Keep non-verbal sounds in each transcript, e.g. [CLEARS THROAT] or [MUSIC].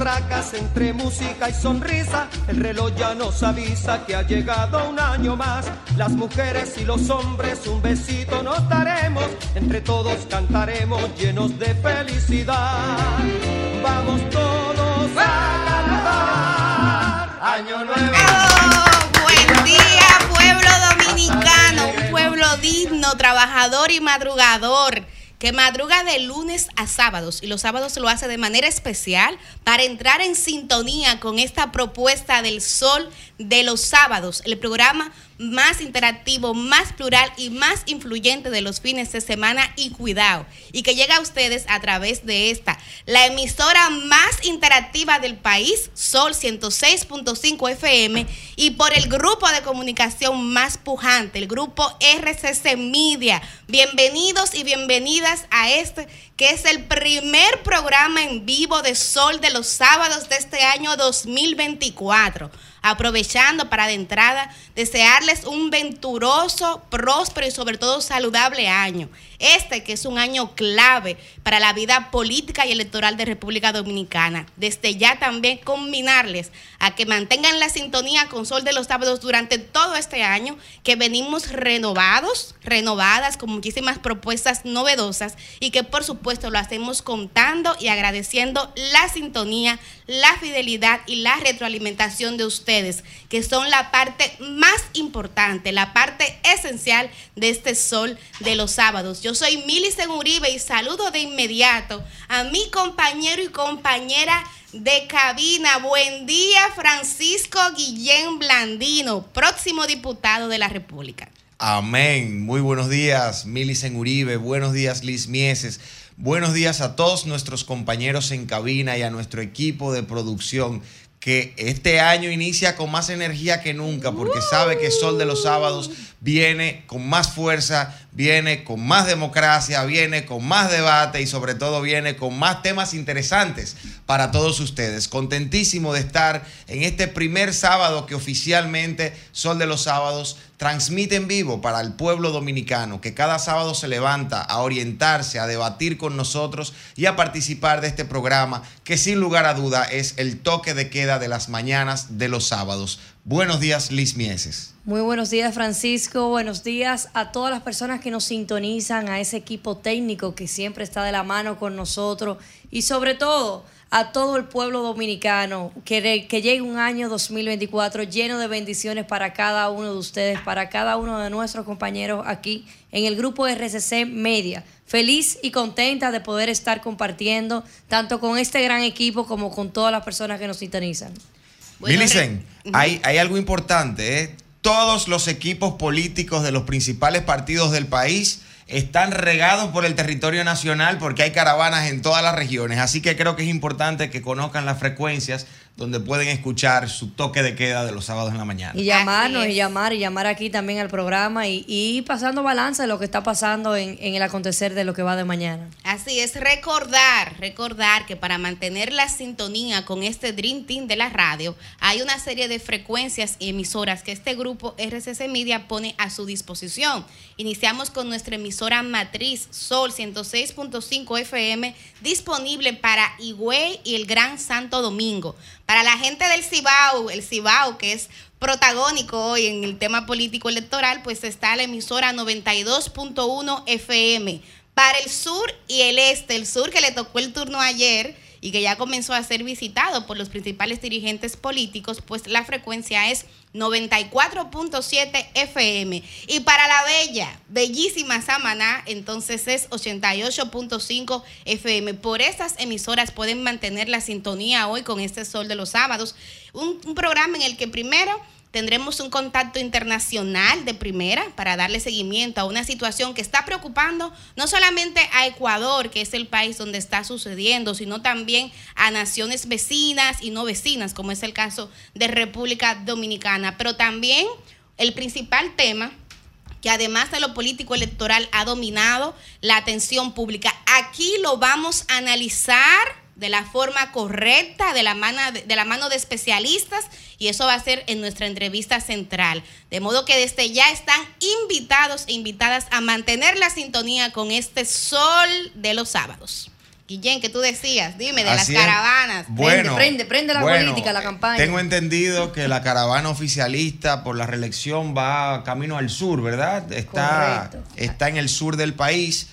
matracas, entre música y sonrisa, el reloj ya nos avisa que ha llegado un año más. Las mujeres y los hombres un besito nos daremos, entre todos cantaremos llenos de felicidad. Vamos todos a cantar. Año nuevo. Oh, buen día, pueblo dominicano, un pueblo digno, trabajador y madrugador que madruga de lunes a sábados y los sábados lo hace de manera especial para entrar en sintonía con esta propuesta del sol de los sábados, el programa más interactivo, más plural y más influyente de los fines de semana y cuidado. Y que llega a ustedes a través de esta, la emisora más interactiva del país, Sol 106.5 FM, y por el grupo de comunicación más pujante, el grupo RCC Media. Bienvenidos y bienvenidas a este que es el primer programa en vivo de Sol de los sábados de este año 2024 aprovechando para de entrada desearles un venturoso, próspero y sobre todo saludable año. Este que es un año clave para la vida política y electoral de República Dominicana. Desde ya también combinarles a que mantengan la sintonía con Sol de los Sábados durante todo este año, que venimos renovados, renovadas con muchísimas propuestas novedosas y que por supuesto lo hacemos contando y agradeciendo la sintonía, la fidelidad y la retroalimentación de ustedes, que son la parte más importante, la parte esencial de este Sol de los Sábados. Soy Milicen Uribe y saludo de inmediato a mi compañero y compañera de cabina. Buen día, Francisco Guillén Blandino, próximo diputado de la República. Amén. Muy buenos días, Milicen Uribe. Buenos días, Liz Mieses. Buenos días a todos nuestros compañeros en cabina y a nuestro equipo de producción que este año inicia con más energía que nunca porque sabe que Sol de los Sábados viene con más fuerza, viene con más democracia, viene con más debate y sobre todo viene con más temas interesantes para todos ustedes. Contentísimo de estar en este primer sábado que oficialmente Sol de los Sábados transmite en vivo para el pueblo dominicano, que cada sábado se levanta a orientarse, a debatir con nosotros y a participar de este programa, que sin lugar a duda es el toque de queda de las mañanas de los sábados. Buenos días, Liz Mieses. Muy buenos días, Francisco. Buenos días a todas las personas que nos sintonizan, a ese equipo técnico que siempre está de la mano con nosotros y sobre todo a todo el pueblo dominicano, que, que llegue un año 2024 lleno de bendiciones para cada uno de ustedes, para cada uno de nuestros compañeros aquí en el grupo RCC Media. Feliz y contenta de poder estar compartiendo tanto con este gran equipo como con todas las personas que nos sintonizan. Bueno, Milicen, hay, hay algo importante, ¿eh? Todos los equipos políticos de los principales partidos del país están regados por el territorio nacional porque hay caravanas en todas las regiones. Así que creo que es importante que conozcan las frecuencias donde pueden escuchar su toque de queda de los sábados en la mañana. Y llamarnos y llamar y llamar aquí también al programa y, y pasando balance de lo que está pasando en, en, el acontecer de lo que va de mañana. Así es, recordar, recordar que para mantener la sintonía con este Dream Team de la radio, hay una serie de frecuencias y emisoras que este grupo RCC Media pone a su disposición. Iniciamos con nuestra emisora matriz Sol 106.5 FM, disponible para Higüey y el Gran Santo Domingo. Para la gente del Cibao, el Cibao que es protagónico hoy en el tema político electoral, pues está la emisora 92.1 FM. Para el sur y el este, el sur que le tocó el turno ayer y que ya comenzó a ser visitado por los principales dirigentes políticos, pues la frecuencia es 94.7 FM. Y para la bella, bellísima Samaná, entonces es 88.5 FM. Por estas emisoras pueden mantener la sintonía hoy con este sol de los sábados. Un, un programa en el que primero Tendremos un contacto internacional de primera para darle seguimiento a una situación que está preocupando no solamente a Ecuador, que es el país donde está sucediendo, sino también a naciones vecinas y no vecinas, como es el caso de República Dominicana. Pero también el principal tema que además de lo político electoral ha dominado la atención pública. Aquí lo vamos a analizar de la forma correcta, de la, mano, de la mano de especialistas, y eso va a ser en nuestra entrevista central. De modo que desde ya están invitados e invitadas a mantener la sintonía con este sol de los sábados. Guillén, que tú decías, dime, de las caravanas. Bueno, prende, prende, la política, la campaña. Tengo entendido que la caravana oficialista por la reelección va camino al sur, ¿verdad? Está, está en el sur del país.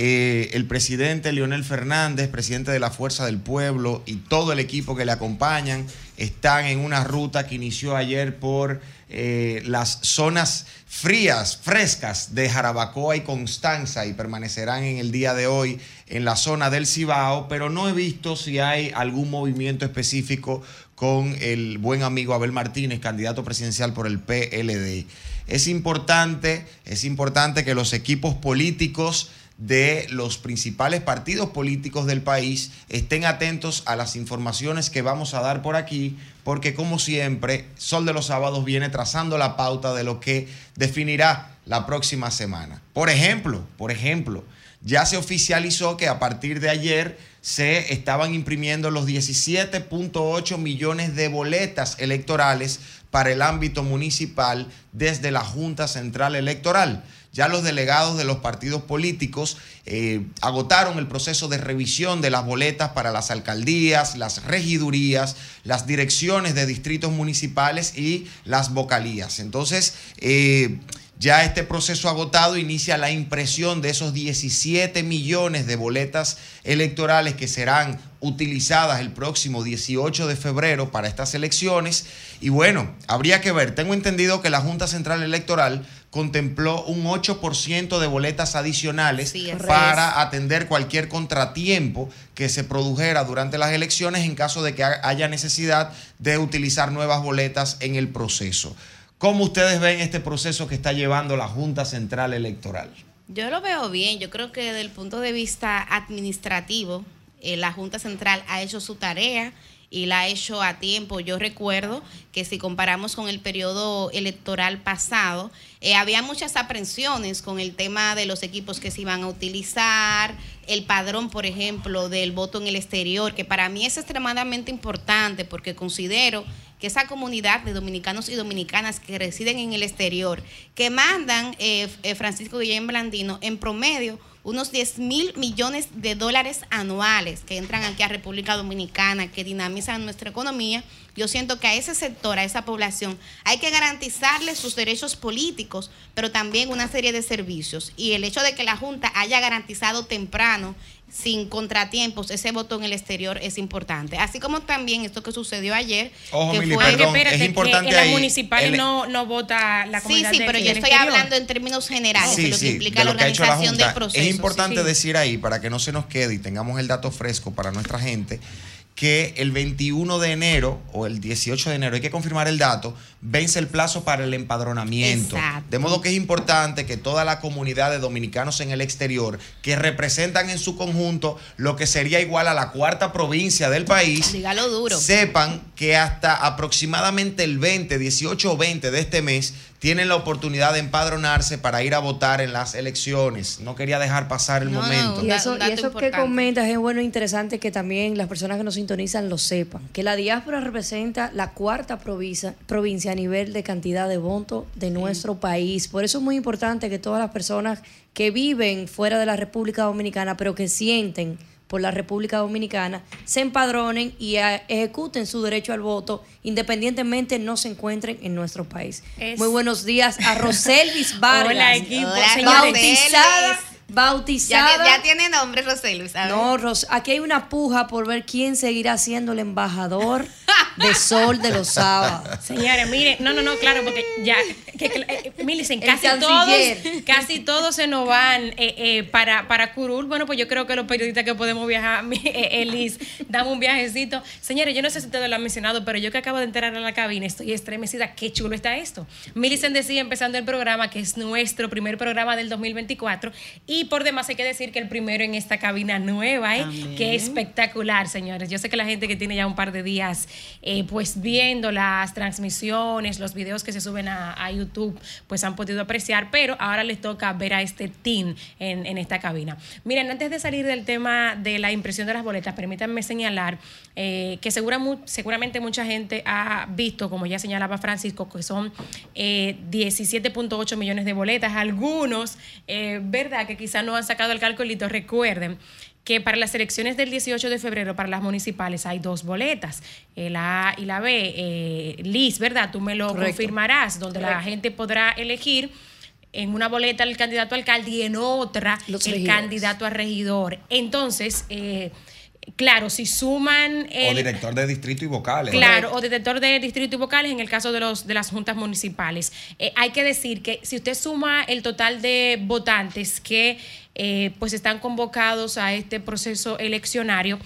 Eh, el presidente Leonel Fernández, presidente de la Fuerza del Pueblo y todo el equipo que le acompañan están en una ruta que inició ayer por eh, las zonas frías, frescas de Jarabacoa y Constanza y permanecerán en el día de hoy en la zona del Cibao, pero no he visto si hay algún movimiento específico con el buen amigo Abel Martínez, candidato presidencial por el PLD. Es importante, es importante que los equipos políticos de los principales partidos políticos del país estén atentos a las informaciones que vamos a dar por aquí, porque como siempre, Sol de los Sábados viene trazando la pauta de lo que definirá la próxima semana. Por ejemplo, por ejemplo, ya se oficializó que a partir de ayer se estaban imprimiendo los 17.8 millones de boletas electorales para el ámbito municipal desde la Junta Central Electoral. Ya los delegados de los partidos políticos eh, agotaron el proceso de revisión de las boletas para las alcaldías, las regidurías, las direcciones de distritos municipales y las vocalías. Entonces, eh, ya este proceso agotado inicia la impresión de esos 17 millones de boletas electorales que serán utilizadas el próximo 18 de febrero para estas elecciones. Y bueno, habría que ver, tengo entendido que la Junta Central Electoral contempló un 8% de boletas adicionales para atender cualquier contratiempo que se produjera durante las elecciones en caso de que haya necesidad de utilizar nuevas boletas en el proceso. ¿Cómo ustedes ven este proceso que está llevando la Junta Central Electoral? Yo lo veo bien. Yo creo que desde el punto de vista administrativo, eh, la Junta Central ha hecho su tarea y la ha hecho a tiempo. Yo recuerdo que si comparamos con el periodo electoral pasado, eh, había muchas aprensiones con el tema de los equipos que se iban a utilizar, el padrón, por ejemplo, del voto en el exterior, que para mí es extremadamente importante porque considero que esa comunidad de dominicanos y dominicanas que residen en el exterior, que mandan, eh, eh, Francisco Guillén Blandino, en promedio unos 10 mil millones de dólares anuales que entran aquí a República Dominicana, que dinamizan nuestra economía, yo siento que a ese sector, a esa población, hay que garantizarle sus derechos políticos, pero también una serie de servicios. Y el hecho de que la Junta haya garantizado temprano sin contratiempos, ese voto en el exterior es importante. Así como también esto que sucedió ayer, que fue que, es importante que en municipal no, no vota la comunidad. Sí, sí, pero yo estoy hablando en términos generales de lo que implica la organización del proceso. Es importante decir ahí, para que no se nos quede y tengamos el dato fresco para nuestra gente, que el 21 de enero o el 18 de enero, hay que confirmar el dato, vence el plazo para el empadronamiento. De modo que es importante que toda la comunidad de dominicanos en el exterior, que representan en su conjunto lo que sería igual a la cuarta provincia del país, duro. sepan que hasta aproximadamente el 20, 18 o 20 de este mes tienen la oportunidad de empadronarse para ir a votar en las elecciones. No quería dejar pasar el momento. y eso, que comentas es bueno e interesante que también las personas que nos sintonizan lo sepan, que la diáspora representa la cuarta provincia, provincia a nivel de cantidad de votos de nuestro país. Por eso es muy importante que todas las personas que viven fuera de la República Dominicana, pero que sienten por la República Dominicana se empadronen y ejecuten su derecho al voto independientemente no se encuentren en nuestro país. Muy buenos días a Roselvis [LAUGHS] Vargas. Hola, equipo. Bautizada bautizada. Ya, tiene nombre Roselvis. No, aquí hay una puja por ver quién seguirá siendo el embajador de Sol de los [LAUGHS] Sábados. Señora, mire, no, no, no, claro, porque ya, que, eh, dicen, casi todos, casi todos se nos van eh, eh, para, para Curul. Bueno, pues yo creo que los periodistas que podemos viajar, [LAUGHS] Elis, damos un viajecito. Señores, yo no sé si ustedes lo han mencionado, pero yo que acabo de entrar a la cabina estoy estremecida. Qué chulo está esto. Millicent decía, empezando el programa, que es nuestro primer programa del 2024. Y por demás hay que decir que el primero en esta cabina nueva, ¿eh? Qué espectacular, señores. Yo sé que la gente que tiene ya un par de días, pues viendo las transmisiones, los videos que se suben a, a YouTube, Pues han podido apreciar, pero ahora les toca ver a este team en, esta cabina. Miren, antes de salir del tema de la impresión de las boletas, permítanme señalar eh, que seguramente mucha gente ha visto, como ya señalaba Francisco, que son 17.8 eh, millones de boletas. Algunos, eh, ¿verdad? Que quizás no han sacado el calculito, recuerden que para las elecciones del 18 de febrero, para las municipales, hay dos boletas, la A y la B. Liz, ¿verdad? Tú me lo confirmarás, donde la gente podrá elegir en una boleta el candidato a alcalde y en otra el candidato a regidor. Entonces, eh, claro, si suman... o director de distrito y vocales. Claro, o director de distrito y vocales en el caso de, los, de las juntas municipales. Eh, hay que decir que si usted suma el total de votantes que eh, pues están convocados a este proceso eleccionario,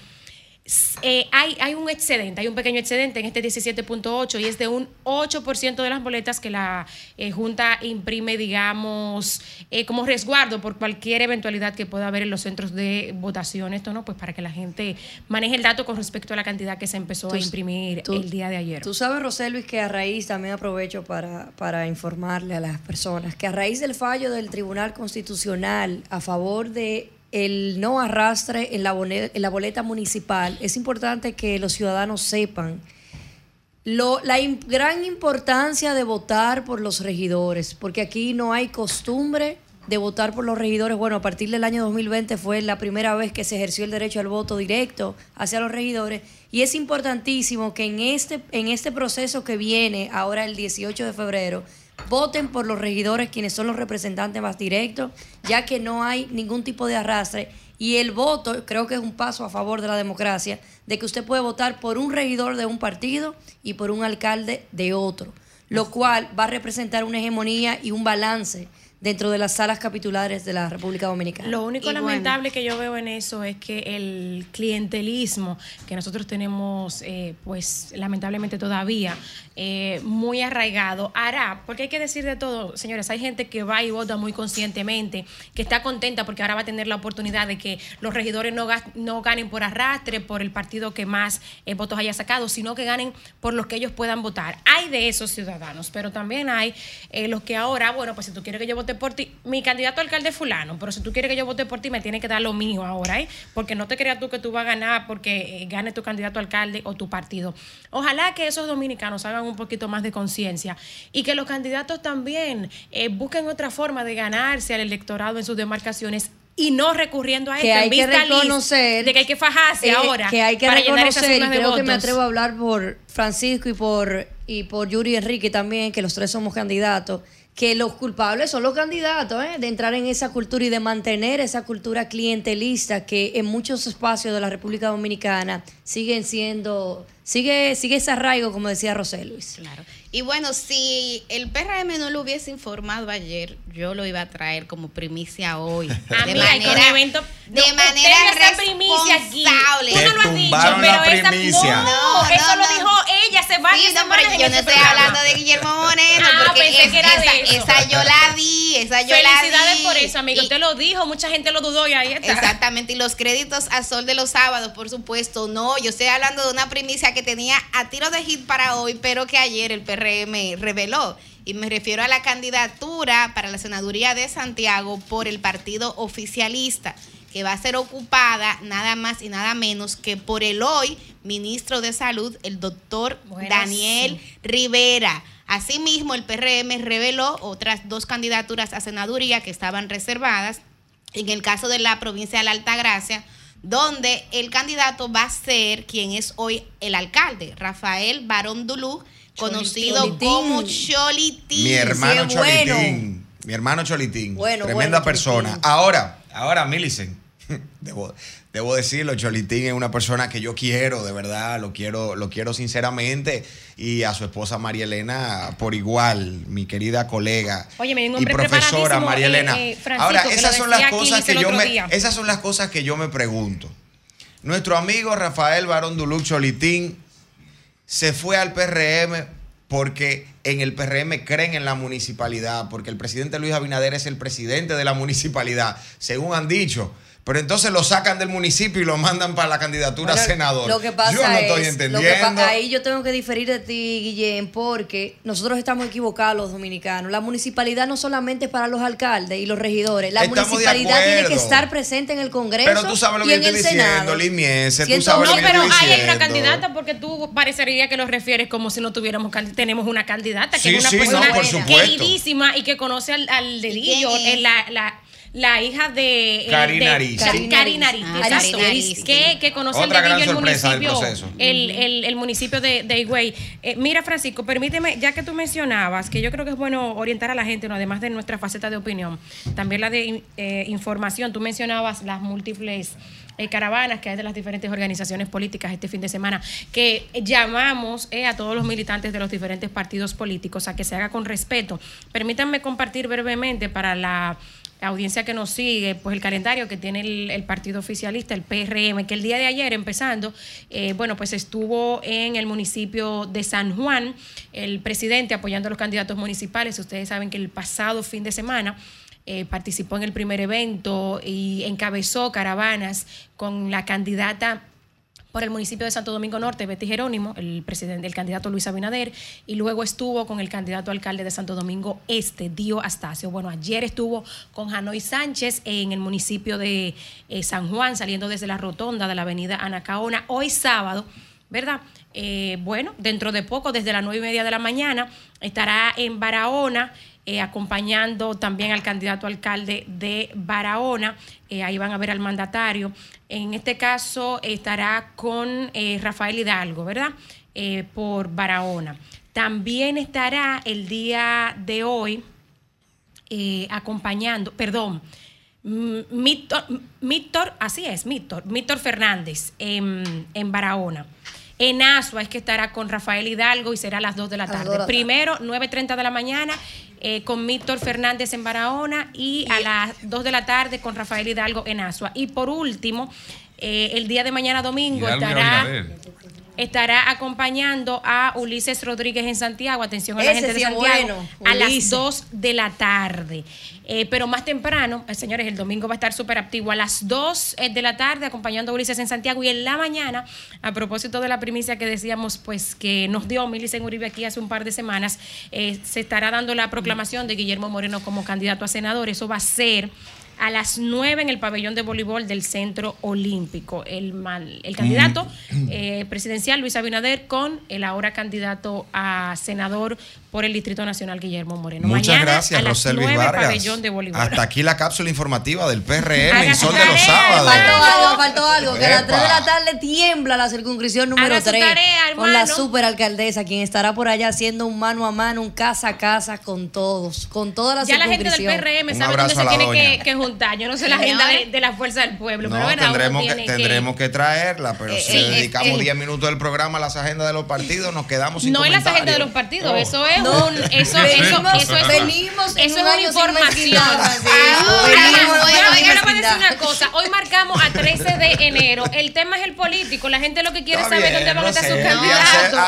eh, hay, hay un excedente, hay un pequeño excedente en este 17.8 y es de un 8% de las boletas que la eh, Junta imprime, digamos, eh, como resguardo por cualquier eventualidad que pueda haber en los centros de votación. Esto no, pues para que la gente maneje el dato con respecto a la cantidad que se empezó a imprimir el día de ayer. Tú sabes, Roselvis, que a raíz, también aprovecho para, para informarle a las personas, que a raíz del fallo del Tribunal Constitucional a favor de el no arrastre en la, boleta, municipal, es importante que los ciudadanos sepan lo, la gran importancia de votar por los regidores, porque aquí no hay costumbre de votar por los regidores. Bueno, a partir del año 2020 fue la primera vez que se ejerció el derecho al voto directo hacia los regidores y es importantísimo que en este, en este proceso que viene ahora el 18 de febrero, voten por los regidores, quienes son los representantes más directos, ya que no hay ningún tipo de arrastre. Y el voto creo que es un paso a favor de la democracia, de que usted puede votar por un regidor de un partido y por un alcalde de otro, lo cual va a representar una hegemonía y un balance dentro de las salas capitulares de la República Dominicana. Lo único lamentable que yo veo en eso es que el clientelismo que nosotros tenemos, eh, pues lamentablemente todavía, eh, muy arraigado, hará, porque hay que decir de todo, señores, hay gente que va y vota muy conscientemente, que está contenta porque ahora va a tener la oportunidad de que los regidores no, no ganen por arrastre, por el partido que más eh, votos haya sacado, sino que ganen por los que ellos puedan votar. Hay de esos ciudadanos, pero también hay los que ahora, bueno, pues si tú quieres que yo vote por ti, mi candidato a alcalde fulano, pero si tú quieres que yo vote por ti, me tiene que dar lo mío ahora, ¿eh? Porque no te creas tú que tú vas a ganar porque eh, gane tu candidato a alcalde o tu partido. Ojalá que esos dominicanos hagan un poquito más de conciencia y que los candidatos también eh, busquen otra forma de ganarse al electorado en sus demarcaciones y no recurriendo a que hay que reconocer de que hay que fajarse ahora que hay que para reconocer y creo que me atrevo a hablar por Francisco y por y por Yuri Enrique también que los tres somos candidatos que los culpables son los candidatos ¿eh? de entrar en esa cultura y de mantener esa cultura clientelista que en muchos espacios de la República Dominicana siguen siendo, sigue, sigue ese arraigo, como decía José Luis. Claro. Y bueno, si el PRM no lo hubiese informado ayer, yo lo iba a traer como primicia hoy. [LAUGHS] Ah, de manera, evento, de manera responsable. Tú no lo has dicho, pero esa, no, eso lo dijo ella se va sí, no, pero yo no estoy hablando de Guillermo Moreno, ah, porque pensé que era esa, de eso. esa yo la di, esa yo la di. Felicidades por eso, amigo, te lo dijo, mucha gente lo dudó y ahí está. Exactamente, y los créditos a Sol de los sábados, por supuesto, no, yo estoy hablando de una primicia que tenía a tiro de hit para hoy, pero que ayer el PRM me reveló. Y me refiero a la candidatura para la senaduría de Santiago por el partido oficialista, que va a ser ocupada nada más y nada menos que por el hoy ministro de Salud, el doctor Daniel Rivera. Asimismo, el PRM reveló otras dos candidaturas a senaduría que estaban reservadas. En el caso de la provincia de la Altagracia, donde el candidato va a ser quien es hoy el alcalde, Rafael Barón Dulú, conocido como Cholitín. Mi hermano Cholitín. Mi hermano Cholitín. Bueno, Tremenda persona. Ahora, ahora, Millicent, [LAUGHS] debo, debo decirlo, Cholitín es una persona que yo quiero, de verdad, lo quiero, lo quiero sinceramente. Y a su esposa María Elena por igual, mi querida colega y profesora María Elena. Eh, eh, ahora, esas son las cosas que yo me, esas son las cosas que yo me pregunto. Nuestro amigo Rafael Barón Duluc Cholitín se fue al PRM porque en el PRM creen en la municipalidad, porque el presidente Luis Abinader es el presidente de la municipalidad, según han dicho. Pero entonces lo sacan del municipio y lo mandan para la candidatura a senador. Lo que pasa yo no estoy es, entendiendo. ahí yo tengo que diferir de ti, Guillén, porque nosotros estamos equivocados los dominicanos. La municipalidad no solamente es para los alcaldes y los regidores. La municipalidad tiene que estar presente en el Congreso pero tú sabes lo que y en el diciendo, Senado. tú sabes no, lo que pero ahí hay una candidata porque tú parecería que lo refieres como si no tuviéramos tenemos una candidata que es una persona queridísima y que conoce al, al dedillo, la, la la hija de Karina que, que conoce el dedillo el municipio, el, el, el, municipio de, de Higüey. Eh, mira, Francisco, permíteme, ya que tú mencionabas, que yo creo que es bueno orientar a la gente, ¿no? además de nuestra faceta de opinión, también la de eh, información. Tú mencionabas las múltiples eh, caravanas que hay de las diferentes organizaciones políticas este fin de semana, que llamamos a todos los militantes de los diferentes partidos políticos a que se haga con respeto. Permítanme compartir brevemente para la audiencia que nos sigue, pues el calendario que tiene el, partido oficialista, el PRM, que el día de ayer empezando, eh, bueno, pues estuvo en el municipio de San Juan, el presidente apoyando a los candidatos municipales. Ustedes saben que el pasado fin de semana eh, participó en el primer evento y encabezó caravanas con la candidata por el municipio de Santo Domingo Norte, Betty Jerónimo, el presidente, el candidato Luis Abinader, y luego estuvo con el candidato alcalde de Santo Domingo Este, Dio Astacio. Bueno, ayer estuvo con Janoy Sánchez en el municipio de eh, San Juan, saliendo desde la rotonda de la avenida Anacaona. Hoy sábado, ¿verdad? Eh, bueno, dentro de poco, desde las nueve y media de la mañana, estará en Barahona eh, acompañando también al candidato alcalde de Barahona. Eh, ahí van a ver al mandatario. En este caso estará con eh, Rafael Hidalgo, ¿verdad? por Barahona. También estará el día de hoy acompañando, perdón, Míctor, así es, Míctor, Míctor Fernández en, en Barahona. En Asua es que estará con Rafael Hidalgo y será a las 2 de la tarde. Primero, 9.30 de la mañana eh, con Víctor Fernández en Barahona y, a las 2 de la tarde con Rafael Hidalgo en Asua. Y por último, eh, el día de mañana domingo estará estará acompañando a Ulises Rodríguez en Santiago. Atención a la gente de Santiago. a las 2 de la tarde. Eh, pero más temprano, eh, señores, el domingo va a estar súper activo. A las 2 eh, de la tarde, acompañando a Ulises en Santiago. Y en la mañana, a propósito de la primicia que decíamos, pues que nos dio Milis en Uribe aquí hace un par de semanas, se estará dando la proclamación de Guillermo Moreno como candidato a senador. Eso va a ser a las 9 en el pabellón de voleibol del Centro Olímpico. El, el candidato mm. eh, presidencial Luis Abinader con el ahora candidato a senador por el Distrito Nacional Guillermo Moreno. Muchas gracias, a las Pabellón de voleibol. Hasta aquí la cápsula informativa del PRM en Sol de los Sábados. Faltó algo, faltó algo, que a las 3 de la tarde tiembla la circunscripción número 3 con la superalcaldesa, quien estará por allá haciendo un mano a mano, un casa a casa con todos, con toda la Ya la gente del PRM sabe dónde se tiene que, que yo no sé la agenda de, la fuerza del pueblo, pero tendremos, que, tendremos que, traerla, pero eh, si le dedicamos 10 minutos del programa a las agendas de los partidos, nos quedamos sin No es las agendas de los partidos, eso es un [LAUGHS] eso, eso, eso, es venimos eso es una información. Ahora, voy a decir una cosa, hoy marcamos a 13 de enero, el tema es el político, la gente lo que quiere saber dónde van a estar sus candidatos.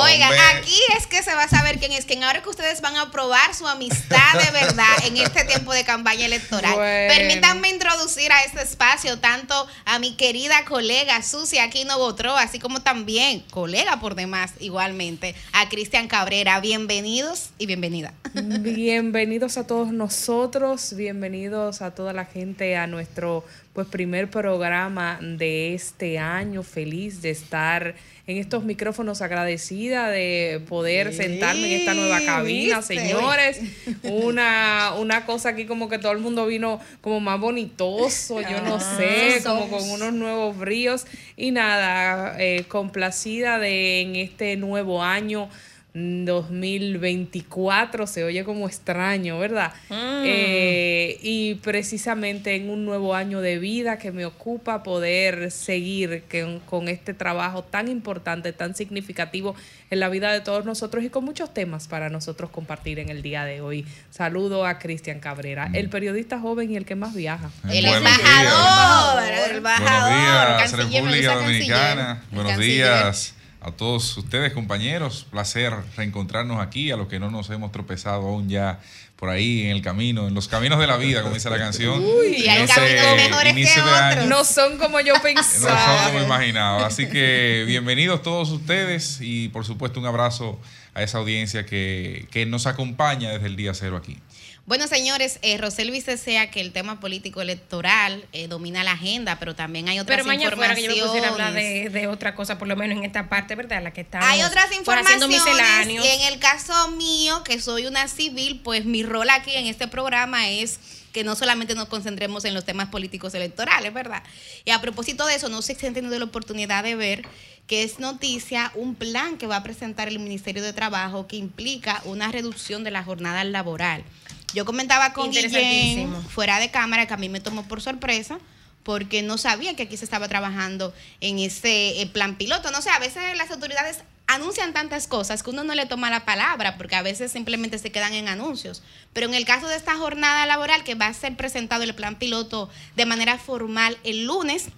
Oiga, aquí es que se va a saber quién es quién. Ahora que ustedes van a probar su amistad de verdad en este tiempo de campaña electoral. Permítanme introducir a este espacio tanto a mi querida colega Susi Aquino Botró, así como también colega por demás igualmente, a Cristian Cabrera. Bienvenidos y bienvenida. Bienvenidos a todos nosotros, bienvenidos a toda la gente a nuestro pues primer programa de este año. Feliz de estar en estos micrófonos agradecida de poder sentarme en esta nueva cabina, señores. Una, una cosa aquí como que todo el mundo vino como más bonitoso, yo no ah, sé, como con unos nuevos bríos. Y nada, eh, complacida de en este nuevo año 2024 se oye como extraño, ¿verdad? Mm. Eh, y precisamente en un nuevo año de vida que me ocupa poder seguir con este trabajo tan importante, tan significativo en la vida de todos nosotros y con muchos temas para nosotros compartir en el día de hoy. Saludo a Cristian Cabrera, el periodista joven y el que más viaja. El embajador, el embajador. Buenos días, República Dominicana. Buenos días a todos ustedes, compañeros. Placer reencontrarnos aquí, a los que no nos hemos tropezado aún ya por ahí en el camino, en los caminos de la vida, como dice la canción. [LAUGHS] Uy, y hay caminos mejores que otros. No son como yo pensaba. [LAUGHS] No son como imaginaba. Así que bienvenidos todos ustedes y por supuesto un abrazo a esa audiencia que, que nos acompaña desde el día cero aquí. Bueno, señores, eh, Roselvis desea que el tema político electoral eh, domina la agenda, pero también hay otras pero mañana informaciones. Fuera que yo me pusiera a hablar de, de, otra cosa, por lo menos en esta parte, ¿verdad? La que está. Hay otras pues, informaciones. Y en el caso mío, que soy una civil, pues mi rol aquí en este programa es que no solamente nos concentremos en los temas políticos electorales, ¿verdad? Y a propósito de eso, no sé si han tenido la oportunidad de ver que es noticia un plan que va a presentar el Ministerio de Trabajo que implica una reducción de la jornada laboral. Yo comentaba con Guillén fuera de cámara que a mí me tomó por sorpresa porque no sabía que aquí se estaba trabajando en ese eh, plan piloto. No sé, a veces las autoridades anuncian tantas cosas que uno no le toma la palabra porque a veces simplemente se quedan en anuncios. Pero en el caso de esta jornada laboral que va a ser presentado el plan piloto de manera formal el lunes,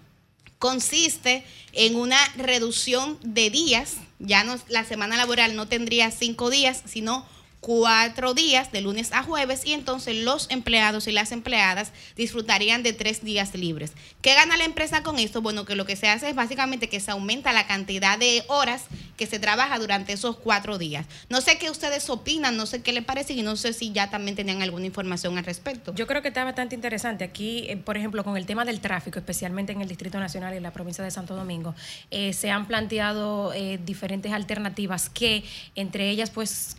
consiste en una reducción de días. Ya no, la semana laboral no tendría cinco días, sino cuatro días de lunes a jueves y entonces los empleados y las empleadas disfrutarían de tres días libres. ¿Qué gana la empresa con esto? Bueno, que lo que se hace es básicamente que se aumenta la cantidad de horas que se trabaja durante esos cuatro días. No sé qué ustedes opinan, no sé qué les parece y no sé si ya también tenían alguna información al respecto. Yo creo que está bastante interesante. Aquí, eh, por ejemplo, con el tema del tráfico, especialmente en el Distrito Nacional y en la provincia de Santo Domingo, eh, se han planteado eh, diferentes alternativas que entre ellas pues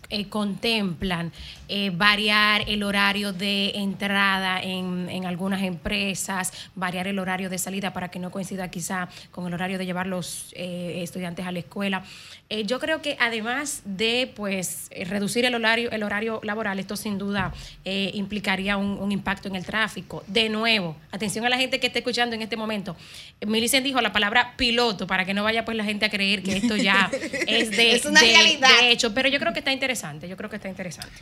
contemplan. plan eh, variar el horario de entrada en, en, algunas empresas, variar el horario de salida para que no coincida quizá con el horario de llevar los eh, estudiantes a la escuela. Eh, yo creo que además de pues reducir el horario, el horario laboral, esto sin duda implicaría un, impacto en el tráfico. De nuevo, atención a la gente que esté escuchando en este momento. Milicen dijo la palabra piloto para que no vaya pues la gente a creer que esto ya [LAUGHS] es de, es una realidad. de hecho, pero yo creo que está interesante, yo creo que está interesante.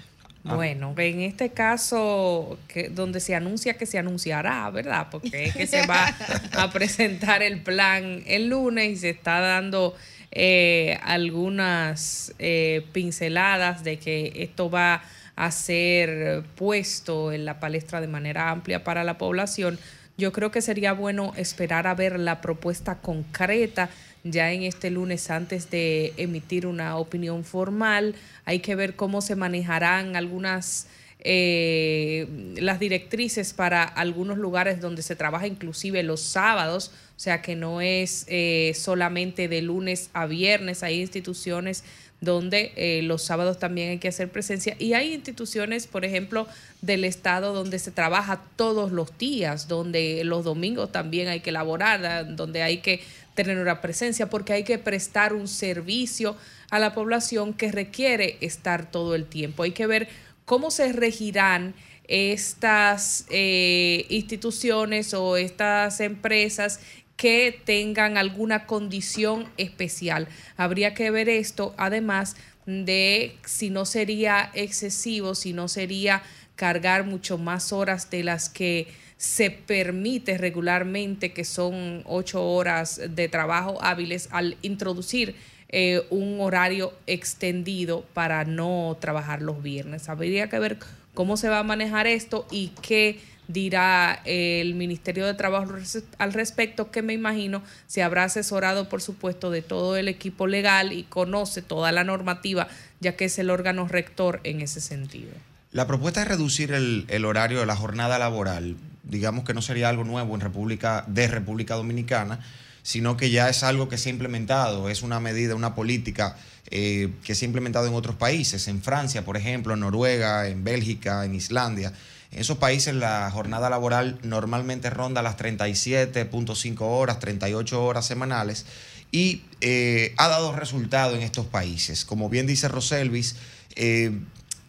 Ah. Bueno, en este caso, que, donde se anuncia que se anunciará, ¿verdad? Porque es que se va [LAUGHS] a presentar el plan el lunes y se está dando eh, algunas eh, pinceladas de que esto va a ser puesto en la palestra de manera amplia para la población. Yo creo que sería bueno esperar a ver la propuesta concreta ya en este lunes antes de emitir una opinión formal. Hay que ver cómo se manejarán algunas eh, las directrices para algunos lugares donde se trabaja inclusive los sábados, o sea que no es eh, solamente de lunes a viernes, hay instituciones donde eh, los sábados también hay que hacer presencia. Y hay instituciones, por ejemplo, del Estado donde se trabaja todos los días, donde los domingos también hay que elaborar, donde hay que tener una presencia, porque hay que prestar un servicio a la población que requiere estar todo el tiempo. Hay que ver cómo se regirán estas eh, instituciones o estas empresas que tengan alguna condición especial. Habría que ver esto, además de si no sería excesivo, si no sería cargar mucho más horas de las que se permite regularmente, que son ocho horas de trabajo hábiles, al introducir eh, un horario extendido para no trabajar los viernes. Habría que ver cómo se va a manejar esto y qué dirá el Ministerio de Trabajo al respecto, que me imagino se habrá asesorado, por supuesto, de todo el equipo legal y conoce toda la normativa, ya que es el órgano rector en ese sentido. La propuesta es reducir el, el horario de la jornada laboral digamos que no sería algo nuevo en República, de República Dominicana, sino que ya es algo que se ha implementado, es una medida, una política eh, que se ha implementado en otros países, en Francia, por ejemplo, en Noruega, en Bélgica, en Islandia. En esos países la jornada laboral normalmente ronda las 37.5 horas, 38 horas semanales y eh, ha dado resultado en estos países. Como bien dice Roselvis, eh,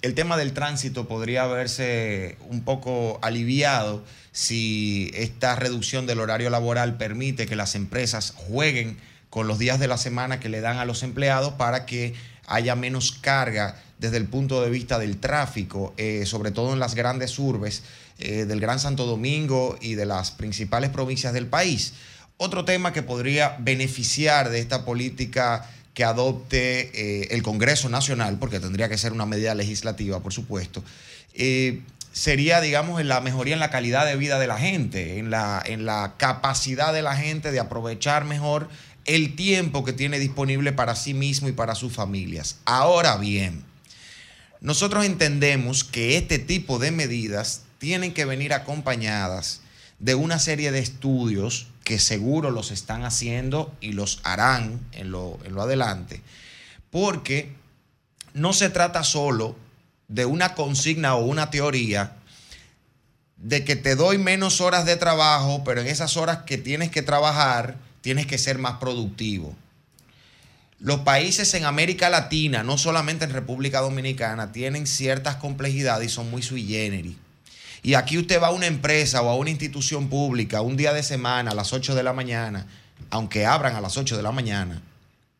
el tema del tránsito podría haberse un poco aliviado si esta reducción del horario laboral permite que las empresas jueguen con los días de la semana que le dan a los empleados para que haya menos carga desde el punto de vista del tráfico, eh, sobre todo en las grandes urbes eh, del Gran Santo Domingo y de las principales provincias del país. Otro tema que podría beneficiar de esta política que adopte eh, el Congreso Nacional, porque tendría que ser una medida legislativa, por supuesto, eh, sería, digamos, en la mejoría en la calidad de vida de la gente, en la, en la capacidad de la gente de aprovechar mejor el tiempo que tiene disponible para sí mismo y para sus familias. Ahora bien, nosotros entendemos que este tipo de medidas tienen que venir acompañadas de una serie de estudios que seguro los están haciendo y los harán en lo, en lo adelante, porque no se trata solo de una consigna o una teoría de que te doy menos horas de trabajo, pero en esas horas que tienes que trabajar, tienes que ser más productivo. Los países en América Latina, no solamente en República Dominicana, tienen ciertas complejidades y son muy sui generis. Y aquí usted va a una empresa o a una institución pública un día de semana a las 8 de la mañana, aunque abran a las 8 de la mañana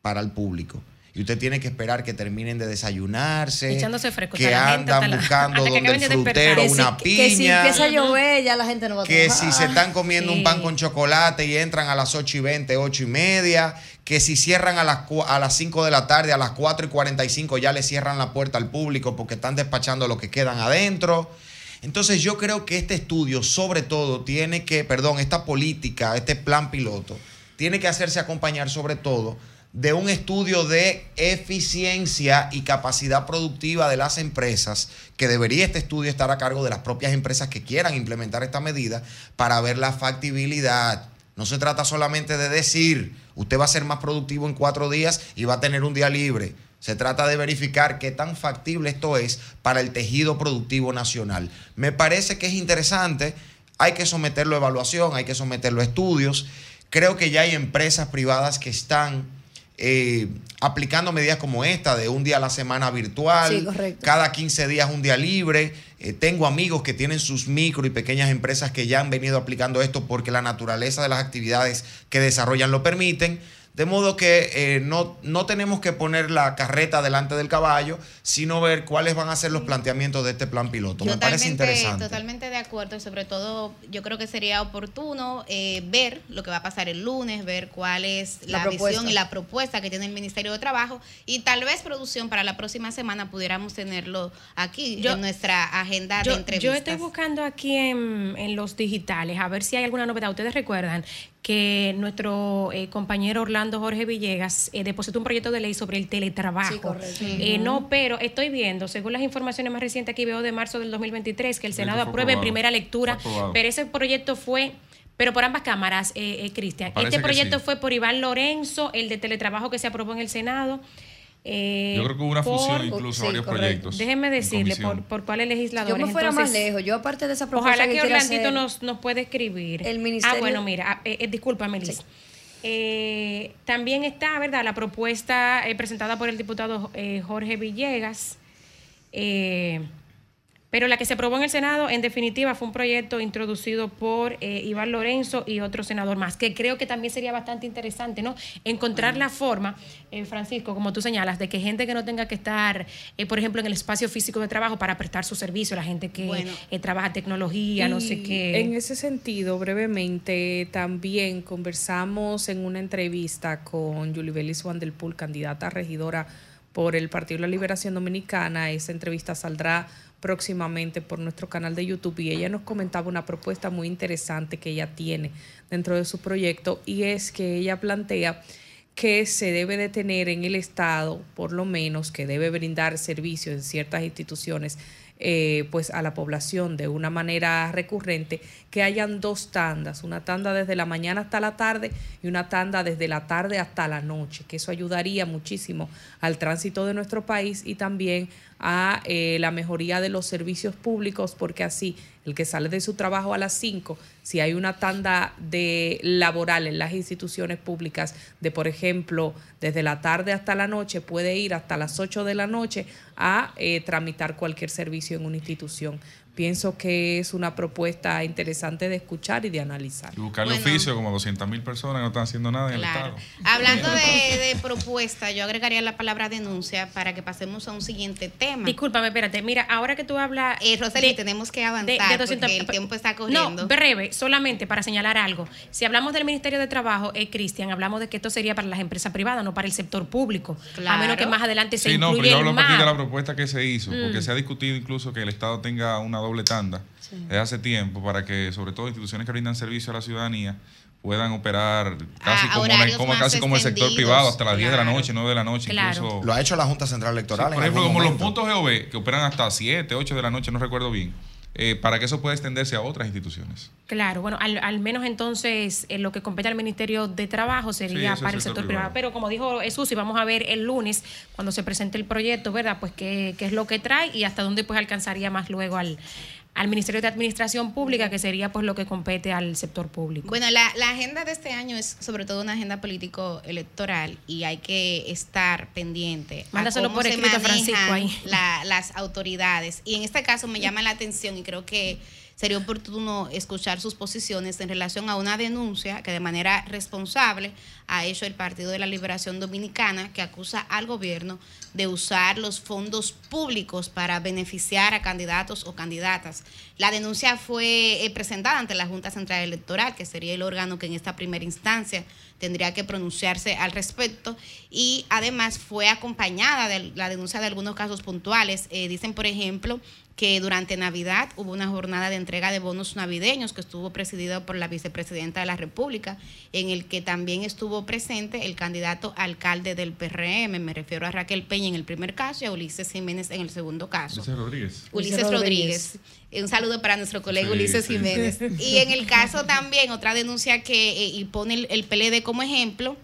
para el público. Y usted tiene que esperar que terminen de desayunarse, Echándose fresco, que andan la- buscando que donde el de frutero una Que si piña, empieza a llover, ya la gente no va a que trabajar. si se están comiendo un pan con chocolate y entran a las 8 y 20, 8 y media, que si cierran a las, a las 5 de la tarde, a las 4 y 45 ya le cierran la puerta al público porque están despachando lo que quedan adentro. Entonces yo creo que este estudio sobre todo tiene que, perdón, esta política, este plan piloto, tiene que hacerse acompañar sobre todo de un estudio de eficiencia y capacidad productiva de las empresas, que debería este estudio estar a cargo de las propias empresas que quieran implementar esta medida para ver la factibilidad. No se trata solamente de decir, usted va a ser más productivo en cuatro días y va a tener un día libre. Se trata de verificar qué tan factible esto es para el tejido productivo nacional. Me parece que es interesante, hay que someterlo a evaluación, hay que someterlo a estudios. Creo que ya hay empresas privadas que están eh, aplicando medidas como esta de un día a la semana virtual, Sí, cada 15 días un día libre. Eh, tengo amigos que tienen sus micro y pequeñas empresas que ya han venido aplicando esto porque la naturaleza de las actividades que desarrollan lo permiten. De modo que eh, no, no tenemos que poner la carreta delante del caballo, sino ver cuáles van a ser los planteamientos de este plan piloto. Me parece interesante. Totalmente de acuerdo y sobre todo yo creo que sería oportuno eh, ver lo que va a pasar el lunes, ver cuál es La visión y la propuesta que tiene el Ministerio de Trabajo y tal vez producción para la próxima semana pudiéramos tenerlo aquí Yo- en nuestra agenda de entrevistas. yo estoy buscando aquí en, en los digitales a ver si hay alguna novedad. Ustedes recuerdan que nuestro eh, compañero Orlando Jorge Villegas eh, depositó un proyecto de ley sobre el teletrabajo. Sí, correcto. Eh, no, pero estoy viendo, según las informaciones más recientes aquí veo de marzo del 2023, que el Senado que apruebe en primera lectura, aprobado. pero ese proyecto fue... Pero por ambas cámaras, eh, eh, Cristian. Este que proyecto sí. fue por Iván Lorenzo, el de teletrabajo que se aprobó en el Senado. Eh, Yo creo que hubo una por- fusión incluso sí, varios correcto. proyectos. Déjenme en decirle por, por cuáles legisladores. Yo me fuera más lejos. Yo, aparte de esa propuesta Ojalá que quiero Orlandito hacer- nos, nos pueda escribir. El ministerio- Ah, bueno, mira, ah, eh, eh, discúlpame, Liz. Sí. Eh, también está, ¿verdad?, la propuesta eh, presentada por el diputado eh, Jorge Villegas. Eh, pero la que se aprobó en el Senado, en definitiva, fue un proyecto introducido por eh, Iván Lorenzo y otro senador más, que creo que también sería bastante interesante, ¿no? Encontrar la forma, eh, Francisco, como tú señalas, de que gente que no tenga que estar, eh, por ejemplo, en el espacio físico de trabajo para prestar su servicio, la gente que Bueno. eh, trabaja tecnología, no sé qué. En ese sentido, brevemente, también conversamos en una entrevista con Julie Belis Juan del Pool, candidata a regidora por el Partido de la Liberación Dominicana. Esa entrevista saldrá próximamente por nuestro canal de YouTube y ella nos comentaba una propuesta muy interesante que ella tiene dentro de su proyecto y es que ella plantea que se debe de tener en el Estado, por lo menos, que debe brindar servicios en ciertas instituciones, eh, pues a la población de una manera recurrente, que hayan dos tandas, una tanda desde la mañana hasta la tarde y una tanda desde la tarde hasta la noche, que eso ayudaría muchísimo al tránsito de nuestro país y también a eh, la mejoría de los servicios públicos, porque así el que sale de su trabajo a las 5, si hay una tanda de laboral en las instituciones públicas, de por ejemplo, desde la tarde hasta la noche, puede ir hasta las 8 de la noche a eh, tramitar cualquier servicio en una institución. Pienso que es una propuesta interesante de escuchar y de analizar. Y buscarle oficio, como 200 mil personas que no están haciendo nada en el Estado. Hablando [LAUGHS] de, propuesta, yo agregaría la palabra denuncia para que pasemos a un siguiente tema. Discúlpame, espérate. Mira, ahora que tú hablas. Eh, Roseli, tenemos que avanzar porque el tiempo está corriendo. No, breve, solamente para señalar algo. Si hablamos del Ministerio de Trabajo, eh, Cristian, hablamos de que esto sería para las empresas privadas, no para el sector público. A menos que más adelante se sí, no, pero yo hablo a de la propuesta que se hizo, porque mm. se ha discutido incluso que el Estado tenga una doble tanda desde hace tiempo para que, sobre todo, instituciones que brindan servicio a la ciudadanía puedan operar casi, como, casi como el sector privado, hasta las 10 de la noche, 9 de la noche. Incluso. Lo ha hecho la Junta Central Electoral. por ejemplo, como los puntos GOV, que operan hasta 7, 8 de la noche, no recuerdo bien. Eh, para que eso pueda extenderse a otras instituciones. Claro, bueno, al, menos entonces eh, lo que compete al Ministerio de Trabajo sería para el sector, privado. Pero como dijo Jesús, y vamos a ver el lunes cuando se presente el proyecto, ¿verdad? Pues qué, qué es lo que trae y hasta dónde pues alcanzaría más luego al, al Ministerio de Administración Pública, que sería pues lo que compete al sector público. Bueno, la, agenda de este año es sobre todo una agenda político-electoral y hay que estar pendiente. Mándaselo por escrito, Francisco, ahí. las autoridades. Y en este caso me llama la atención y creo que sería oportuno escuchar sus posiciones en relación a una denuncia que de manera responsable ha hecho el Partido de la Liberación Dominicana, que acusa al gobierno de usar los fondos públicos para beneficiar a candidatos o candidatas. La denuncia fue eh, presentada ante la Junta Central Electoral, que sería el órgano que en esta primera instancia tendría que pronunciarse al respecto y además fue acompañada de la denuncia de algunos casos puntuales. Eh, dicen, por ejemplo, que durante Navidad hubo una jornada de entrega de bonos navideños que estuvo presidida por la vicepresidenta de la República, en el que también estuvo presente el candidato alcalde del PRM, me refiero a Raquel Peña en el primer caso y a Ulises Jiménez en el segundo caso. Ulises Rodríguez. Ulises Rodríguez. Un saludo para nuestro colega Ulises Jiménez. Y en el caso también, otra denuncia que eh, y pone el, el PLD como ejemplo,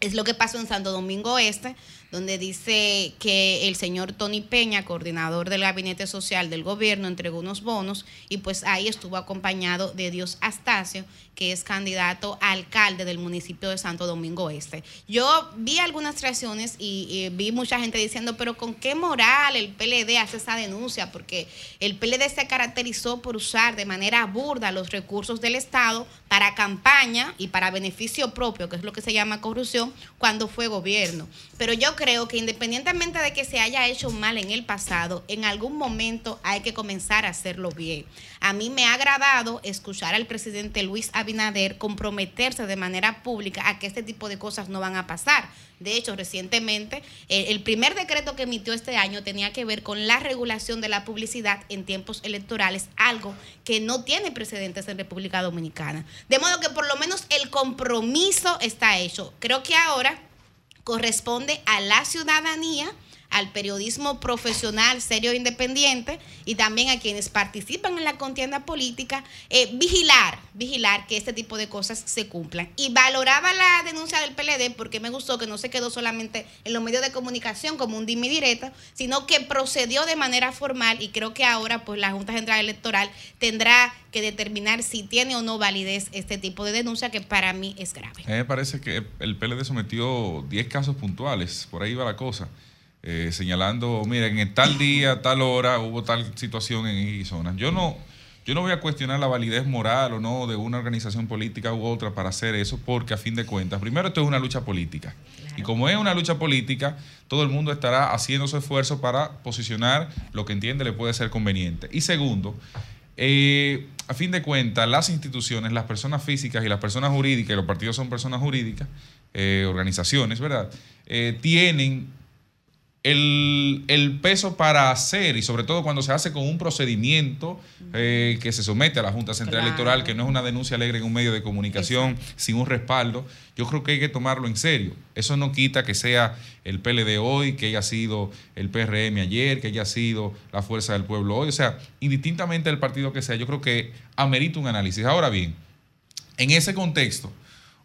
es lo que pasó en Santo Domingo Este, donde dice que el señor Tony Peña, coordinador del gabinete social del gobierno, entregó unos bonos y pues ahí estuvo acompañado de Dios Astacio, que es candidato a alcalde del municipio de Santo Domingo Este. Yo vi algunas reacciones y, vi mucha gente diciendo, pero ¿con qué moral el PLD hace esa denuncia? Porque el PLD se caracterizó por usar de manera burda los recursos del Estado para campaña y para beneficio propio, que es lo que se llama corrupción, cuando fue gobierno. Pero yo creo que independientemente de que se haya hecho mal en el pasado, en algún momento hay que comenzar a hacerlo bien. A mí me ha agradado escuchar al presidente Luis Abinader comprometerse de manera pública a que este tipo de cosas no van a pasar. De hecho, recientemente, eh, el primer decreto que emitió este año tenía que ver con la regulación de la publicidad en tiempos electorales, algo que no tiene precedentes en República Dominicana. De modo que por lo menos el compromiso está hecho. Creo que ahora corresponde a la ciudadanía al periodismo profesional, serio e independiente y también a quienes participan en la contienda política, eh, vigilar, vigilar que este tipo de cosas se cumplan. Y valoraba la denuncia del PLD porque me gustó que no se quedó solamente en los medios de comunicación como un dime directo, sino que procedió de manera formal y creo que ahora pues la Junta Central Electoral tendrá que determinar si tiene o no validez este tipo de denuncia que para mí es grave. me parece que el PLD sometió 10 casos puntuales, por ahí va la cosa. Eh, señalando, miren, en tal día, tal hora hubo tal situación en X zonas. Yo no, yo no voy a cuestionar la validez moral o no de una organización política u otra para hacer eso, porque a fin de cuentas, primero esto es una lucha política. Y como es una lucha política, todo el mundo estará haciendo su esfuerzo para posicionar lo que entiende le puede ser conveniente. Y segundo, eh, a fin de cuentas, las instituciones, las personas físicas y las personas jurídicas, y los partidos son personas jurídicas, eh, organizaciones, ¿verdad? tienen el, peso para hacer, y sobre todo cuando se hace con un procedimiento eh, que se somete a la Junta Central Electoral, que no es una denuncia alegre en un medio de comunicación sin un respaldo, yo creo que hay que tomarlo en serio. Eso no quita que sea el PLD hoy, que haya sido el PRM ayer, que haya sido la Fuerza del Pueblo hoy. O sea, indistintamente del partido que sea, yo creo que amerita un análisis. Ahora bien, en ese contexto,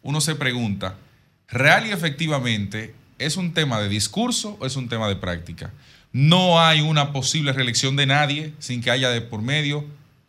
uno se pregunta, real y efectivamente, ¿Es un tema de discurso o es un tema de práctica? No hay una posible reelección de nadie sin que haya de por medio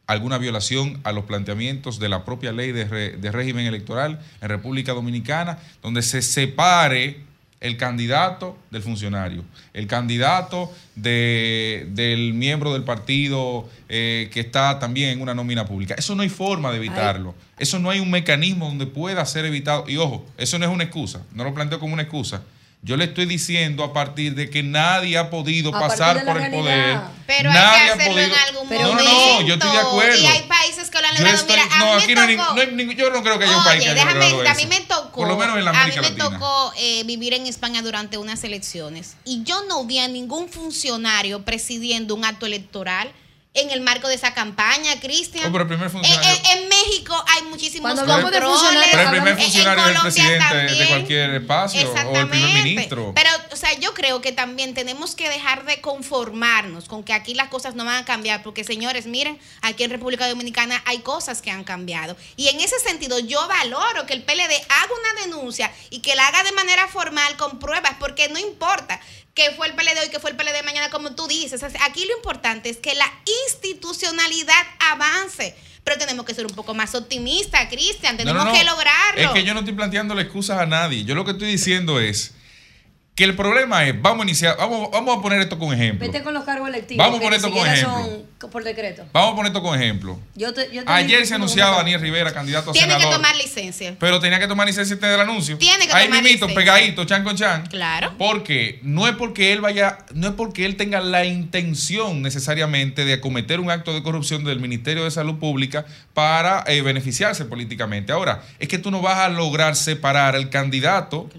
alguna violación a los planteamientos de la propia ley de, régimen electoral en República Dominicana, donde se separe el candidato del funcionario, el candidato de, del miembro del partido eh, que está también en una nómina pública. Eso no hay forma de evitarlo. Eso no hay un mecanismo donde pueda ser evitado. Y ojo, eso no es una excusa, no lo planteo como una excusa. Yo le estoy diciendo a partir de que nadie ha podido pasar por el poder. Pero nadie hay que hacerlo en algún momento. No, no, yo estoy de acuerdo. Y hay países que lo han logrado. Mira, a no, mí aquí me no, tocó, hay, no hay, yo no creo que haya un país que déjame, haya a mí me tocó. Por lo menos en la América A mí me Latina. tocó eh, vivir en España durante unas elecciones. Y yo no vi a ningún funcionario presidiendo un acto electoral en el marco de esa campaña, Cristian. Oh, pero el primer funcionario- En, en- en México hay muchísimos Cuando hablamos de controles. funcionarios, Pero el primer funcionario es el Colombia presidente de también. cualquier espacio o el primer Exactamente. ministro. Pero, o sea, yo creo que también tenemos que dejar de conformarnos con que aquí las cosas no van a cambiar, porque señores, miren, aquí en República Dominicana hay cosas que han cambiado. Y en ese sentido, yo valoro que el PLD haga una denuncia y que la haga de manera formal con pruebas, porque no importa que fue el PLD hoy, que fue el PLD mañana, como tú dices. Aquí lo importante es que la institucionalidad avance. Pero tenemos que ser un poco más optimistas, Cristian. Tenemos no, no. que lograrlo. Es que yo no estoy planteando excusas a nadie. Yo lo que estoy diciendo es que el problema es, vamos a iniciar, vamos, vamos a poner esto con ejemplo. Vete con los cargos electivos. Vamos a que poner ni esto con ejemplo. son por decreto. Vamos a poner esto con ejemplo. Yo te- yo te Ayer se que anunciaba Daniel Rivera, candidato a Tiene que senador. tomar licencia. Pero tenía que tomar licencia del anuncio. Tiene que Ahí tomar mismito, licencia. pegadito, chan con chan. Claro. Porque no es porque él vaya, no es porque él tenga la intención necesariamente de acometer un acto de corrupción del Ministerio de Salud Pública para eh, beneficiarse políticamente. Ahora, es que tú no vas a lograr separar al candidato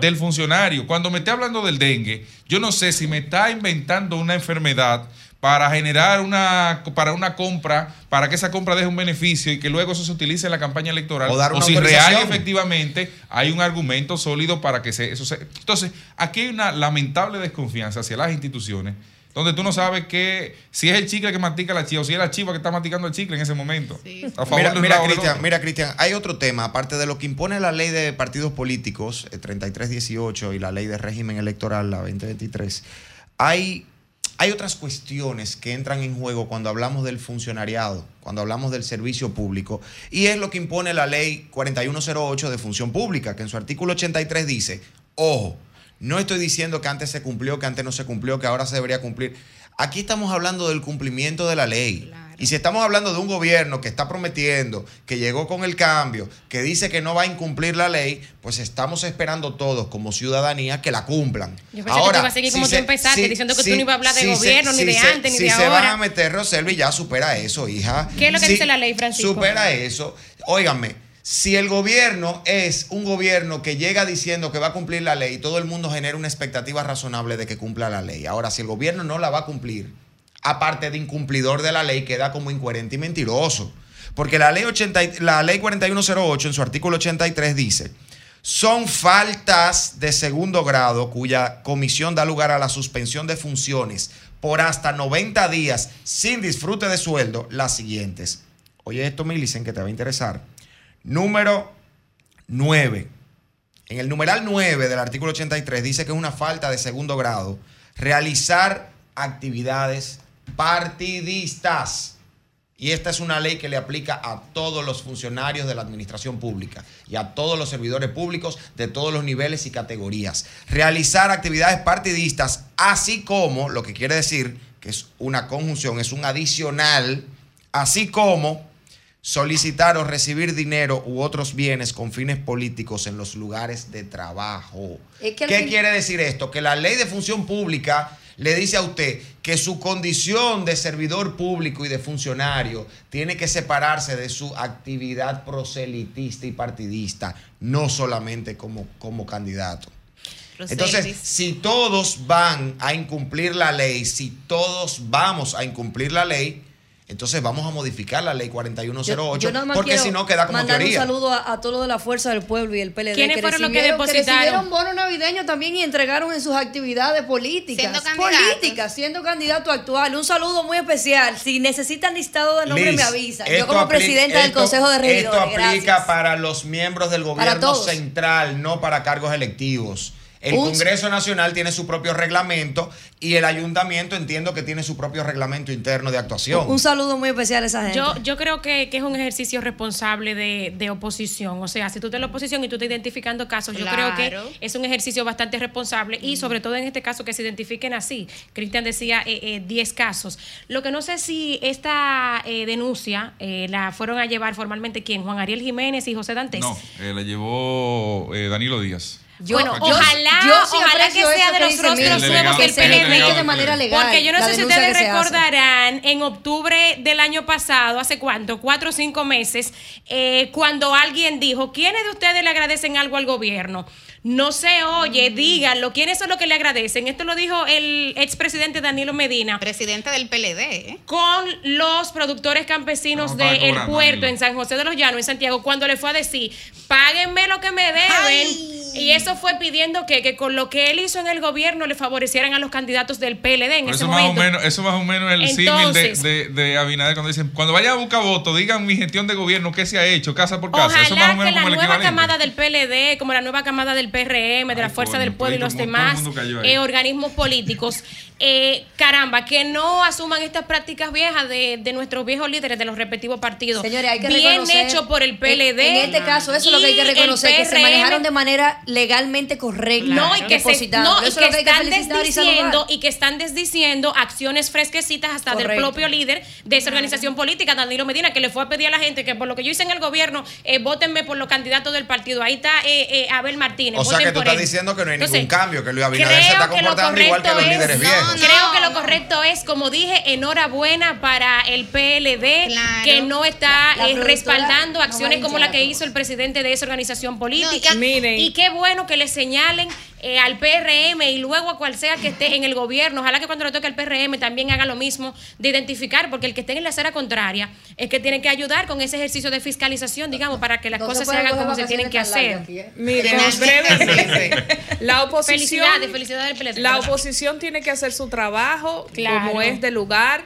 del funcionario. Cuando me esté hablando del dengue, yo no sé si me está inventando una enfermedad para generar una para una compra, para que esa compra deje un beneficio y que luego eso se utilice en la campaña electoral, O dar una si real y efectivamente hay un argumento sólido para que se, eso se... Entonces, aquí hay una lamentable desconfianza hacia las instituciones, donde tú no sabes que si es el chicle que mastica la chiva o si es la chiva que está masticando el chicle en ese momento. A favor Mira, Cristian, mira, Cristian, hay otro tema, aparte de lo que impone la ley de partidos políticos, eh, 3318, y la ley de régimen electoral, la 2023, hay, hay otras cuestiones que entran en juego cuando hablamos del funcionariado, cuando hablamos del servicio público, y es lo que impone la ley 4108 de función pública, que en su artículo 83 dice, ojo, no estoy diciendo que antes se cumplió, que antes no se cumplió, que ahora se debería cumplir. Aquí estamos hablando del cumplimiento de la ley. Y si estamos hablando de un gobierno que está prometiendo, que llegó con el cambio, que dice que no va a incumplir la ley, pues estamos esperando todos como ciudadanía que la cumplan. Yo pensé que tú ibas a seguir como tú empezaste, diciendo que tú no ibas a hablar de si gobierno, ni de se- antes, ni si de se van ahora. a meter, Roselvi, ya supera eso, hija. ¿Qué es lo que Si- dice la ley, Francisco? Supera eso. Óigame, si el gobierno es un gobierno que llega diciendo que va a cumplir la ley, todo el mundo genera una expectativa razonable de que cumpla la ley. Ahora, si el gobierno no la va a cumplir, aparte de incumplidor de la ley, queda como incoherente y mentiroso. Porque la ley, 80 y- la ley 4108 en su artículo 83 dice, son faltas de segundo grado cuya comisión da lugar a la suspensión de funciones por hasta 90 días sin disfrute de sueldo las siguientes. Oye esto, Milicen, que te va a interesar. Número 9. En el numeral 9 del artículo 83 dice que es una falta de segundo grado realizar actividades partidistas. Y esta es una ley que le aplica a todos los funcionarios de la administración pública y a todos los servidores públicos de todos los niveles y categorías. Realizar actividades partidistas, así como, lo que quiere decir que es una conjunción, es un adicional, así como solicitar o recibir dinero u otros bienes con fines políticos en los lugares de trabajo. Es que al ¿Qué fin- quiere decir esto? Que la ley de función pública le dice a usted que su condición de servidor público y de funcionario tiene que separarse de su actividad proselitista y partidista, no solamente como, como candidato. Entonces, si todos van a incumplir la ley, si todos vamos a incumplir la ley, entonces vamos a modificar la ley 4108, Yo- yo porque si no queda como mandar teoría. un saludo a, a todos los de la Fuerza del Pueblo y el PLD ¿Quiénes fueron los que depositaron? recibieron bono navideño también y entregaron en sus actividades políticas. Siendo candidatos. políticas, siendo candidato actual. Un saludo muy especial. Si necesitan listado de nombre Liz, me avisan. Yo como presidenta del esto- Consejo de Regidores. Esto aplica gracias. para los miembros del gobierno central, no para cargos electivos. El Congreso Nacional tiene su propio reglamento y el ayuntamiento entiendo que tiene su propio reglamento interno de actuación. Un saludo muy especial a esa gente. Yo, yo creo que, es un ejercicio responsable de, oposición. O sea, si tú estás en la oposición y tú estás identificando casos, yo creo que es un ejercicio bastante responsable y sobre todo en este caso que se identifiquen así. Cristian decía 10 eh, eh, casos. Lo que no sé si esta eh, denuncia la fueron a llevar formalmente quién, Juan Ariel Jiménez y José Dantes. No, la llevó Danilo Díaz bueno, ojalá, ojalá que sea de los rostros nuevos del PLD. de manera legal. Porque yo no sé si ustedes recordarán, en octubre del año pasado, hace cuánto, cuatro o cinco meses, eh, cuando alguien dijo, ¿quiénes de ustedes le agradecen algo al gobierno? No se oye, mm. díganlo. ¿Quiénes son los que le agradecen? Esto lo dijo el expresidente Danilo Medina. Presidente del PLD. ¿eh? Con los productores campesinos del puerto en San José de los Llanos, en Santiago, cuando le fue a decir, páguenme lo que me deben. Y eso fue pidiendo que, que, con lo que él hizo en el gobierno le favorecieran a los candidatos del PLD en ese eso momento. Más o menos, eso más o menos el símil de, de, Abinader cuando dicen, cuando vaya a buscar voto, digan mi gestión de gobierno, qué se ha hecho, casa por casa. eso más o menos que la nueva camada del PLD, como la nueva camada del PRM, de la Fuerza del Pueblo y los demás eh, organismos políticos, eh, caramba, que no asuman estas prácticas viejas de, de, nuestros viejos líderes de los respectivos partidos. Señores, hay que Bien hecho por el PLD. En, este caso, eso es lo que hay que reconocer, que se manejaron de manera legalmente correcta. No, y que, se, no, y que, están desdiciendo y, que están desdiciendo acciones fresquecitas hasta del propio líder de esa organización política, Danilo Medina, que le fue a pedir a la gente que por lo que yo hice en el gobierno, eh, votenme por los candidatos del partido. Ahí está eh, Abel Martínez. O sea que tú estás diciendo que no hay ningún cambio, que Luis Abinader se está comportando igual que los líderes viejos. Creo que lo correcto es, como dije, enhorabuena para el PLD, que no está eh, respaldando acciones como la que hizo el presidente de esa organización política. y qué bueno que le señalen eh, al PRM y luego a cual sea que esté en el gobierno. Ojalá que cuando le toque al PRM también haga lo mismo de identificar, porque el que esté en la acera contraria es que tiene que ayudar con ese ejercicio de fiscalización, digamos, para que las cosas se hagan como se tienen que hacer. [LAUGHS] La oposición, felicidades, la oposición tiene que hacer su trabajo como es de lugar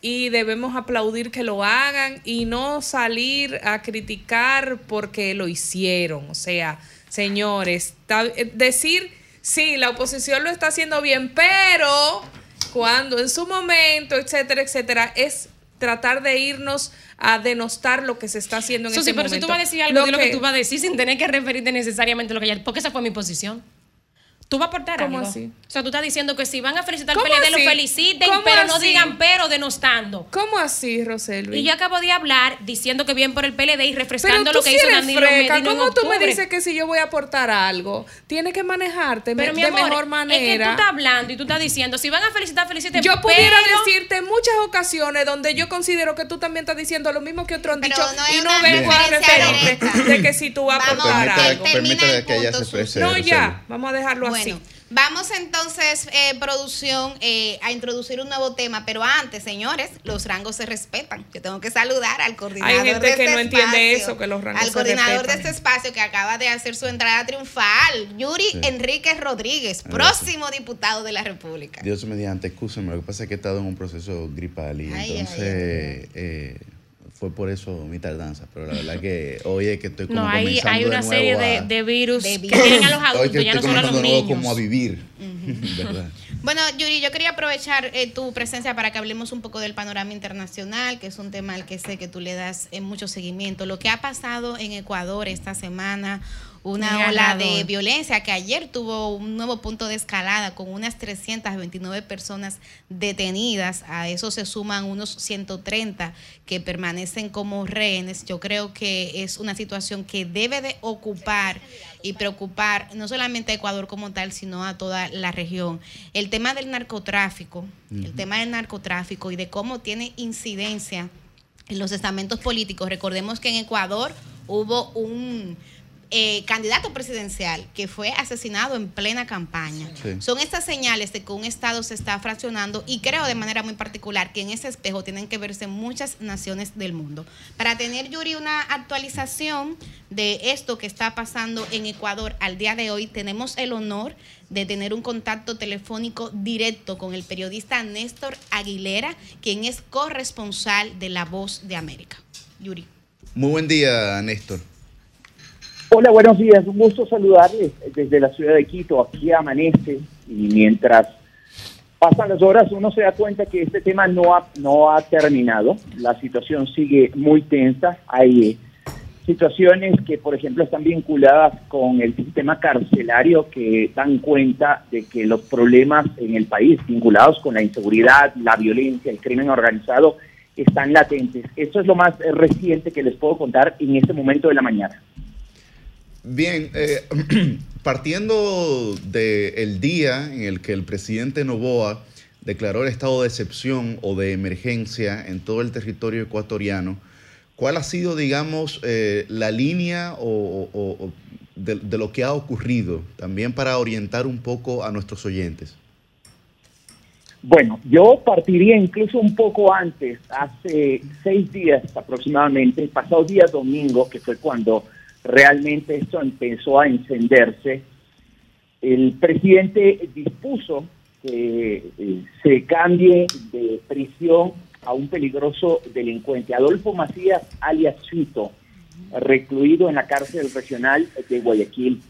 y debemos aplaudir que lo hagan y no salir a criticar porque lo hicieron. O sea, señores, eh, decir, sí, la oposición lo está haciendo bien, pero cuando en su momento, etcétera, etcétera, es tratar de irnos a denostar lo que se está haciendo en ese momento. pero si tú vas a decir algo de lo que, tú vas a decir sin tener que referirte necesariamente a lo que ya, porque esa fue mi posición. Tú vas a aportar ¿Cómo algo. así? O sea, tú estás diciendo que si van a felicitar al PLD, lo feliciten, pero no digan pero denostando. ¿Cómo así, Roselvi? Y yo acabo de hablar diciendo que bien por el PLD y refrescando lo que hizo Danilo Medina ¿Cómo tú me dices que si yo voy a aportar algo, tienes que manejarte de mejor manera? Es que tú estás hablando y tú estás diciendo, si van a felicitar, feliciten. Yo pudiera decirte en muchas ocasiones donde yo considero que tú también estás diciendo lo mismo que otros han dicho y no vengo a referirte de que si tú vas a aportar algo. Permítele que ella se exprese. No, ya, vamos a dejarlo así. Bueno, vamos entonces, eh, producción, eh, a introducir un nuevo tema, pero antes, señores, los rangos se respetan. Yo tengo que saludar al coordinador. Hay gente que este no entiende eso, que los rangos Al coordinador de este espacio que acaba de hacer su entrada triunfal, Yuri Enríquez Rodríguez, próximo diputado de la República. Dios mediante, escúcheme, lo que pasa es que he estado en un proceso gripal y entonces... Eh, fue por eso mi tardanza, pero la verdad que hoy es que estoy como no, hay, hay una serie de, virus que tienen a los adultos, ya no solo a los niños. como a vivir, Bueno, Yuri, yo quería aprovechar eh, tu presencia para que hablemos un poco del panorama internacional, que es un tema al que sé que tú le das eh, mucho seguimiento. Lo que ha pasado en Ecuador esta semana, una ola de violencia que ayer tuvo un nuevo punto de escalada con unas 329 personas detenidas. A eso se suman unos 130 que permanecen como rehenes. Yo creo que es una situación que debe de ocupar y preocupar no solamente a Ecuador como tal, sino a toda la región. El tema del narcotráfico, el tema del narcotráfico y de cómo tiene incidencia en los estamentos políticos. Recordemos que en Ecuador hubo un eh, candidato presidencial que fue asesinado en plena campaña. Son estas señales de que un Estado se está fraccionando y creo de manera muy particular que en ese espejo tienen que verse muchas naciones del mundo. Para tener, Yuri, una actualización de esto que está pasando en Ecuador al día de hoy, tenemos el honor de tener un contacto telefónico directo con el periodista Néstor Aguilera, quien es corresponsal de La Voz de América. Yuri. Muy buen día, Néstor. Hola, buenos días. Un gusto saludarles desde la ciudad de Quito. Aquí amanece y mientras pasan las horas uno se da cuenta que este tema no ha, no ha terminado. La situación sigue muy tensa. Hay situaciones que, por ejemplo, están vinculadas con el sistema carcelario que dan cuenta de que los problemas en el país vinculados con la inseguridad, la violencia, el crimen organizado están latentes. Eso es lo más reciente que les puedo contar en este momento de la mañana. Bien, eh, [CLEARS THROAT] partiendo del día en el que el presidente Novoa declaró el estado de excepción o de emergencia en todo el territorio ecuatoriano, ¿cuál ha sido, digamos, eh, la línea o, de, de, lo que ha ocurrido? También para orientar un poco a nuestros oyentes. Bueno, yo partiría incluso un poco antes, hace seis días aproximadamente, el pasado día domingo, que fue cuando realmente esto empezó a encenderse, el presidente dispuso que eh, se cambie de prisión a un peligroso delincuente, Adolfo Macías alias Chito, recluido en la cárcel regional de Guayaquil.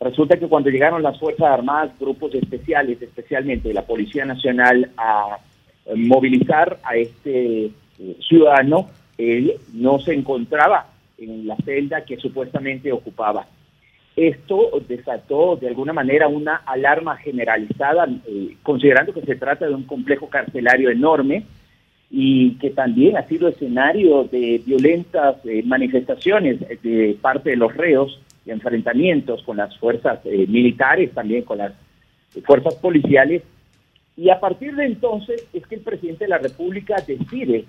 Resulta que cuando llegaron las Fuerzas Armadas, grupos especiales, especialmente la Policía Nacional, a movilizar a este eh, ciudadano, él no se encontraba en la celda que supuestamente ocupaba. Esto desató de alguna manera una alarma generalizada, eh, considerando que se trata de un complejo carcelario enorme y que también ha sido escenario de violentas eh, manifestaciones de parte de los reos, de enfrentamientos con las fuerzas eh, militares, también con las fuerzas policiales. Y a partir de entonces es que el presidente de la República decide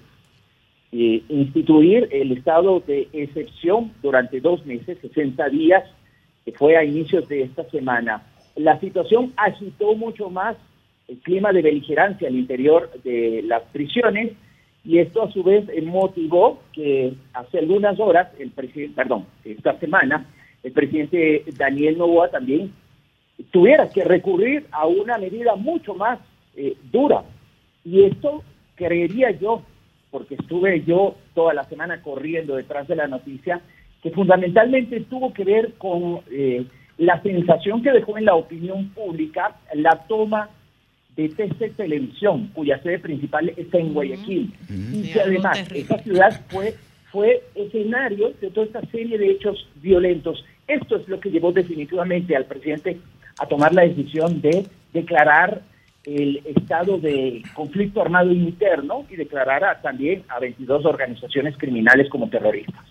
eh, instituir el estado de excepción durante dos meses, 60 días, que fue a inicios de esta semana. La situación agitó mucho más el clima de beligerancia al interior de las prisiones y esto a su vez motivó que hace algunas horas perdón, esta semana, el presidente Daniel Novoa también tuviera que recurrir a una medida mucho más eh, dura. Y esto creería yo porque estuve yo toda la semana corriendo detrás de la noticia, que fundamentalmente tuvo que ver con eh, la sensación que dejó en la opinión pública la toma de TC Televisión, cuya sede principal está en Guayaquil, y que además esa ciudad fue, fue escenario de toda esta serie de hechos violentos. Esto es lo que llevó definitivamente al presidente a tomar la decisión de declarar el estado de conflicto armado interno y declarara también a 22 organizaciones criminales como terroristas.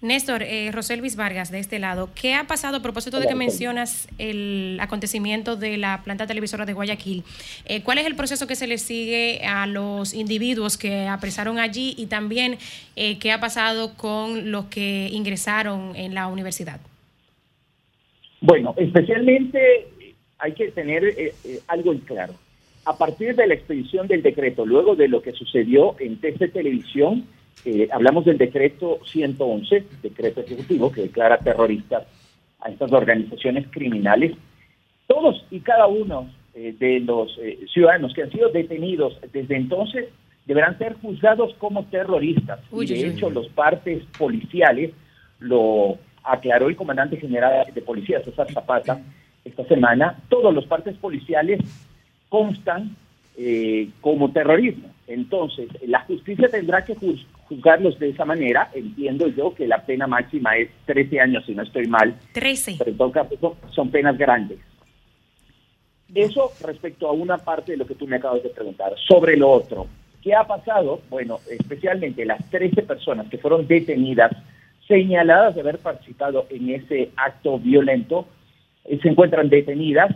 Néstor, eh, Roselvis Vargas, de este lado, ¿qué ha pasado a propósito de que mencionas el acontecimiento de la planta televisora de Guayaquil? Eh, ¿Cuál es el proceso que se le sigue a los individuos que apresaron allí y también eh, qué ha pasado con los que ingresaron en la universidad? Bueno, especialmente hay que tener eh, algo en claro a partir de la expedición del decreto, luego de lo que sucedió en TC Televisión, eh, hablamos del decreto 111, decreto ejecutivo que declara terroristas a estas organizaciones criminales, todos y cada uno eh, de los eh, ciudadanos que han sido detenidos desde entonces deberán ser juzgados como terroristas. y de hecho, los partes policiales lo aclaró el comandante general de policía, César Zapata, esta semana, todos los partes policiales constan eh, como terrorismo. Entonces, la justicia tendrá que juzgarlos de esa manera. Entiendo yo que la pena máxima es 13 años, si no estoy mal. 13. Pero en todo caso son penas grandes. Eso respecto a una parte de lo que tú me acabas de preguntar. Sobre lo otro, ¿qué ha pasado? Bueno, especialmente las 13 personas que fueron detenidas, señaladas de haber participado en ese acto violento, eh, se encuentran detenidas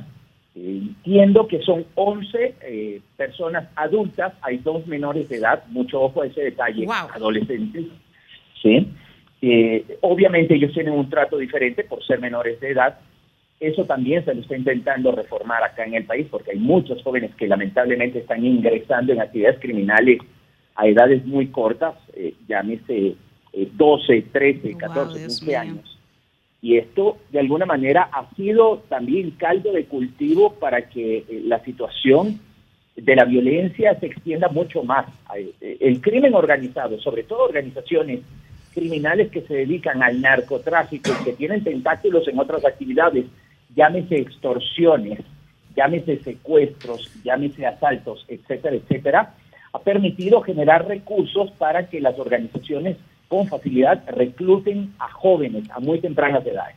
Entiendo que son 11 eh, personas adultas, hay dos menores de edad, mucho ojo a ese detalle, adolescentes. ¿sí? Eh, obviamente ellos tienen un trato diferente por ser menores de edad. Eso también se lo está intentando reformar acá en el país porque hay muchos jóvenes que lamentablemente están ingresando en actividades criminales a edades muy cortas, eh, llámese 12, 13, 14, 15 años. Y esto, de alguna manera, ha sido también caldo de cultivo para que eh, la situación de la violencia se extienda mucho más. Eh, el crimen organizado, sobre todo organizaciones criminales que se dedican al narcotráfico y que tienen tentáculos en otras actividades, llámese extorsiones, llámese secuestros, llámese asaltos, etcétera, etcétera, ha permitido generar recursos para que las organizaciones con facilidad recluten a jóvenes a muy tempranas edades.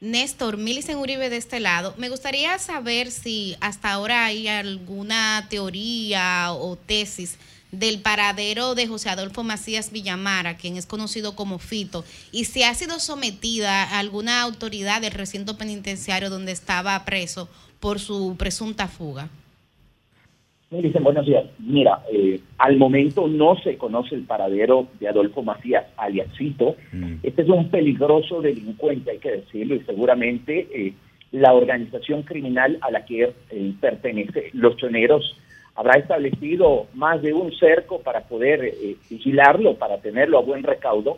Néstor, Milicen Uribe de este lado, me gustaría saber si hasta ahora hay alguna teoría o tesis del paradero de José Adolfo Macías Villamara, quien es conocido como Fito, y si ha sido sometida a alguna autoridad del recinto penitenciario donde estaba preso por su presunta fuga. Me dicen, buenos días. Mira, eh, al momento no se conoce el paradero de Adolfo Macías, alias Fito. Mm. Este es un peligroso delincuente, hay que decirlo, y seguramente eh, la organización criminal a la que eh, pertenece, los choneros, habrá establecido más de un cerco para poder vigilarlo, para tenerlo a buen recaudo.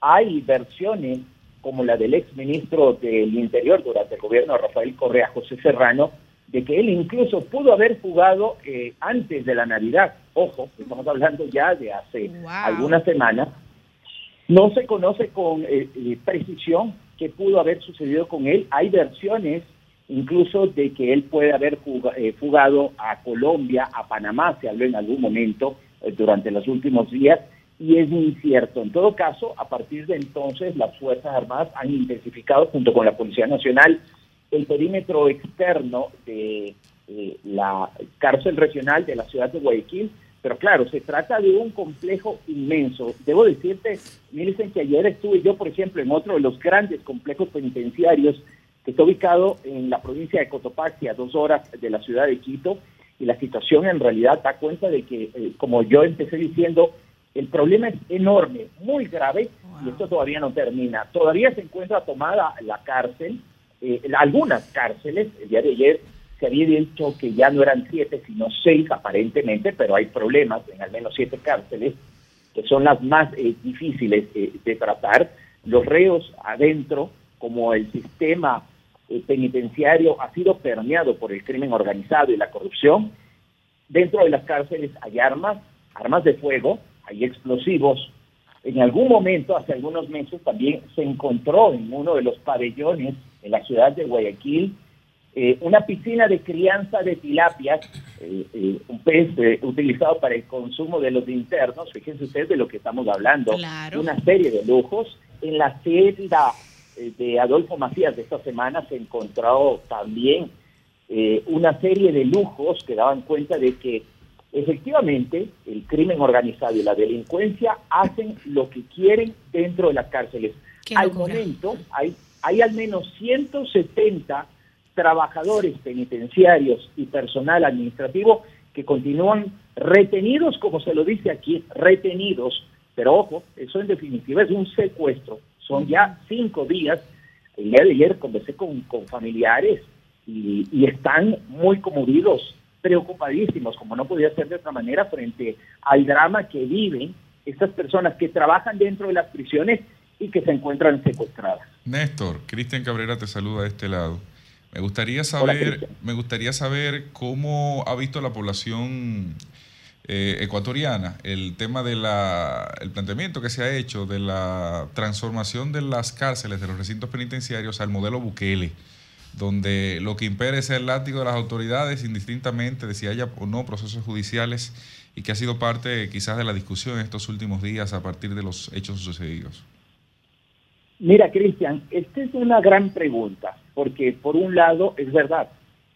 Hay versiones como la del ex ministro del Interior durante el gobierno de Rafael Correa, José Serrano, de que él incluso pudo haber jugado eh, antes de la Navidad. Ojo, estamos hablando ya de hace algunas semanas. No se conoce con eh, eh, precisión qué pudo haber sucedido con él. Hay versiones incluso de que él puede haber fugado a Colombia, a Panamá, se habló en algún momento durante los últimos días, y es incierto. En todo caso, a partir de entonces, las Fuerzas Armadas han intensificado, junto con la Policía Nacional, el perímetro externo de eh, la cárcel regional de la ciudad de Guayaquil, pero claro, se trata de un complejo inmenso. Debo decirte, dicen que ayer estuve yo, por ejemplo, en otro de los grandes complejos penitenciarios que está ubicado en la provincia de Cotopaxi, a dos horas de la ciudad de Quito, y la situación en realidad da cuenta de que, eh, como yo empecé diciendo, el problema es enorme, muy grave, y esto todavía no termina. Todavía se encuentra tomada la cárcel, eh, algunas cárceles, el día de ayer se había dicho que ya no eran siete, sino seis aparentemente, pero hay problemas en al menos siete cárceles, que son las más eh, difíciles eh, de tratar. Los reos adentro, como el sistema penitenciario ha sido permeado por el crimen organizado y la corrupción, dentro de las cárceles hay armas, armas de fuego, hay explosivos. En algún momento, hace algunos meses, también se encontró en uno de los pabellones en la ciudad de Guayaquil, eh, una piscina de crianza de tilapias, eh, eh, un pez utilizado para el consumo de los internos, fíjense ustedes de lo que estamos hablando, una serie de lujos. En la celda de Adolfo Macías de esta semana se encontró también una serie de lujos que daban cuenta de que efectivamente el crimen organizado y la delincuencia hacen lo que quieren dentro de las cárceles. Al momento hay hay al menos 170 trabajadores penitenciarios y personal administrativo que continúan retenidos, como se lo dice aquí, retenidos. Pero ojo, eso en definitiva es un secuestro. Son ya cinco días. El día de ayer conversé con, familiares y, y, están muy conmovidos, preocupadísimos, como no podía ser de otra manera, frente al drama que viven estas personas que trabajan dentro de las prisiones y que se encuentran secuestradas. Néstor, Cristian Cabrera te saluda de este lado. Me gustaría saber, me gustaría saber cómo ha visto la población eh, ecuatoriana el tema del el planteamiento que se ha hecho de la transformación de las cárceles, de los recintos penitenciarios al modelo Bukele, donde lo que impera es el látigo de las autoridades indistintamente de si haya o no procesos judiciales y que ha sido parte quizás de la discusión en estos últimos días a partir de los hechos sucedidos. Mira, Cristian, esta es una gran pregunta, porque por un lado es verdad,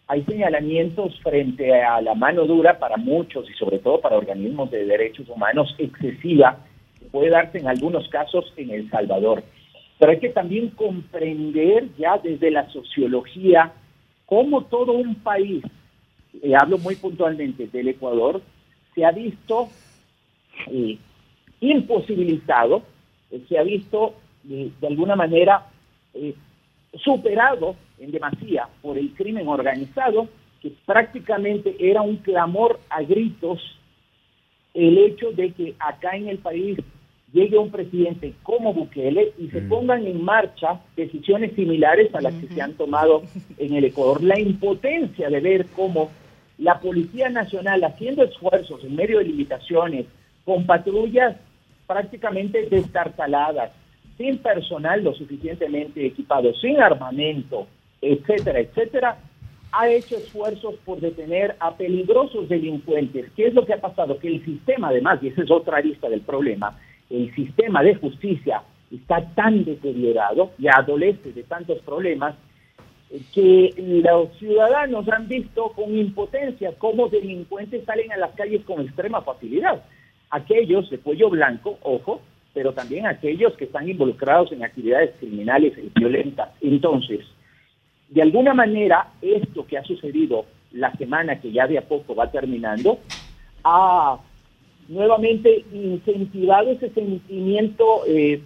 hay señalamientos frente a la mano dura para muchos y sobre todo para organismos de derechos humanos excesiva, que puede darse en algunos casos en El Salvador. Pero hay que también comprender ya desde la sociología cómo todo un país, hablo muy puntualmente del Ecuador, se ha visto eh, imposibilitado, se ha visto de, alguna manera eh, superado en demasía por el crimen organizado, que prácticamente era un clamor a gritos el hecho de que acá en el país llegue un presidente como Bukele y se mm. pongan en marcha decisiones similares a las que se han tomado en el Ecuador. La impotencia de ver cómo la Policía Nacional haciendo esfuerzos en medio de limitaciones, con patrullas prácticamente destartaladas, sin personal lo suficientemente equipado, sin armamento, etcétera, etcétera, ha hecho esfuerzos por detener a peligrosos delincuentes. ¿Qué es lo que ha pasado? Que el sistema, además, y esa es otra arista del problema, el sistema de justicia está tan deteriorado y adolece de tantos problemas eh, que los ciudadanos han visto con impotencia cómo delincuentes salen a las calles con extrema facilidad. Aquellos de cuello blanco, ojo, pero también aquellos que están involucrados en actividades criminales y violentas. Entonces, de alguna manera, esto que ha sucedido la semana que ya de a poco va terminando, ha nuevamente incentivado ese sentimiento eh,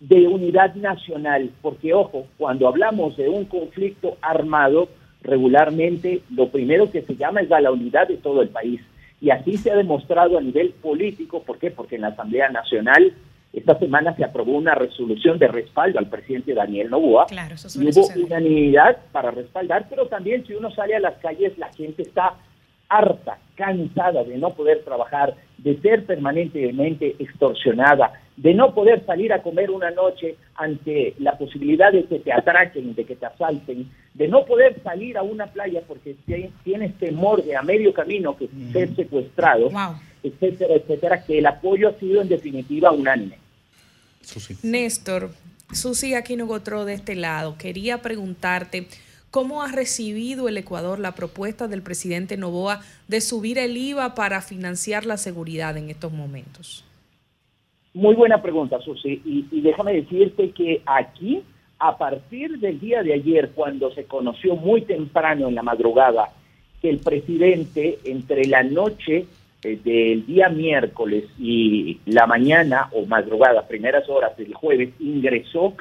de unidad nacional, porque ojo, cuando hablamos de un conflicto armado, regularmente lo primero que se llama es la unidad de todo el país. Y así se ha demostrado a nivel político, ¿por qué? Porque en la Asamblea Nacional esta semana se aprobó una resolución de respaldo al presidente Daniel Novoa. Claro, eso y hubo unanimidad para respaldar, pero también si uno sale a las calles, la gente está harta, cansada de no poder trabajar, de ser permanentemente extorsionada, de no poder salir a comer una noche ante la posibilidad de que te atraquen, de que te asalten, de no poder salir a una playa porque tienes temor de a medio camino que ser secuestrado, etcétera, etcétera, que el apoyo ha sido en definitiva unánime. Néstor, Susi Aquino Gotro de este lado, quería preguntarte cómo ha recibido el Ecuador la propuesta del presidente Novoa de subir el IVA para financiar la seguridad en estos momentos. Muy buena pregunta, Susi, y, y déjame decirte que aquí, a partir del día de ayer, cuando se conoció muy temprano en la madrugada que el presidente entre la noche eh, del día miércoles y la mañana o madrugada, primeras horas del jueves, ingresó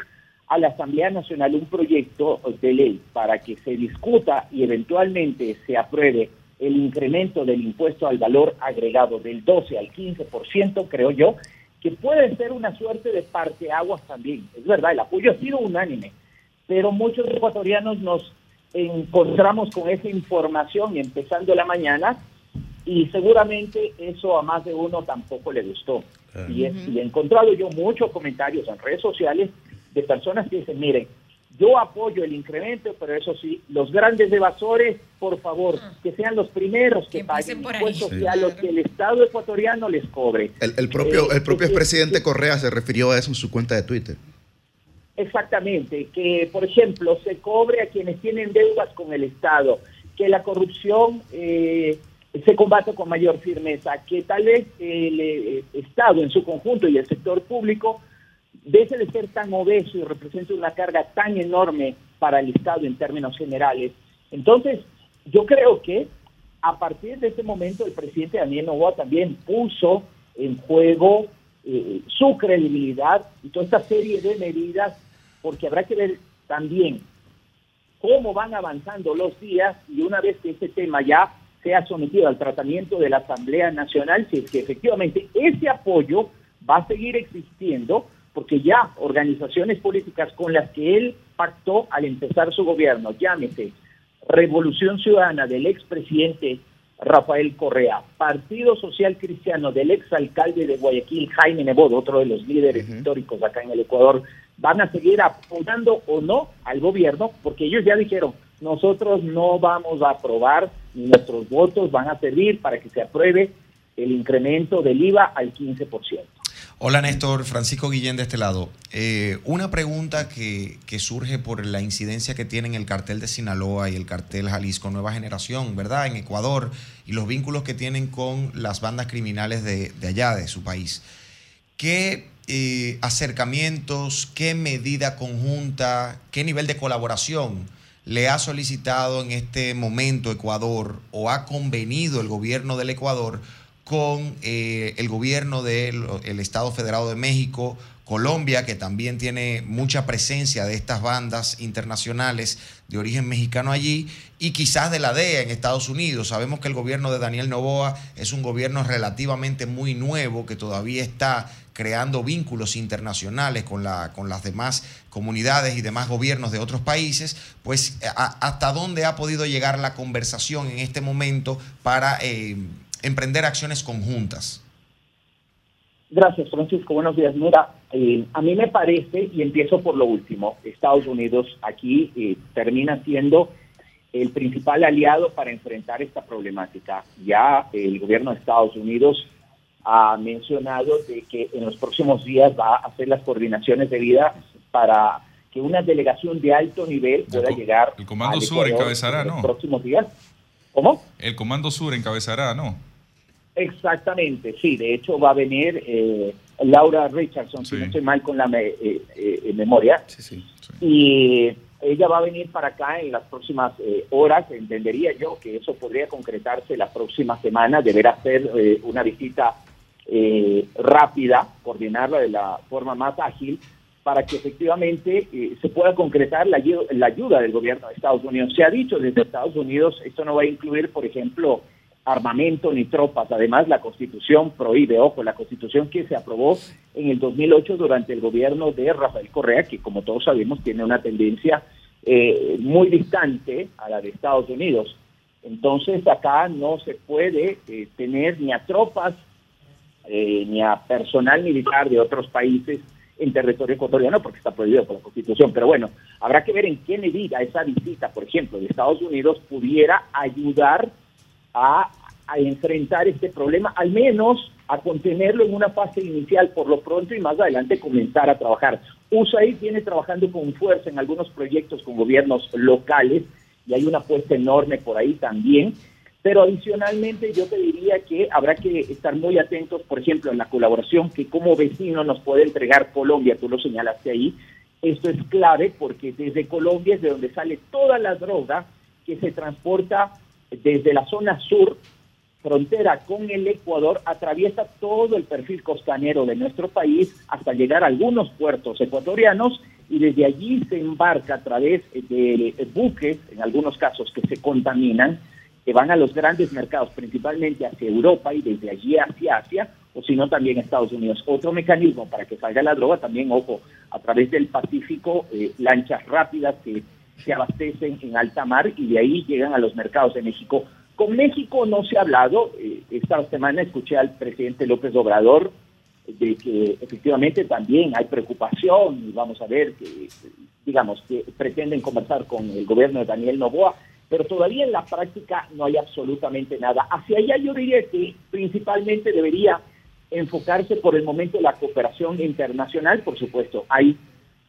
a la Asamblea Nacional un proyecto de ley para que se discuta y eventualmente se apruebe el incremento del impuesto al valor agregado del 12 al 15%, creo yo, que puede ser una suerte de parteaguas también. Es verdad, el apoyo ha sido unánime, pero muchos ecuatorianos nos encontramos con esa información empezando la mañana y seguramente eso a más de uno tampoco le gustó. Y, he encontrado yo muchos comentarios en redes sociales de personas que dicen, miren, yo apoyo el incremento, pero eso sí, los grandes evasores, por favor, ah. que sean los primeros que, paguen impuestos sí. a los que el Estado ecuatoriano les cobre. El, propio, el propio presidente Correa se refirió a eso en su cuenta de Twitter. Exactamente, que por ejemplo se cobre a quienes tienen deudas con el Estado, que la corrupción eh, se combate con mayor firmeza, que tal vez el eh, Estado en su conjunto y el sector público deje de ser tan obeso y represente una carga tan enorme para el Estado en términos generales. Entonces, yo creo que a partir de ese momento el presidente Daniel Novoa también puso en juego eh, su credibilidad y toda esta serie de medidas, porque habrá que ver también cómo van avanzando los días y una vez que este tema ya sea sometido al tratamiento de la Asamblea Nacional, si es que efectivamente ese apoyo va a seguir existiendo, porque ya organizaciones políticas con las que él pactó al empezar su gobierno, llámese Revolución Ciudadana del expresidente Rafael Correa, Partido Social Cristiano del exalcalde de Guayaquil, Jaime Nebot, otro de los líderes históricos acá en el Ecuador, van a seguir apoyando o no al gobierno, porque ellos ya dijeron, nosotros no vamos a aprobar, ni nuestros votos van a servir para que se apruebe el incremento del IVA al 15%. Hola Néstor, Francisco Guillén de este lado. Eh, una pregunta que, surge por la incidencia que tienen el cartel de Sinaloa y el cartel Jalisco Nueva Generación, ¿verdad? En Ecuador y los vínculos que tienen con las bandas criminales de, allá, de su país. ¿Qué eh, acercamientos, qué medida conjunta, qué nivel de colaboración le ha solicitado en este momento Ecuador o ha convenido el gobierno del Ecuador con eh, el gobierno del Estado Federado de México, Colombia, que también tiene mucha presencia de estas bandas internacionales de origen mexicano allí, y quizás de la DEA en Estados Unidos. Sabemos que el gobierno de Daniel Novoa es un gobierno relativamente muy nuevo, que todavía está creando vínculos internacionales con, la, con las demás comunidades y demás gobiernos de otros países, pues hasta dónde ha podido llegar la conversación en este momento para eh, emprender acciones conjuntas. Gracias, Francisco. Buenos días. Mira, eh, a mí me parece, y empiezo por lo último, Estados Unidos aquí eh, termina siendo el principal aliado para enfrentar esta problemática. Ya el gobierno de Estados Unidos ha mencionado de que en los próximos días va a hacer las coordinaciones debidas para que una delegación de alto nivel pueda llegar. El Comando Sur encabezará, ¿no? En los próximos días. ¿Cómo? El Comando Sur encabezará, ¿no? Exactamente, sí. De hecho, va a venir eh, Laura Richardson, si no estoy mal con la eh, eh, memoria. Sí, sí, Y ella va a venir para acá en las próximas horas. Entendería yo que eso podría concretarse la próxima semana. Deberá ser una visita rápida, coordinarla de la forma más ágil para que efectivamente se pueda concretar la, la ayuda del gobierno de Estados Unidos. Se ha dicho desde Estados Unidos, esto no va a incluir, por ejemplo, armamento ni tropas. Además, la Constitución prohíbe, ojo, la Constitución que se aprobó en el 2008 durante el gobierno de Rafael Correa, que como todos sabemos tiene una tendencia eh, muy distante a la de Estados Unidos. Entonces, acá no se puede eh, tener ni a tropas eh, ni a personal militar de otros países en territorio ecuatoriano porque está prohibido por la Constitución. Pero bueno, habrá que ver en qué medida esa visita, por ejemplo, de Estados Unidos pudiera ayudar a, enfrentar este problema, al menos a contenerlo en una fase inicial por lo pronto y más adelante comenzar a trabajar. USAID viene trabajando con fuerza en algunos proyectos con gobiernos locales y hay una apuesta enorme por ahí también. Pero adicionalmente yo te diría que habrá que estar muy atentos, por ejemplo, en la colaboración que como vecino nos puede entregar Colombia, tú lo señalaste ahí. Esto es clave porque desde Colombia es de donde sale toda la droga que se transporta desde la zona sur, frontera con el Ecuador, atraviesa todo el perfil costanero de nuestro país hasta llegar a algunos puertos ecuatorianos y desde allí se embarca a través de buques, en algunos casos que se contaminan, que van a los grandes mercados, principalmente hacia Europa y desde allí hacia Asia, o si no también Estados Unidos. Otro mecanismo para que salga la droga también, ojo, a través del Pacífico, eh, lanchas rápidas que se abastecen en alta mar y de ahí llegan a los mercados de México. Con México no se ha hablado. Eh, esta semana escuché al presidente López Obrador de que efectivamente también hay preocupación y vamos a ver que, digamos, que pretenden conversar con el gobierno de Daniel Novoa, pero todavía en la práctica no hay absolutamente nada. Hacia allá yo diría que principalmente debería enfocarse por el momento la cooperación internacional, por supuesto. Hay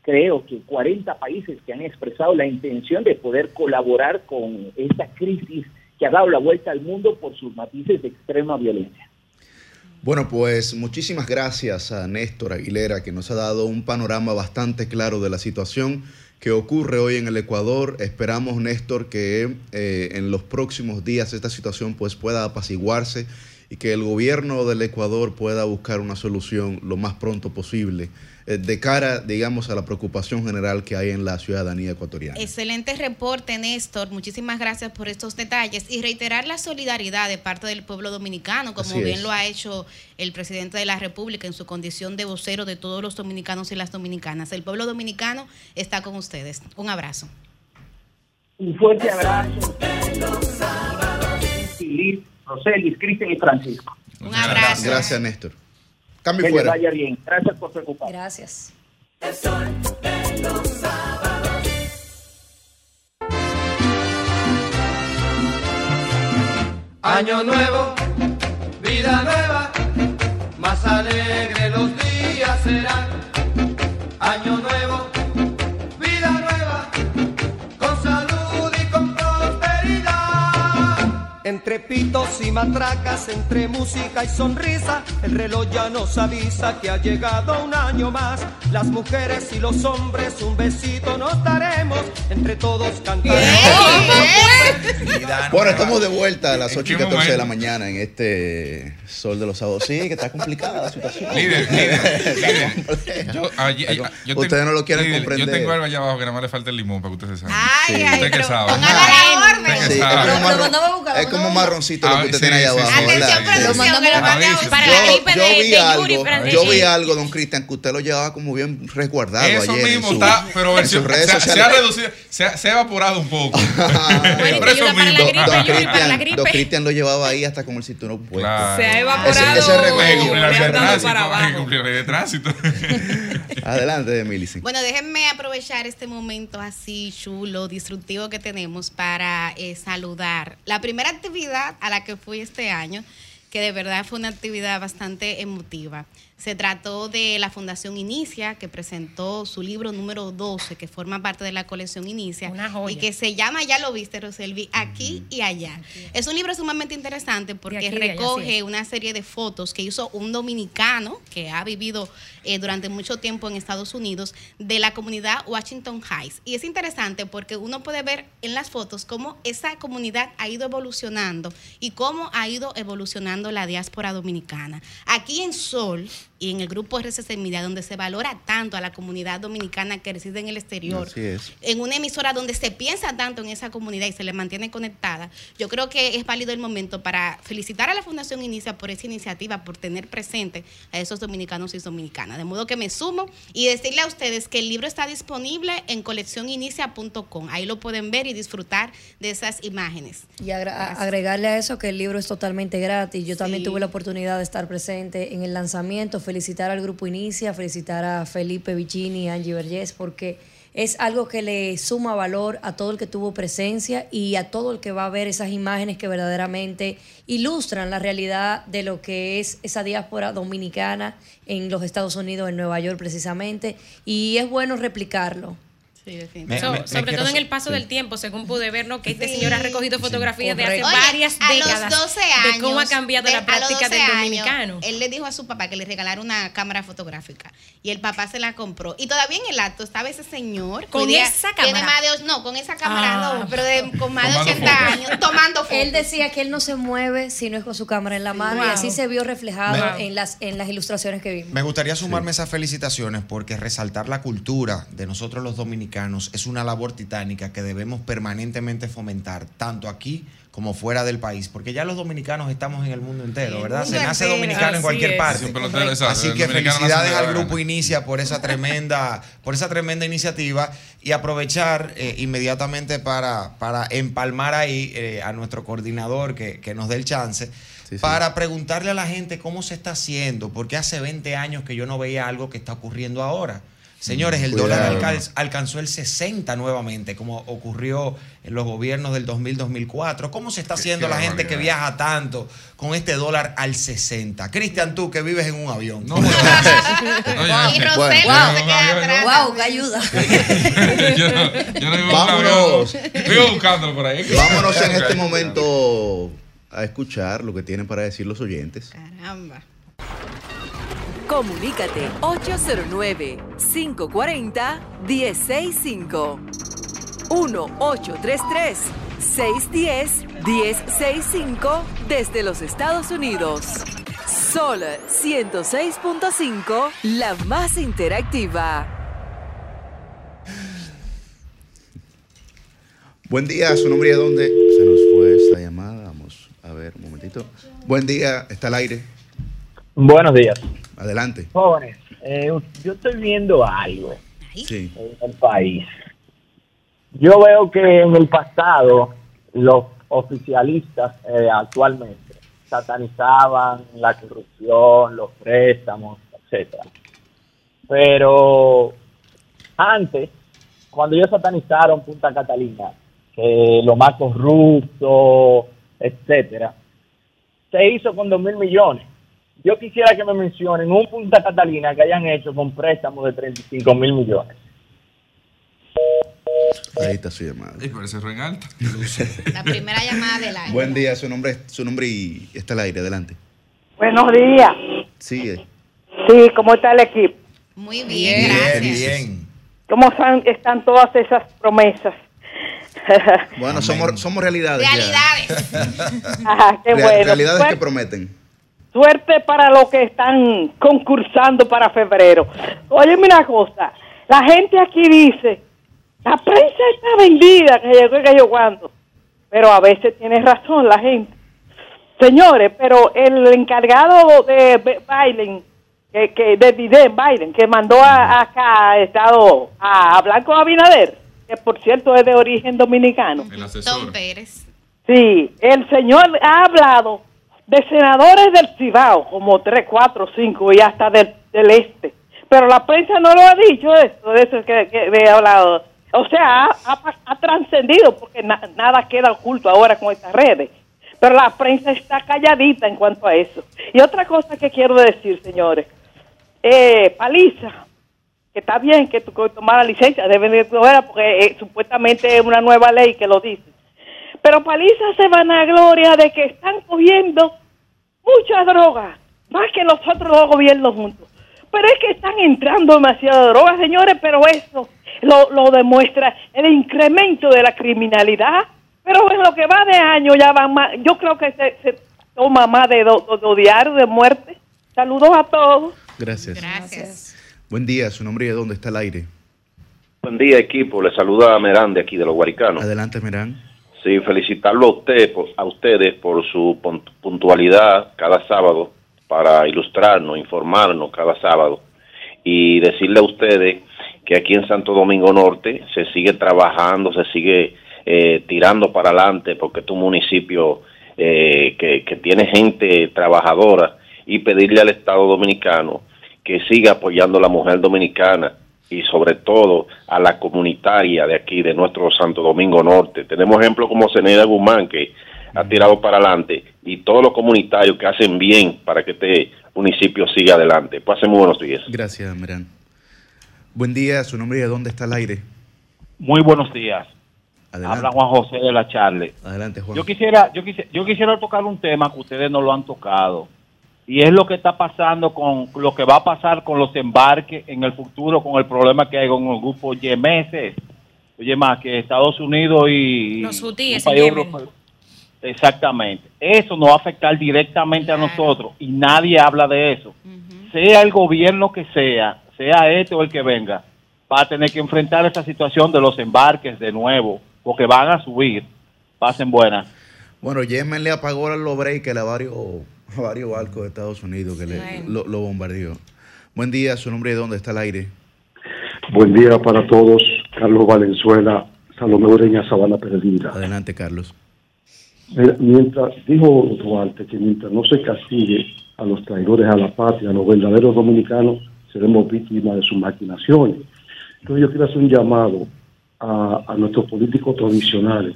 creo que 40 países que han expresado la intención de poder colaborar con esta crisis que ha dado la vuelta al mundo por sus matices de extrema violencia. Bueno, pues muchísimas gracias a Néstor Aguilera que nos ha dado un panorama bastante claro de la situación que ocurre hoy en el Ecuador. Esperamos, Néstor, que eh, en los próximos días esta situación pues pueda apaciguarse y que el gobierno del Ecuador pueda buscar una solución lo más pronto posible de cara, digamos, a la preocupación general que hay en la ciudadanía ecuatoriana. Excelente reporte, Néstor. Muchísimas gracias por estos detalles y reiterar la solidaridad de parte del pueblo dominicano, como bien lo ha hecho el presidente de la República en su condición de vocero de todos los dominicanos y las dominicanas. El pueblo dominicano está con ustedes. Un abrazo. Un fuerte abrazo. Roselis, Cristian y Francisco. Un abrazo. Gracias, Néstor. Cambio que fuera. vaya bien. Gracias por preocupar. Gracias. Año nuevo, vida nueva, más alegre los días serán. Año nuevo Entre pitos y matracas, entre música y sonrisa, el reloj ya nos avisa que ha llegado un año más. Las mujeres y los hombres un besito nos daremos, entre todos cantaremos. Bueno, estamos de vuelta a las 8 y 14 de la mañana en este sol de los sábados. Sí, que está complicada la situación. Líder, [LAUGHS] líder, Yo, ustedes no lo quieren comprender. Yo tengo algo allá abajo que nada más le falta el limón para que ustedes se saben. Ay, ay, usted que sabe. La orden. es como más marroncito lo que usted tiene allá abajo. Atención, producción, que lo mande a Para la gripe yo de, vi algo, Yuri, para- yo vi algo, don Cristian, que usted lo llevaba como bien resguardado Eso ayer. mismo en su- está, pero en versión, sus redes se, ha- se sociales. ha reducido, se ha, se ha evaporado un poco. [LAUGHS] Bueno, y Pero te eso ayuda para la mismo. gripe, Don Yuri, para la Cristian, gripe. don Cristian lo llevaba ahí hasta con el cinturón puesto. Claro. Se ha evaporado. ese de tránsito. [LAUGHS] Adelante, Milici. Bueno, déjenme aprovechar este momento así chulo, disruptivo que tenemos para eh, saludar la primera actividad a la que fui este año, que de verdad fue una actividad bastante emotiva. Se trató de la Fundación Inicia, que presentó su libro número 12, que forma parte de la colección Inicia, Una joya. y que se llama, ya lo viste, Roselvi, Aquí y Allá. Es un libro sumamente interesante porque allá, recoge sí. una serie de fotos que hizo un dominicano que ha vivido eh, durante mucho tiempo en Estados Unidos de la comunidad Washington Heights. Y es interesante porque uno puede ver en las fotos cómo esa comunidad ha ido evolucionando y cómo ha ido evolucionando la diáspora dominicana. Aquí en Sol y en el grupo RCC Media, donde se valora tanto a la comunidad dominicana que reside en el exterior, Así es. en una emisora donde se piensa tanto en esa comunidad y se le mantiene conectada, yo creo que es válido el momento para felicitar a la Fundación Inicia por esa iniciativa, por tener presente a esos dominicanos y dominicanas. De modo que me sumo y decirle a ustedes que el libro está disponible en coleccioninicia.com. Ahí lo pueden ver y disfrutar de esas imágenes. Y agra- agregarle a eso que el libro es totalmente gratis. Yo también Sí. tuve la oportunidad de estar presente en el lanzamiento, felicitar al grupo Inicia, felicitar a Felipe Vicini y Angie Vergés, porque es algo que le suma valor a todo el que tuvo presencia y a todo el que va a ver esas imágenes que verdaderamente ilustran la realidad de lo que es esa diáspora dominicana en los Estados Unidos, en Nueva York precisamente. Y es bueno replicarlo. Sí, Me- definitivamente. So- me- me sobre quiero todo en el paso sí. del tiempo, según pude ver, ¿no? que este Sí. señor ha recogido fotografías de hace Oye, varias a décadas los 12 años, de cómo ha cambiado de- la práctica 12 del años, dominicano. él le dijo a su papá que le regalara una cámara fotográfica y el papá se la compró. Y todavía en el acto estaba ese señor. ¿Con día esa cámara? más de- no, con esa cámara Ah. no, pero de- con más de Tomando 80 fotos. años, tomando [LAUGHS] fotos. Él decía que él no se mueve si no es con su cámara en la mano y así se vio reflejado Me- en las en las ilustraciones que vimos. Me gustaría sumarme esas felicitaciones porque resaltar la cultura de nosotros los dominicanos es una labor titánica que debemos permanentemente fomentar, tanto aquí como fuera del país, porque ya los dominicanos estamos en el mundo entero, ¿verdad? Se nace entero, dominicano en cualquier es. parte. Así que felicidades al grupo. Inicia por esa tremenda, por esa tremenda iniciativa y aprovechar eh, inmediatamente para, para empalmar ahí eh, a nuestro coordinador que, que nos dé el chance. Sí, sí. Para preguntarle a la gente cómo se está haciendo, porque hace 20 años que yo no veía algo que está ocurriendo ahora. Señores, el Cuidado. dólar alca- alcanzó el 60 nuevamente, como ocurrió en los gobiernos del 2000-2004. ¿Cómo se está haciendo la gente que viaja tanto con este dólar al 60? Cristian, tú que vives en un avión. No, [LAUGHS] no, y Rosel Bueno. no se Wow. queda atrás. Wow, qué ayuda. [LAUGHS] yo, no- yo no vivo en un Vámonos. avión. Vivo buscándolo por ahí. Vámonos en este momento a escuchar lo que tienen para decir los oyentes. Caramba. Comunícate 809-540-1065. 1-833-610-1065 desde los Estados Unidos. Sol 106.5, la más interactiva. Buen día, su nombre y de dónde se nos fue esta llamada. Vamos a ver un momentito. Buen día, está al aire. Buenos días. Adelante. Jóvenes, eh, yo estoy viendo algo Sí. en el país. Yo veo que en el pasado los oficialistas eh, actualmente satanizaban la corrupción, los préstamos, etcétera. Pero antes, cuando ellos satanizaron Punta Catalina, que lo más corrupto, etcétera, se hizo con dos mil millones. Yo quisiera que me mencionen un Punta Catalina que hayan hecho con préstamos de 35 mil millones. Ahí está su llamada. Ay, pero ese en alta. La primera llamada del año. Buen día, su nombre, su nombre y está al aire. Adelante. Buenos días. Sigue. Sí, ¿cómo está el equipo? Muy bien, Bien, gracias. bien. ¿Cómo están, están todas esas promesas? Bueno, somos, somos realidades. ya. Realidades. Ajá, [LAUGHS] qué Real- bueno. realidades que prometen. Suerte para los que están concursando para febrero. Óyeme una cosa, la gente aquí dice, la prensa está vendida, que llegó y que yo cuando. Pero a veces tiene razón la gente. Señores, pero el encargado de Biden, que, que de Biden, que mandó a, acá a Estado a hablar con Abinader, que por cierto es de origen dominicano. El asesor. Tom Pérez. Sí, el señor ha hablado de senadores del Cibao, como tres, cuatro, cinco y hasta del, del este. Pero la prensa no lo ha dicho esto, de eso que, que he hablado. O sea, ha, ha- trascendido porque na- nada queda oculto ahora con estas redes. Pero la prensa está calladita en cuanto a eso. Y otra cosa que quiero decir, señores. Eh, Paliza, que está bien que tú que tomar la licencia, deben de porque eh, supuestamente es una nueva ley que lo dice. Pero Paliza se van a gloria de que están cogiendo mucha droga, más que los otros dos gobiernos juntos. Pero es que están entrando demasiada droga, señores, pero eso lo, lo demuestra el incremento de la criminalidad. Pero en lo que va de año ya van más, yo creo que se, se toma más de dos diarios de muerte. Saludos a todos. Gracias. Gracias. Buen día, su nombre y de dónde está el aire. Buen día, equipo. Le saluda a Merán de aquí, de los Guaricanos. Adelante, Merán. Sí, felicitarlo a, ustedes por su pun- puntualidad cada sábado para ilustrarnos, informarnos cada sábado. Y decirle a ustedes que aquí en Santo Domingo Norte se sigue trabajando, se sigue eh, tirando para adelante porque es un municipio eh, que, que tiene gente trabajadora y pedirle al Estado Dominicano que siga apoyando a la mujer dominicana y sobre todo a la comunitaria de aquí, de nuestro Santo Domingo Norte. Tenemos ejemplos como Zeneida Guzmán, que ha tirado para adelante, y todos los comunitarios que hacen bien para que este municipio siga adelante. Pasen muy buenos días. Gracias, Merán. Buen día, su nombre y de dónde está el aire. Muy buenos días. Adelante. Habla Juan José de la Charle. Adelante, Juan. Yo quisiera, yo quisiera, yo quisiera tocar un tema que ustedes no lo han tocado. Y es lo que está pasando con lo que va a pasar con los embarques en el futuro, con el problema que hay con el grupo YMS. Oye, más que Estados Unidos y. Los hutíes. Exactamente. Eso nos va a afectar directamente a nosotros y nadie habla de eso. Sea el gobierno que sea, sea este o el que venga, va a tener que enfrentar esta situación de los embarques de nuevo, porque van a subir. Pasen buenas. Bueno, Yemen le apagó los breakers a varios, [LAUGHS] varios barcos de Estados Unidos que le, lo, lo bombardeó. Buen día, su nombre de dónde está el aire. Buen día para todos. Carlos Valenzuela, Salomé Ureña, Sabana Perdida. Adelante, Carlos. Mientras, dijo Duarte que mientras no se castigue a los traidores a la patria, a los verdaderos dominicanos, seremos víctimas de sus maquinaciones. Entonces yo quiero hacer un llamado a, a nuestros políticos tradicionales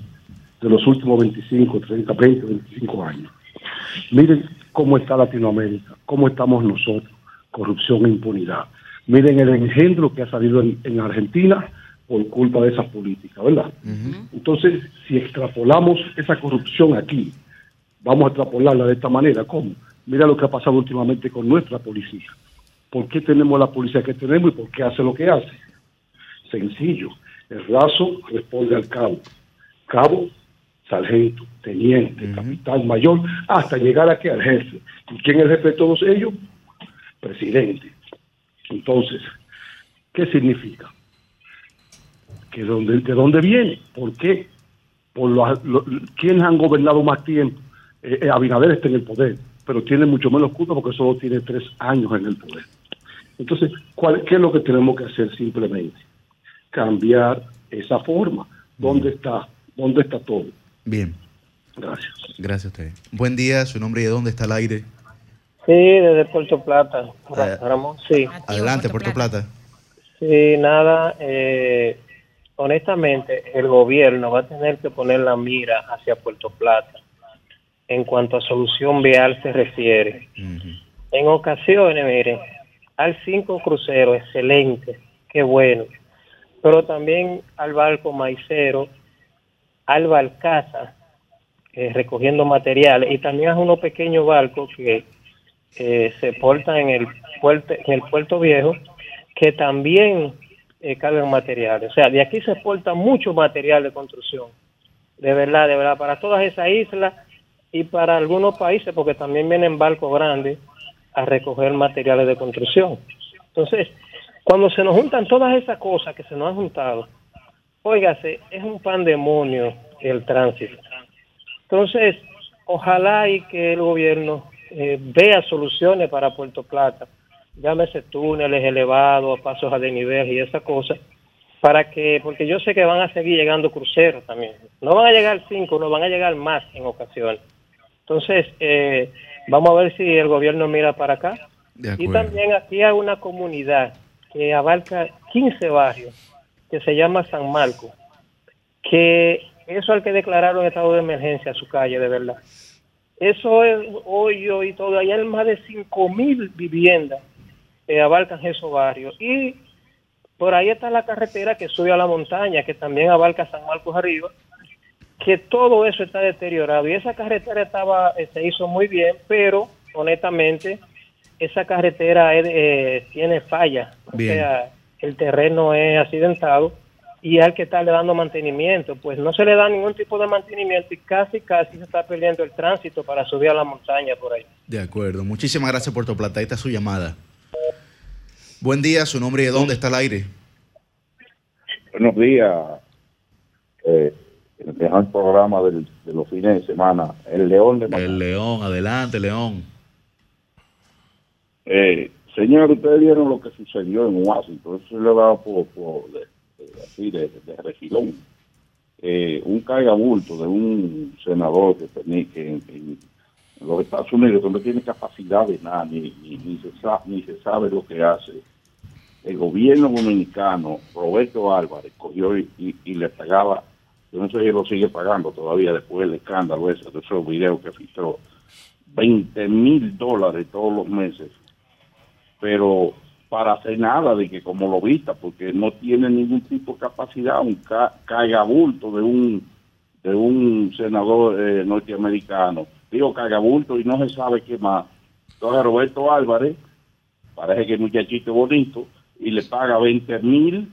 de los últimos 25, 30, 20, 25 años. Miren cómo está Latinoamérica, cómo estamos nosotros, corrupción e impunidad. Miren el engendro que ha salido en, en Argentina por culpa de esa política, ¿verdad? Entonces, si extrapolamos esa corrupción aquí, vamos a extrapolarla de esta manera. ¿Cómo? Mira lo que ha pasado últimamente con nuestra policía. ¿Por qué tenemos la policía que tenemos y por qué hace lo que hace? Sencillo. El raso responde al cabo. Cabo, sargento, teniente, capitán, mayor, hasta llegar aquí al jefe. ¿Y quién es el jefe de todos ellos? Presidente. Entonces, ¿qué significa? que dónde, de dónde viene, por qué, por los, lo- quiénes han gobernado más tiempo. Eh, eh, Abinader está en el poder, pero tiene mucho menos culpa porque solo tiene tres años en el poder. Entonces, ¿cuál, ¿qué es lo que tenemos que hacer simplemente? Cambiar esa forma. ¿Dónde está? ¿Dónde está todo? Bien. Gracias. Gracias a usted. Buen día, su nombre y de dónde está el aire. Sí, desde Puerto Plata, Eh, Ramón, sí. Adelante, Puerto Plata. Sí, nada, eh, honestamente, el gobierno va a tener que poner la mira hacia Puerto Plata en cuanto a solución vial se refiere. En ocasiones, miren, al cinco crucero, excelente, qué bueno, pero también al barco maicero, al barcaza, eh, recogiendo materiales, y también a unos pequeños barcos que eh, se portan en el puerto, en el puerto viejo, que también eh, cargan materiales. O sea, de aquí se exporta mucho material de construcción. De verdad, de verdad, para todas esas islas y para algunos países, porque también vienen barcos grandes a recoger materiales de construcción. Entonces, cuando se nos juntan todas esas cosas que se nos han juntado, óigase, es un pandemonio el tránsito. Entonces, ojalá y que el gobierno eh, vea soluciones para Puerto Plata, llámese túneles elevados, pasos a desnivel y esa cosa, para que, porque yo sé que van a seguir llegando cruceros también. No van a llegar cinco, no van a llegar más en ocasiones. Entonces, eh, vamos a ver si el gobierno mira para acá. Y también aquí hay una comunidad que abarca 15 barrios, que se llama San Marco, que eso hay que declarar un estado de emergencia a su calle, de verdad. Eso es hoyo y todo. Allá hay más de 5 mil viviendas que abarcan esos barrios. Y por ahí está la carretera que sube a la montaña, que también abarca San Marcos arriba, que todo eso está deteriorado. Y esa carretera estaba eh, se hizo muy bien, pero honestamente esa carretera eh, tiene falla. O sea, el terreno es accidentado y hay que estarle dando mantenimiento. Pues no se le da ningún tipo de mantenimiento y casi, casi se está perdiendo el tránsito para subir a la montaña por ahí. De acuerdo. Muchísimas gracias, Puerto Plata. Ahí está su llamada. Buen día, su nombre y de dónde está el aire. Buenos días. Eh, el mejor programa del- de los fines de semana. El León de El León, adelante, León. Eh, señor, ustedes vieron lo que sucedió en Washington. Eso le daba por, por de, de- así de, de refilón. Eh, un de un senador que, tenía, que en, los Estados Unidos que no tiene capacidad de nada, ni, ni, se sabe, ni se sabe lo que hace. El gobierno dominicano, Roberto Álvarez, cogió y, y- y le pagaba, yo no sé si lo sigue pagando todavía después del escándalo ese, de esos videos que filtró, 20 mil dólares todos los meses pero para hacer nada de que como lo vista, porque no tiene ningún tipo de capacidad, un ca cagabulto de un de un senador eh, norteamericano, digo cagabulto y no se sabe qué más. Entonces Roberto Álvarez, parece que es muchachito bonito, y le paga 20 mil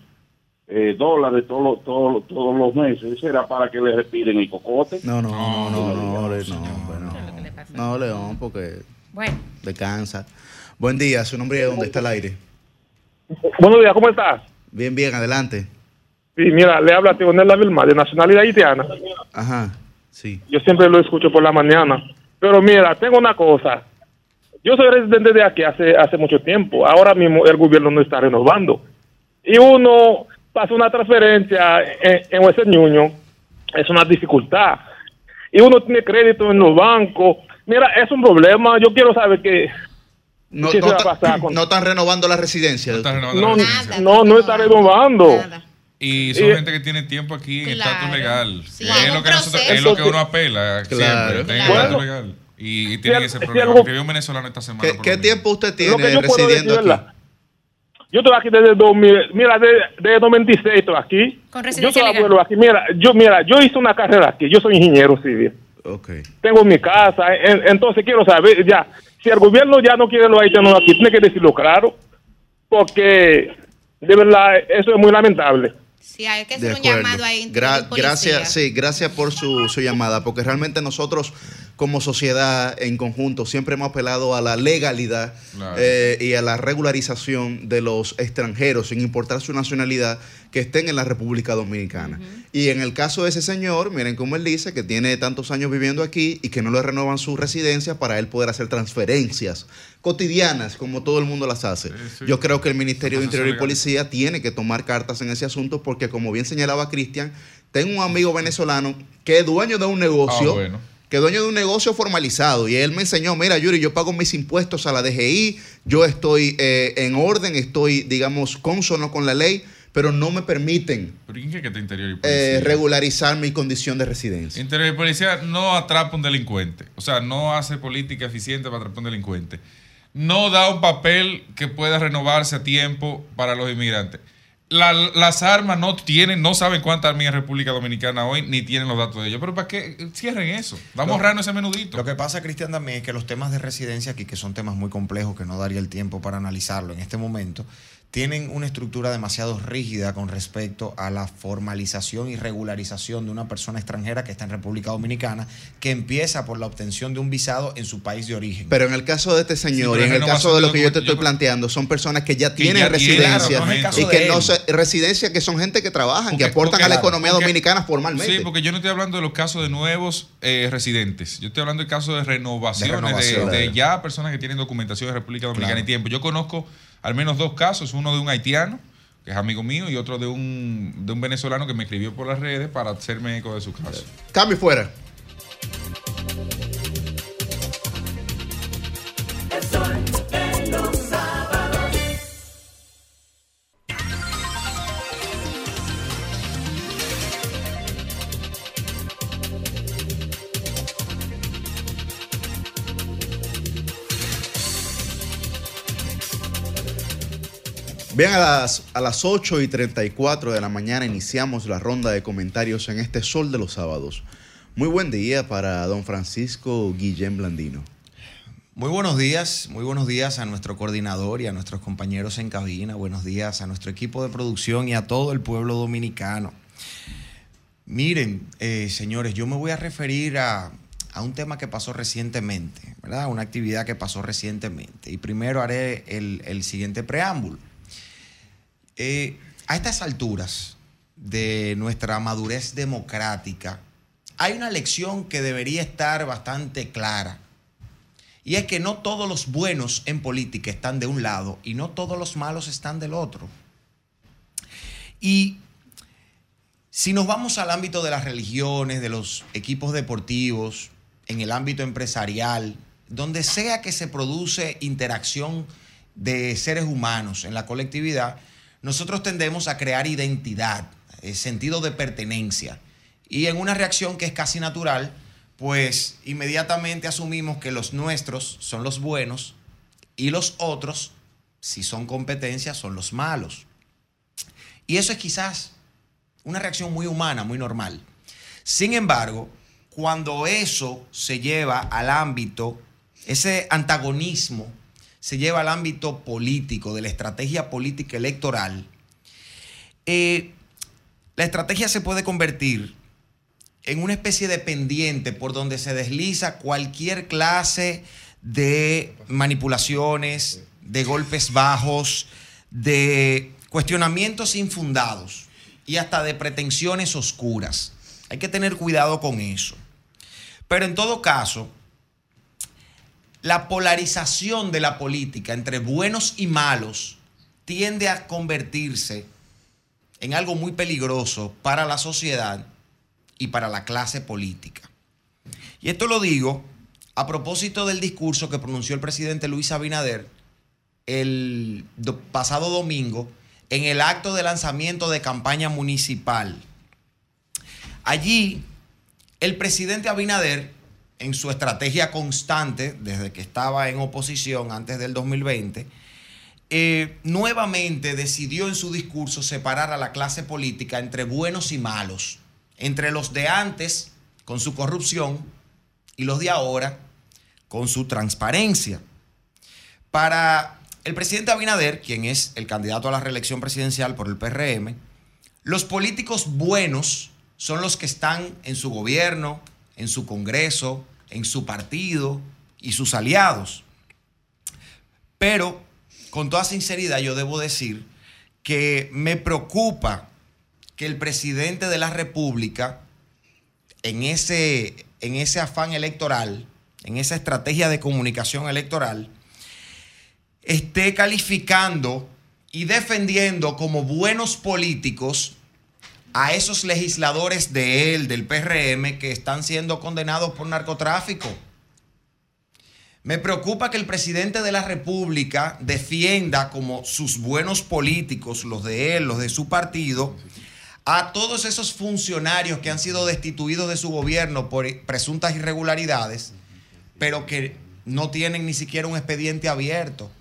eh, dólares todos los, todos, los- todos los meses. ¿Será para que le respiren el cocote? No, no, no, no, no, Le- no, bueno. No, León, porque Bueno. descansa. Buen día, su nombre y de dónde está el aire. Buenos días, ¿cómo estás? Bien, bien, adelante. Sí, mira, le habla Vilma, de nacionalidad haitiana. Ajá, sí. Yo siempre lo escucho por la mañana. Pero mira, tengo una cosa. Yo soy residente de aquí hace, hace mucho tiempo. Ahora mismo el gobierno no está renovando. Y uno pasa una transferencia en, en Union, es una dificultad. Y uno tiene crédito en los bancos. Mira, es un problema. Yo quiero saber qué, No, qué no se ta- [CLEARS THROAT] con no están renovando la residencia. No, no, no está renovando. Y son Y- gente que tiene tiempo aquí en Claro. estatus legal. Sí, es lo que nosotros- es lo que uno apela Claro. siempre. Bueno. estatus legal. Y, y tiene Si ese si problema. algo- Escribió un venezolano esta semana. ¿Qué, qué tiempo usted tiene yo residiendo decir, aquí? Yo estoy aquí desde 2000, mira, de, de 96 estoy aquí. Con Yo residencia soy legal. abuelo aquí. Mira, yo mira, yo hice una carrera aquí. Yo soy ingeniero civil. Okay. Tengo mi casa. en- entonces quiero saber ya, si el gobierno ya no quiere los haitianos aquí, tiene que decirlo claro, porque de verdad eso es muy lamentable. Sí, hay que De hacer un acuerdo. llamado ahí. Gra- gracias, sí, gracias por su, su llamada, porque realmente nosotros como sociedad en conjunto siempre hemos apelado a la legalidad Claro. eh, y a la regularización de los extranjeros, sin importar su nacionalidad, que estén en la República Dominicana. Y en el caso de ese señor, miren cómo él dice que tiene tantos años viviendo aquí y que no le renuevan su residencia para él poder hacer transferencias cotidianas, como todo el mundo las hace. Yo creo que el Ministerio de Interior y. Policía tiene que tomar cartas en ese asunto porque, como bien señalaba Cristian, tengo un amigo venezolano que es dueño de un negocio. Ah, bueno. Que dueño de un negocio formalizado. Y él me enseñó, mira, Yuri, yo pago mis impuestos a la DGI, yo estoy eh, en orden, estoy, digamos, consono con la ley, pero no me permiten ¿Pero quién cree que está interior y eh, regularizar mi condición de residencia. Interior y policía no atrapa un delincuente. O sea, no hace política eficiente para atrapar un delincuente. No da un papel que pueda renovarse a tiempo para los inmigrantes. La- las armas no tienen, no saben cuántas armas hay en República Dominicana hoy, ni tienen los datos de ellos. Pero ¿para qué cierren eso? Vamos ahorrarnos ese menudito. Lo que pasa, Cristian, también es que los temas de residencia aquí, que son temas muy complejos, que no daría el tiempo para analizarlo en este momento, tienen una estructura demasiado rígida con respecto a la formalización y regularización de una persona extranjera que está en República Dominicana, que empieza por la obtención de un visado en su país de origen. Pero en el caso de este señor Sí, y en el caso de lo que yo te estoy planteando, son personas que ya Que tienen ya residencia claro, no caso y de que no se, residencia que son gente que trabajan, que Porque- aportan porque- a la economía porque- dominicana formalmente. Sí, porque yo no estoy hablando de los casos de nuevos eh, residentes. Yo estoy hablando de casos de renovaciones, de, renovación, de ya personas que tienen documentación en República Dominicana Claro. y tiempo. Yo conozco al menos dos casos, uno de un haitiano, que es amigo mío, y otro de un, de un venezolano que me escribió por las redes para hacerme eco de su caso. Cambio fuera. Bien, a las, a las 8 y 34 de la mañana iniciamos la ronda de comentarios en este Sol de los Sábados. Muy buen día para don Francisco Guillén Blandino. Muy buenos días, muy buenos días a nuestro coordinador y a nuestros compañeros en cabina, buenos días a nuestro equipo de producción y a todo el pueblo dominicano. Miren, eh, señores, yo me voy a referir a, a un tema que pasó recientemente, ¿verdad? Una actividad que pasó recientemente. Y primero haré el, el siguiente preámbulo. Eh, a estas alturas de nuestra madurez democrática, hay una lección que debería estar bastante clara. Y es que no todos los buenos en política están de un lado y no todos los malos están del otro. Y si nos vamos al ámbito de las religiones, de los equipos deportivos, en el ámbito empresarial, donde sea que se produce interacción de seres humanos en la colectividad, nosotros tendemos a crear identidad, eh, sentido de pertenencia. Y en una reacción que es casi natural, pues inmediatamente asumimos que los nuestros son los buenos y los otros, si son competencias, son los malos. Y eso es quizás una reacción muy humana, muy normal. Sin embargo, cuando eso se lleva al ámbito, ese antagonismo se lleva al ámbito político, de la estrategia política electoral, eh, la estrategia se puede convertir en una especie de pendiente por donde se desliza cualquier clase de manipulaciones, de golpes bajos, de cuestionamientos infundados y hasta de pretensiones oscuras. Hay que tener cuidado con eso. Pero en todo caso, la polarización de la política entre buenos y malos tiende a convertirse en algo muy peligroso para la sociedad y para la clase política. Y esto lo digo a propósito del discurso que pronunció el presidente Luis Abinader el do- pasado domingo en el acto de lanzamiento de campaña municipal. Allí, el presidente Abinader, en su estrategia constante, desde que estaba en oposición antes del 2020, eh, nuevamente decidió en su discurso separar a la clase política entre buenos y malos, entre los de antes con su corrupción y los de ahora con su transparencia. Para el presidente Abinader, quien es el candidato a la reelección presidencial por el PRM, los políticos buenos son los que están en su gobierno, en su Congreso, en su partido y sus aliados. Pero, con toda sinceridad, yo debo decir que me preocupa que el presidente de la República, en ese, en ese afán electoral, en esa estrategia de comunicación electoral, esté calificando y defendiendo como buenos políticos a esos legisladores de él, del PRM, que están siendo condenados por narcotráfico. Me preocupa que el presidente de la República defienda como sus buenos políticos, los de él, los de su partido, a todos esos funcionarios que han sido destituidos de su gobierno por presuntas irregularidades, pero que no tienen ni siquiera un expediente abierto.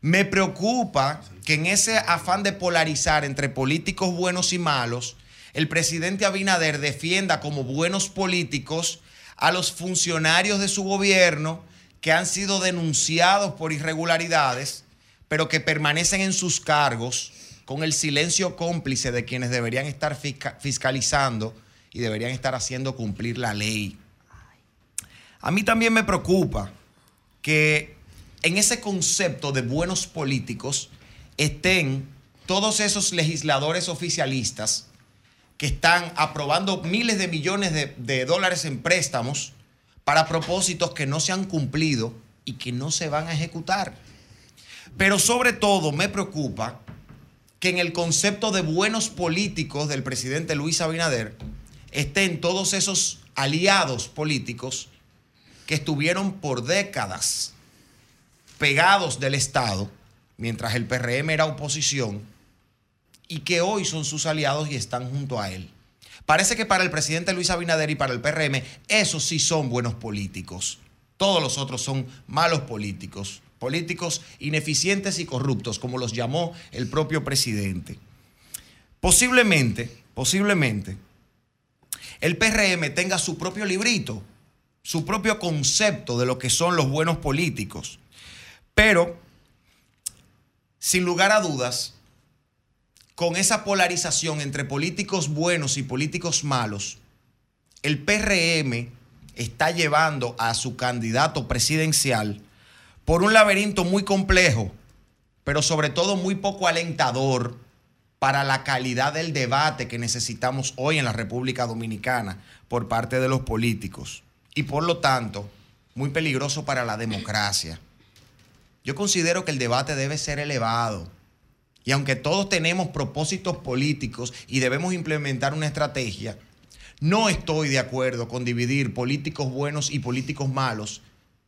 Me preocupa que en ese afán de polarizar entre políticos buenos y malos, el presidente Abinader defienda como buenos políticos a los funcionarios de su gobierno que han sido denunciados por irregularidades, pero que permanecen en sus cargos con el silencio cómplice de quienes deberían estar fisca- fiscalizando y deberían estar haciendo cumplir la ley. A mí también me preocupa que en ese concepto de buenos políticos estén todos esos legisladores oficialistas que están aprobando miles de millones de, dólares en préstamos para propósitos que no se han cumplido y que no se van a ejecutar. Pero sobre todo me preocupa que en el concepto de buenos políticos del presidente Luis Abinader estén todos esos aliados políticos que estuvieron por décadas pegados del Estado, mientras el PRM era oposición, y que hoy son sus aliados y están junto a él. Parece que para el presidente Luis Abinader y para el PRM, esos sí son buenos políticos. Todos los otros son malos políticos, políticos ineficientes y corruptos, como los llamó el propio presidente. Posiblemente, posiblemente, el PRM tenga su propio librito, su propio concepto de lo que son los buenos políticos. Pero, sin lugar a dudas, con esa polarización entre políticos buenos y políticos malos, el PRM está llevando a su candidato presidencial por un laberinto muy complejo, pero sobre todo muy poco alentador para la calidad del debate que necesitamos hoy en la República Dominicana por parte de los políticos y por lo tanto muy peligroso para la democracia. Yo considero que el debate debe ser elevado. Y aunque todos tenemos propósitos políticos y debemos implementar una estrategia, no estoy de acuerdo con dividir políticos buenos y políticos malos,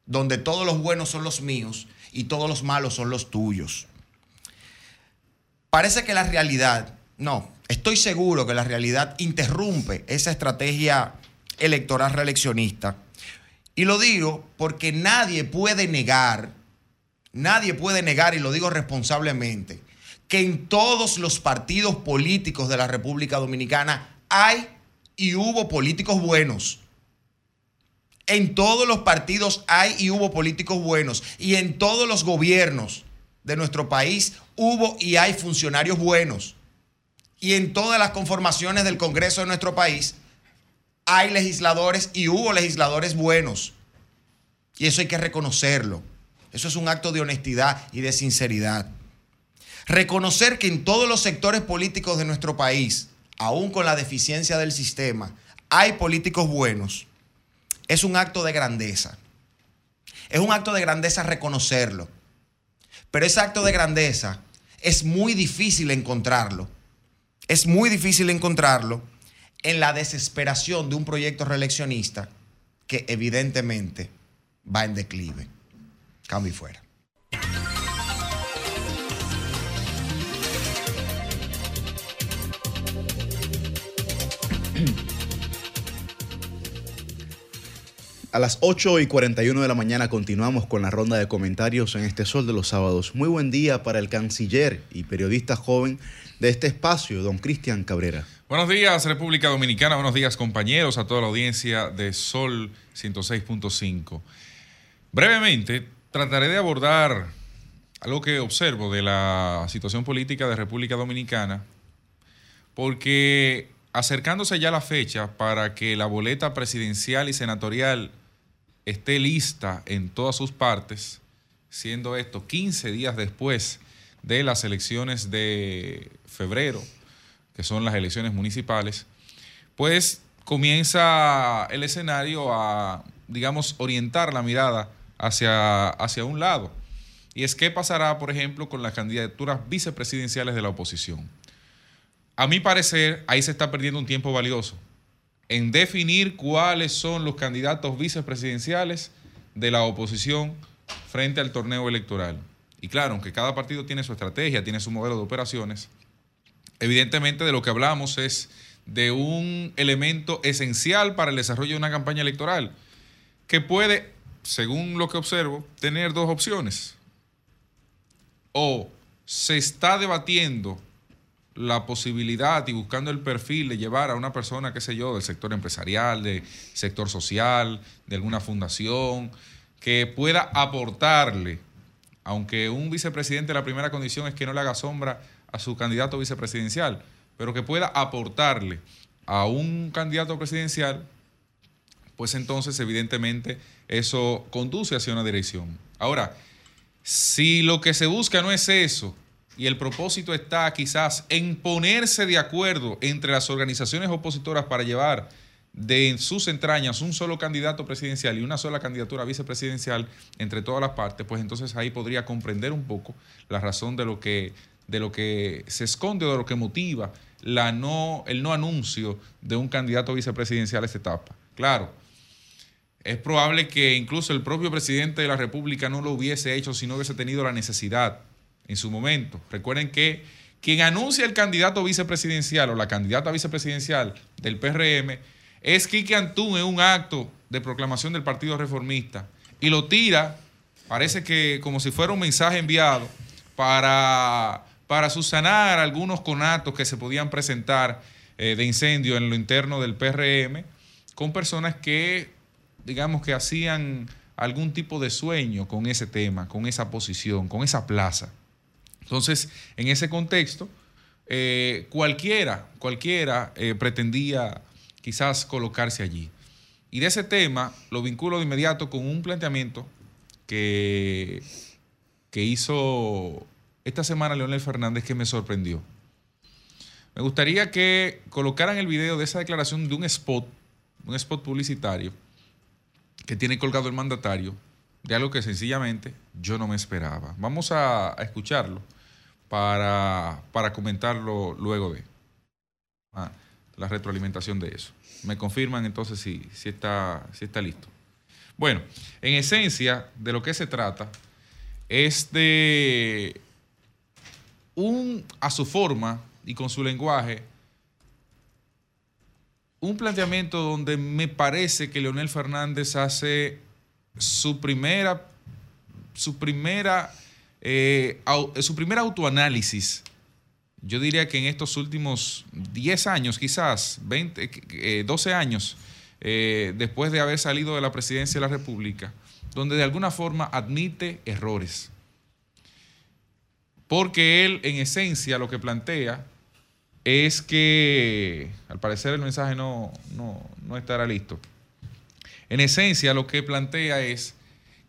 donde todos los buenos son los míos y todos los malos son los tuyos. Parece que la realidad, no, estoy seguro que la realidad interrumpe esa estrategia electoral reeleccionista. Y lo digo porque nadie puede negar, nadie puede negar, y lo digo responsablemente, que en todos los partidos políticos de la República Dominicana hay y hubo políticos buenos. En todos los partidos hay y hubo políticos buenos. Y en todos los gobiernos de nuestro país hubo y hay funcionarios buenos. Y en todas las conformaciones del Congreso de nuestro país hay legisladores y hubo legisladores buenos. Y eso hay que reconocerlo. Eso es un acto de honestidad y de sinceridad. Reconocer que en todos los sectores políticos de nuestro país, aún con la deficiencia del sistema, hay políticos buenos, es un acto de grandeza. Es un acto de grandeza reconocerlo. Pero ese acto de grandeza es muy difícil encontrarlo. Es muy difícil encontrarlo en la desesperación de un proyecto reeleccionista que evidentemente va en declive. Cambio y fuera. A las 8 y 41 de la mañana continuamos con la ronda de comentarios en este Sol de los Sábados. Muy buen día para el canciller y periodista joven de este espacio, don Cristian Cabrera. Buenos días, República Dominicana. Buenos días, compañeros, a toda la audiencia de Sol 106.5. Brevemente, trataré de abordar algo que observo de la situación política de República Dominicana, porque acercándose ya la fecha para que la boleta presidencial y senatorial esté lista en todas sus partes, siendo esto 15 días después de las elecciones de febrero, que son las elecciones municipales, pues comienza el escenario a, digamos, orientar la mirada hacia, hacia un lado. Y es qué pasará, por ejemplo, con las candidaturas vicepresidenciales de la oposición. A mi parecer, ahí se está perdiendo un tiempo valioso en definir cuáles son los candidatos vicepresidenciales de la oposición frente al torneo electoral. Y claro, aunque cada partido tiene su estrategia, tiene su modelo de operaciones, evidentemente de lo que hablamos es de un elemento esencial para el desarrollo de una campaña electoral, que puede, según lo que observo, tener dos opciones. O se está debatiendo la posibilidad y buscando el perfil de llevar a una persona, qué sé yo, del sector empresarial, del sector social, de alguna fundación, que pueda aportarle aunque un vicepresidente la primera condición es que no le haga sombra a su candidato vicepresidencial, pero que pueda aportarle a un candidato presidencial, pues entonces evidentemente eso conduce hacia una dirección. Ahora, si lo que se busca no es eso, y el propósito está quizás en ponerse de acuerdo entre las organizaciones opositoras para llevar de sus entrañas un solo candidato presidencial y una sola candidatura vicepresidencial entre todas las partes, pues entonces ahí podría comprender un poco la razón de lo que, de lo que se esconde o de lo que motiva la no, el no anuncio de un candidato vicepresidencial a esta etapa. Claro, es probable que incluso el propio presidente de la República no lo hubiese hecho si no hubiese tenido la necesidad en su momento. Recuerden que quien anuncia el candidato vicepresidencial o la candidata vicepresidencial del PRM es Quique Antún en un acto de proclamación del Partido Reformista y lo tira, parece que como si fuera un mensaje enviado para, para subsanar algunos conatos que se podían presentar eh, de incendio en lo interno del PRM con personas que digamos que hacían algún tipo de sueño con ese tema, con esa posición, con esa plaza. Entonces, en ese contexto, eh, cualquiera, cualquiera eh, pretendía quizás colocarse allí. Y de ese tema lo vinculo de inmediato con un planteamiento que, que hizo esta semana Leonel Fernández que me sorprendió. Me gustaría que colocaran el video de esa declaración de un spot, un spot publicitario, que tiene colgado el mandatario de algo que sencillamente yo no me esperaba. Vamos a, escucharlo para, para, comentarlo luego de ah, la retroalimentación de eso. Me confirman entonces si, si, está, si está listo. Bueno, en esencia de lo que se trata es de un, a su forma y con su lenguaje, un planteamiento donde me parece que Leonel Fernández hace su primera, su primera, eh, su primer autoanálisis. Yo diría que en estos últimos 10 años, quizás 20, eh, 12 años, eh, después de haber salido de la presidencia de la República, donde de alguna forma admite errores. Porque él, en esencia, lo que plantea es que, al parecer el mensaje no, no, estará listo. En esencia, lo que plantea es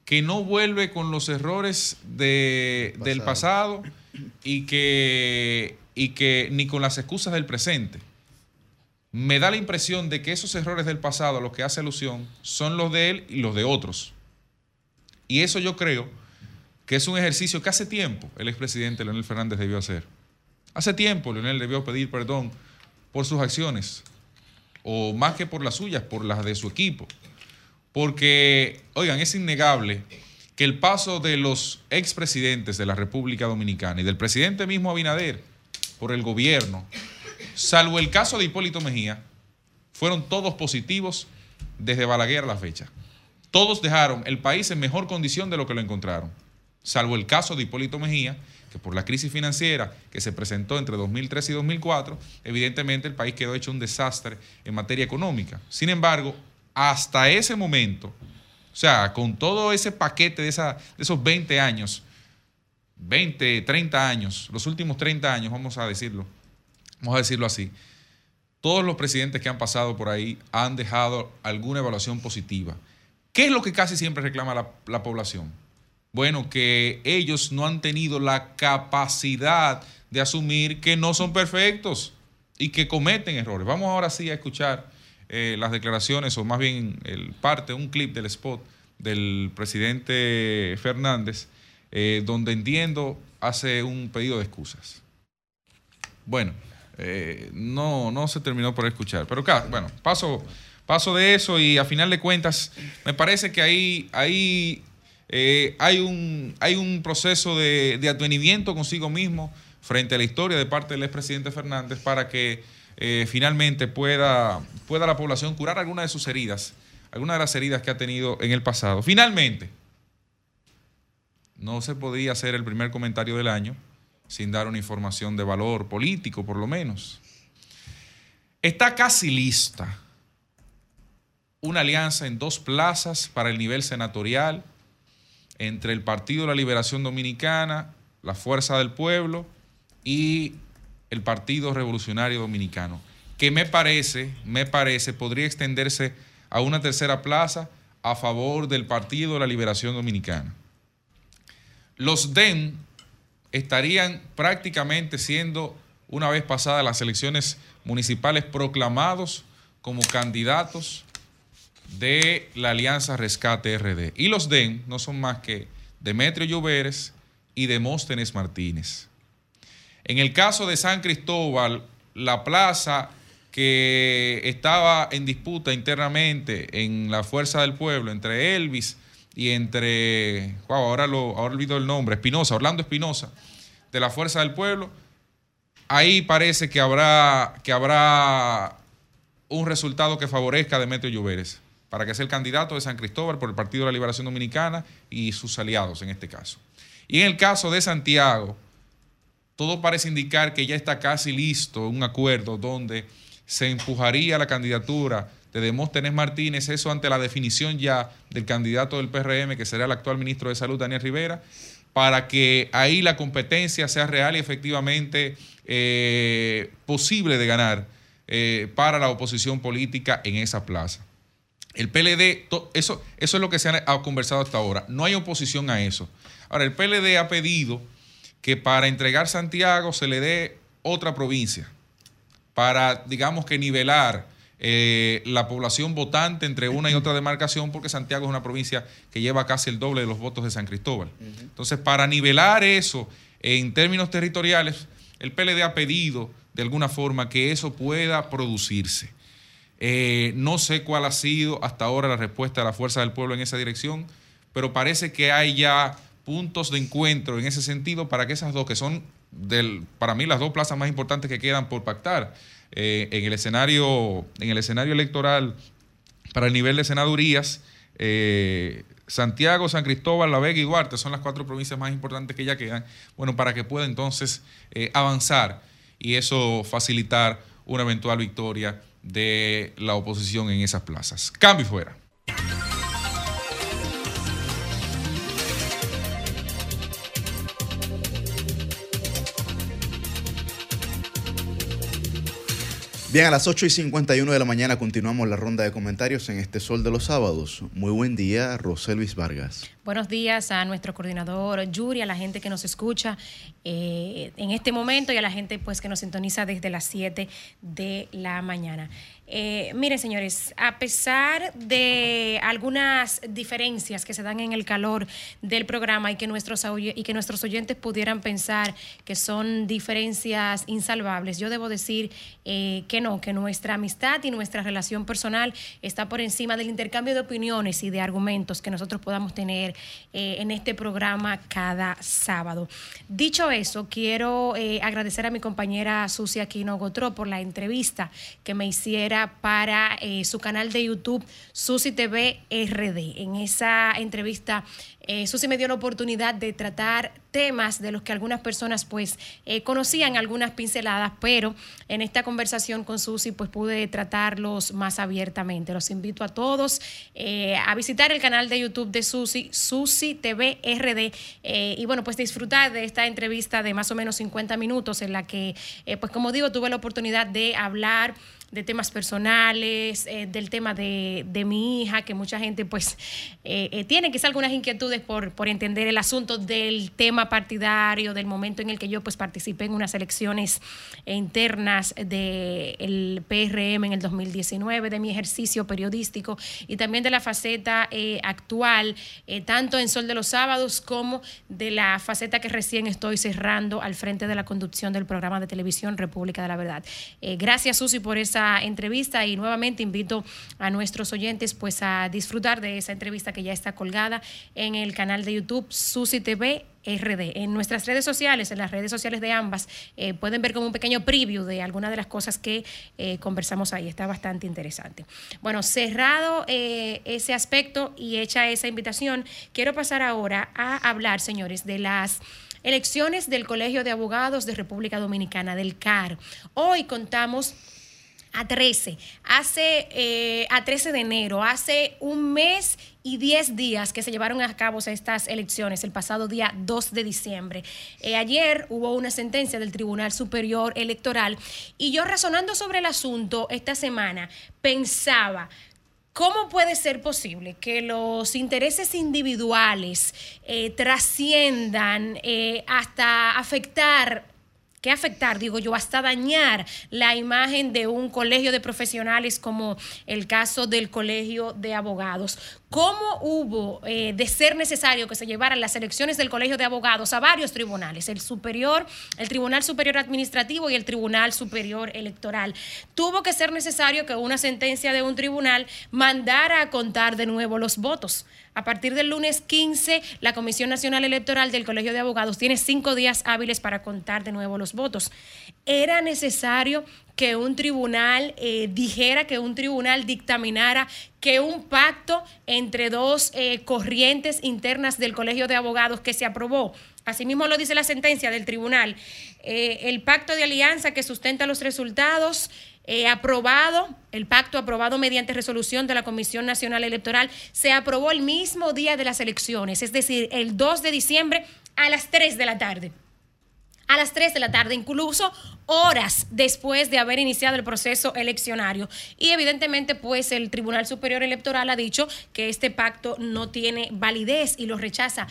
que no vuelve con los errores de, del pasado y que, y que ni con las excusas del presente. Me da la impresión de que esos errores del pasado a los que hace alusión son los de él y los de otros. Y eso yo creo que es un ejercicio que hace tiempo el expresidente Leonel Fernández debió hacer. Hace tiempo Leonel debió pedir perdón por sus acciones, o más que por las suyas, por las de su equipo. Porque, oigan, es innegable que el paso de los expresidentes de la República Dominicana y del presidente mismo Abinader por el gobierno, salvo el caso de Hipólito Mejía, fueron todos positivos desde Balaguer a la fecha. Todos dejaron el país en mejor condición de lo que lo encontraron, salvo el caso de Hipólito Mejía, que por la crisis financiera que se presentó entre 2003 y 2004, evidentemente el país quedó hecho un desastre en materia económica. Sin embargo, hasta ese momento, o sea, con todo ese paquete de, esa, de esos 20 años, 20, 30 años, los últimos 30 años, vamos a decirlo, vamos a decirlo así, todos los presidentes que han pasado por ahí han dejado alguna evaluación positiva. ¿Qué es lo que casi siempre reclama la, la población? Bueno, que ellos no han tenido la capacidad de asumir que no son perfectos y que cometen errores. Vamos ahora sí a escuchar eh, las declaraciones, o más bien el parte, un clip del spot del presidente Fernández, eh, donde entiendo hace un pedido de excusas. Bueno, eh, no, no se terminó por escuchar, pero claro, bueno, paso, paso de eso y a final de cuentas, me parece que ahí, ahí eh, hay, un, hay un proceso de, de, advenimiento consigo mismo frente a la historia de parte del expresidente Fernández para que eh, finalmente pueda, pueda la población curar alguna de sus heridas, algunas de las heridas que ha tenido en el pasado. Finalmente, no se podía hacer el primer comentario del año sin dar una información de valor político, por lo menos. Está casi lista una alianza en dos plazas para el nivel senatorial entre el Partido de la Liberación Dominicana, la Fuerza del Pueblo y el Partido Revolucionario Dominicano, que me parece, me parece, podría extenderse a una tercera plaza a favor del Partido de la Liberación Dominicana. Los DEM estarían prácticamente siendo, una vez pasadas las elecciones municipales, proclamados como candidatos de la Alianza Rescate RD. Y los DEN no son más que Demetrio Lloveres y Demóstenes Martínez. En el caso de San Cristóbal, la plaza que estaba en disputa internamente en la Fuerza del Pueblo entre Elvis y entre, wow, ahora, lo, olvido el nombre, Espinosa, Orlando Espinosa, de la Fuerza del Pueblo, ahí parece que habrá, que habrá un resultado que favorezca a Demetrio Lloveres para que sea el candidato de San Cristóbal por el Partido de la Liberación Dominicana y sus aliados en este caso. Y en el caso de Santiago, todo parece indicar que ya está casi listo un acuerdo donde se empujaría la candidatura de Demóstenes Martínez, eso ante la definición ya del candidato del PRM, que será el actual ministro de Salud, Daniel Rivera, para que ahí la competencia sea real y efectivamente eh, posible de ganar eh, para la oposición política en esa plaza. El PLD, eso, eso es lo que se ha conversado hasta ahora. No hay oposición a eso. Ahora, el PLD ha pedido que para entregar Santiago se le dé otra provincia, para, digamos que nivelar eh, la población votante entre una y otra demarcación, porque Santiago es una provincia que lleva casi el doble de los votos de San Cristóbal. Entonces, para nivelar eso en términos territoriales, el PLD ha pedido de alguna forma que eso pueda producirse. Eh, no sé cuál ha sido hasta ahora la respuesta de la Fuerza del Pueblo en esa dirección, pero parece que hay ya puntos de encuentro en ese sentido para que esas dos, que son del, para mí las dos plazas más importantes que quedan por pactar eh, en, el escenario, en el escenario electoral para el nivel de senadurías, eh, Santiago, San Cristóbal, La Vega y Duarte son las cuatro provincias más importantes que ya quedan, bueno, para que pueda entonces avanzar y eso facilitar una eventual victoria de la oposición en esas plazas. Cambio fuera. Bien, a las 8 y 51 de la mañana continuamos la ronda de comentarios en este Sol de los Sábados. Muy buen día, Roselvis Vargas. Buenos días a nuestro coordinador Yuri, a la gente que nos escucha eh, en este momento y a la gente pues que nos sintoniza desde las 7 de la mañana. Eh, miren, señores, a pesar de algunas diferencias que se dan en el calor del programa y que nuestros, oyentes pudieran pensar que son diferencias insalvables, yo debo decir eh, que no, que nuestra amistad y nuestra relación personal está por encima del intercambio de opiniones y de argumentos que nosotros podamos tener eh, en este programa cada sábado. Dicho eso, quiero agradecer a mi compañera Susi Aquino Gotró por la entrevista que me hiciera para eh, su canal de YouTube Susi TV RD. En esa entrevista, eh, Susi me dio la oportunidad de tratar temas de los que algunas personas pues eh, conocían algunas pinceladas, pero en esta conversación con Susi pues pude tratarlos más abiertamente. Los invito a todos a visitar el canal de YouTube de Susi, Susi TV RD, y bueno, pues disfrutar de esta entrevista de más o menos 50 minutos en la que, pues como digo, tuve la oportunidad de hablar de temas personales, eh, del tema de, de, mi hija, que mucha gente pues eh, eh, tiene quizás algunas inquietudes por, por, entender el asunto del tema partidario, del momento en el que yo pues participé en unas elecciones internas del PRM en el 2019, de mi ejercicio periodístico y también de la faceta actual, tanto en Sol de los Sábados como de la faceta que recién estoy cerrando al frente de la conducción del programa de televisión República de la Verdad. gracias Susi por esa entrevista y nuevamente invito a nuestros oyentes pues a disfrutar de esa entrevista que ya está colgada en el canal de YouTube Susi TV RD. En nuestras redes sociales, en las redes sociales de ambas, eh, pueden ver como un pequeño preview de algunas de las cosas que eh, conversamos ahí. Está bastante interesante. Bueno, cerrado eh, ese aspecto y hecha esa invitación, quiero pasar ahora a hablar, señores, de las elecciones del Colegio de Abogados de República Dominicana, del CAR. Hoy contamos a 13, hace eh, a 13 de enero, hace un mes y 10 días que se llevaron a cabo estas elecciones, el pasado día 2 de diciembre. Eh, ayer hubo una sentencia del Tribunal Superior Electoral y yo razonando sobre el asunto esta semana pensaba, ¿Cómo puede ser posible que los intereses individuales eh, trasciendan hasta afectar que afectar, digo yo, hasta dañar la imagen de un colegio de profesionales como el caso del colegio de abogados. ¿Cómo hubo eh, de ser necesario que se llevaran las elecciones del Colegio de Abogados a varios tribunales, el superior, el Tribunal Superior Administrativo y el Tribunal Superior Electoral? Tuvo que ser necesario que una sentencia de un tribunal mandara a contar de nuevo los votos. A partir del lunes 15, la Comisión Nacional Electoral del Colegio de Abogados tiene cinco días hábiles para contar de nuevo los votos. Era necesario que un tribunal eh, dijera, que un tribunal dictaminara que un pacto entre dos eh, corrientes internas del Colegio de Abogados que se aprobó. Asimismo lo dice la sentencia del tribunal. eh, el pacto de alianza que sustenta los resultados eh, aprobado, el pacto aprobado mediante resolución de la Comisión Nacional Electoral, se aprobó el mismo día de las elecciones, es decir, el 2 de diciembre a las 3 de la tarde a las 3 de la tarde, incluso horas después de haber iniciado el proceso eleccionario. Y evidentemente, pues el Tribunal Superior Electoral ha dicho que este pacto no tiene validez y lo rechaza.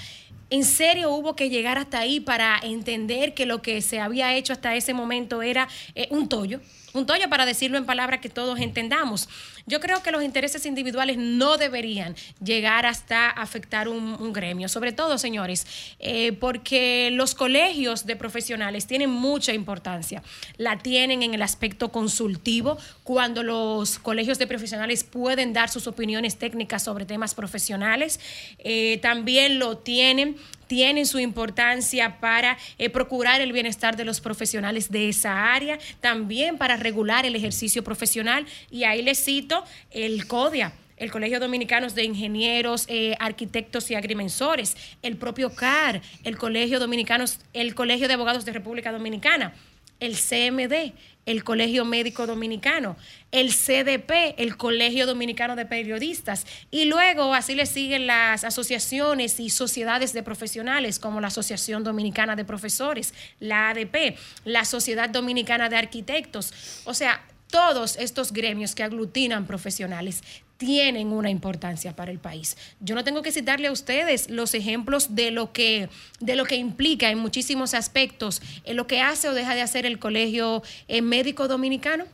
¿En serio hubo que llegar hasta ahí para entender que lo que se había hecho hasta ese momento era eh, un tollo? Un tollo para decirlo en palabras que todos entendamos. Yo creo que los intereses individuales no deberían llegar hasta afectar un, un gremio, sobre todo, señores, eh, porque los colegios de profesionales tienen mucha importancia. La tienen en el aspecto consultivo, cuando los colegios de profesionales pueden dar sus opiniones técnicas sobre temas profesionales. Eh, también lo tienen tienen su importancia para eh, procurar el bienestar de los profesionales de esa área, también para regular el ejercicio profesional. Y ahí les cito el CODIA. El Colegio Dominicano de Ingenieros, eh, Arquitectos y Agrimensores, el propio CAR, el Colegio Dominicano, el Colegio de Abogados de República Dominicana, el CMD, el Colegio Médico Dominicano, el CDP, el Colegio Dominicano de Periodistas, y luego así le siguen las asociaciones y sociedades de profesionales como la Asociación Dominicana de Profesores, la ADP, la Sociedad Dominicana de Arquitectos, o sea, todos estos gremios que aglutinan profesionales tienen una importancia para el país. Yo no tengo que citarle a ustedes los ejemplos de lo que, de lo que implica en muchísimos aspectos en lo que hace o deja de hacer el Colegio eh, Médico Dominicano.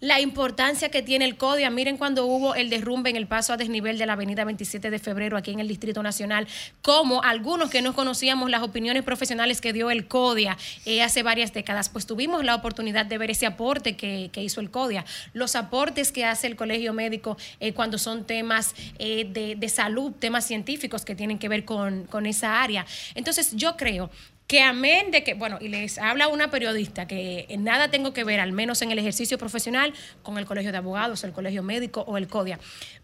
La importancia que tiene el CODIA. Miren cuando hubo el derrumbe en el paso a desnivel de la avenida 27 de febrero aquí en el Distrito Nacional, como algunos que no conocíamos las opiniones profesionales que dio el CODIA eh, hace varias décadas, pues tuvimos la oportunidad de ver ese aporte que, que hizo el CODIA, los aportes que hace el Colegio Médico eh, cuando son temas eh, de, de salud, temas científicos que tienen que ver con, con esa área. Entonces yo creo que amén de que, bueno, y les habla una periodista que nada tengo que ver, al menos en el ejercicio profesional, con el Colegio de Abogados, el Colegio Médico o el CODIA.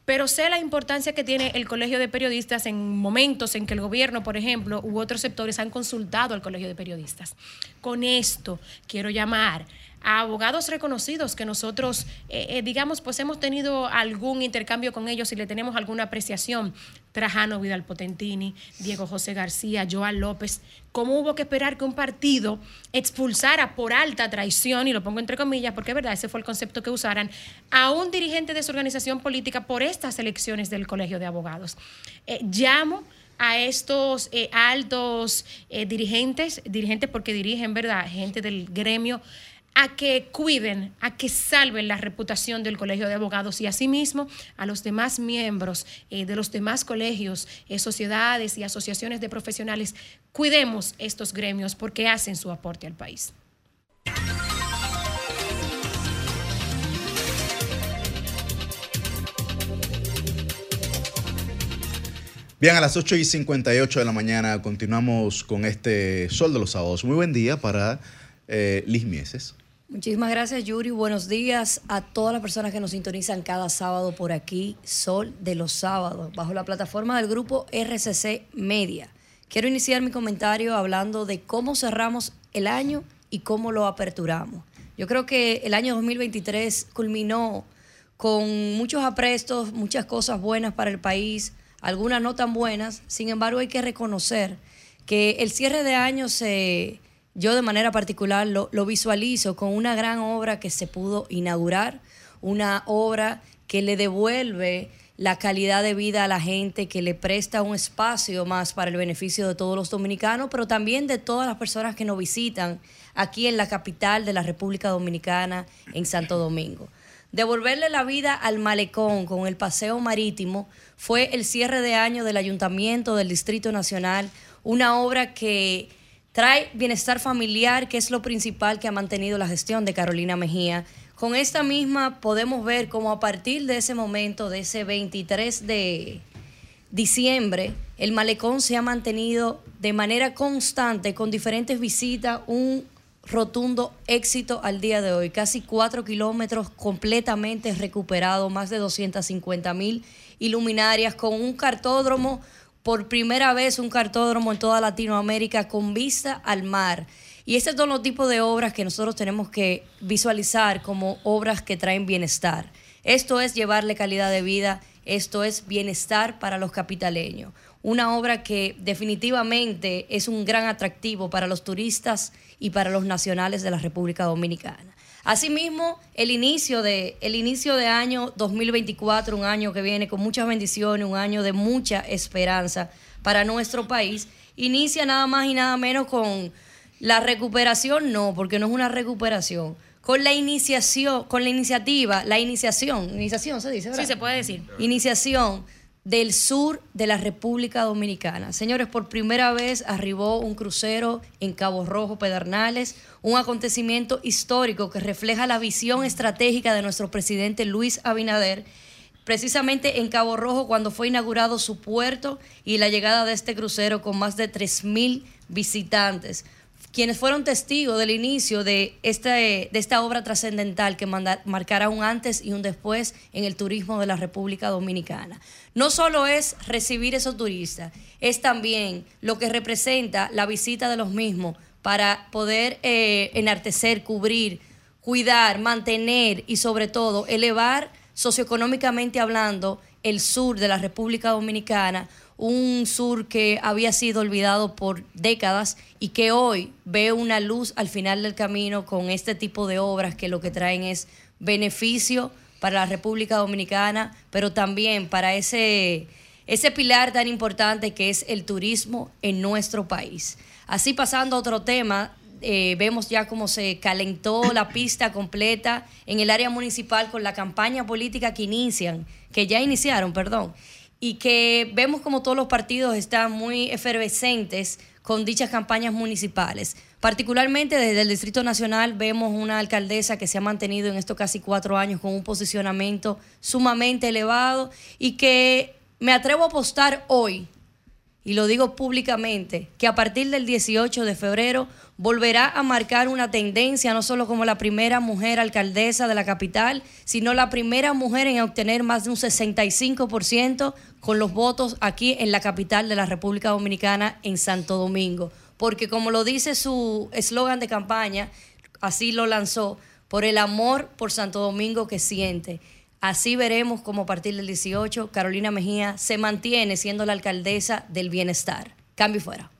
Pero sé la importancia que tiene el Colegio de Periodistas en momentos en que el gobierno, por ejemplo, u otros sectores han consultado al Colegio de Periodistas. Con esto quiero llamar a abogados reconocidos que nosotros, eh, eh, digamos, pues hemos tenido algún intercambio con ellos y le tenemos alguna apreciación. Trajano Vidal Potentini, Diego José García, Joan López. ¿Cómo hubo que esperar que un partido expulsara por alta traición, y lo pongo entre comillas porque es verdad, ese fue el concepto que usaran, a un dirigente de su organización política por estas elecciones del Colegio de Abogados? Eh, llamo a estos altos dirigentes, dirigentes porque dirigen, ¿verdad? Gente del gremio, a que cuiden, a que salven la reputación del Colegio de Abogados y asimismo a los demás miembros eh, de los demás colegios, eh, sociedades y asociaciones de profesionales. Cuidemos estos gremios porque hacen su aporte al país. Bien, a las 8 y 58 de la mañana continuamos con este Sol de los Sábados. Muy buen día para eh, Liz Mieses. Muchísimas gracias, Yuri. Buenos días a todas las personas que nos sintonizan cada sábado por aquí, Sol de los Sábados, bajo la plataforma del grupo RCC Media. Quiero iniciar mi comentario hablando de cómo cerramos el año y cómo lo aperturamos. Yo creo que el año 2023 culminó con muchos aprestos, muchas cosas buenas para el país, algunas no tan buenas. Sin embargo, hay que reconocer que el cierre de año se, yo de manera particular lo, lo visualizo con una gran obra que se pudo inaugurar, una obra que le devuelve la calidad de vida a la gente, que le presta un espacio más para el beneficio de todos los dominicanos, pero también de todas las personas que nos visitan aquí en la capital de la República Dominicana, en Santo Domingo. Devolverle la vida al malecón con el paseo marítimo fue el cierre de año del Ayuntamiento del Distrito Nacional, una obra que trae bienestar familiar, que es lo principal que ha mantenido la gestión de Carolina Mejía. Con esta misma podemos ver cómo a partir de ese momento, de ese 23 de diciembre, el malecón se ha mantenido de manera constante con diferentes visitas, un rotundo éxito al día de hoy. Casi cuatro kilómetros completamente recuperado, más de 250 mil iluminarias, con un cartódromo, por primera vez un cartódromo en toda Latinoamérica con vista al mar. Y este es todo el tipo de obras que nosotros tenemos que visualizar como obras que traen bienestar. Esto es llevarle calidad de vida, esto es bienestar para los capitaleños. Una obra que definitivamente es un gran atractivo para los turistas y para los nacionales de la República Dominicana. Asimismo, el inicio de, el inicio de año 2024, un año que viene con muchas bendiciones, un año de mucha esperanza para nuestro país, inicia nada más y nada menos con la recuperación, no, porque no es una recuperación, con la iniciación, con la iniciativa, la iniciación, iniciación se dice, ¿verdad? Sí, se puede decir. Iniciación del sur de la República Dominicana. Señores, por primera vez arribó un crucero en Cabo Rojo, Pedernales, un acontecimiento histórico que refleja la visión estratégica de nuestro presidente Luis Abinader, precisamente en Cabo Rojo cuando fue inaugurado su puerto y la llegada de este crucero con más de 3.000 visitantes quienes fueron testigos del inicio de, este, de esta obra trascendental que marcará un antes y un después en el turismo de la República Dominicana. No solo es recibir esos turistas, es también lo que representa la visita de los mismos para poder eh, enartecer, cubrir, cuidar, mantener y sobre todo elevar socioeconómicamente hablando el sur de la República Dominicana un sur que había sido olvidado por décadas y que hoy ve una luz al final del camino con este tipo de obras que lo que traen es beneficio para la República Dominicana, pero también para ese, ese pilar tan importante que es el turismo en nuestro país. Así pasando a otro tema, eh, vemos ya cómo se calentó la pista completa en el área municipal con la campaña política que inician, que ya iniciaron, perdón, y que vemos como todos los partidos están muy efervescentes con dichas campañas municipales. Particularmente desde el Distrito Nacional vemos una alcaldesa que se ha mantenido en estos casi cuatro años con un posicionamiento sumamente elevado y que me atrevo a apostar hoy, y lo digo públicamente, que a partir del 18 de febrero volverá a marcar una tendencia, no solo como la primera mujer alcaldesa de la capital, sino la primera mujer en obtener más de un 65% con los votos aquí en la capital de la República Dominicana, en Santo Domingo. Porque como lo dice su eslogan de campaña, así lo lanzó, por el amor por Santo Domingo que siente. Así veremos cómo a partir del 18 Carolina Mejía se mantiene siendo la alcaldesa del bienestar. Cambio y fuera.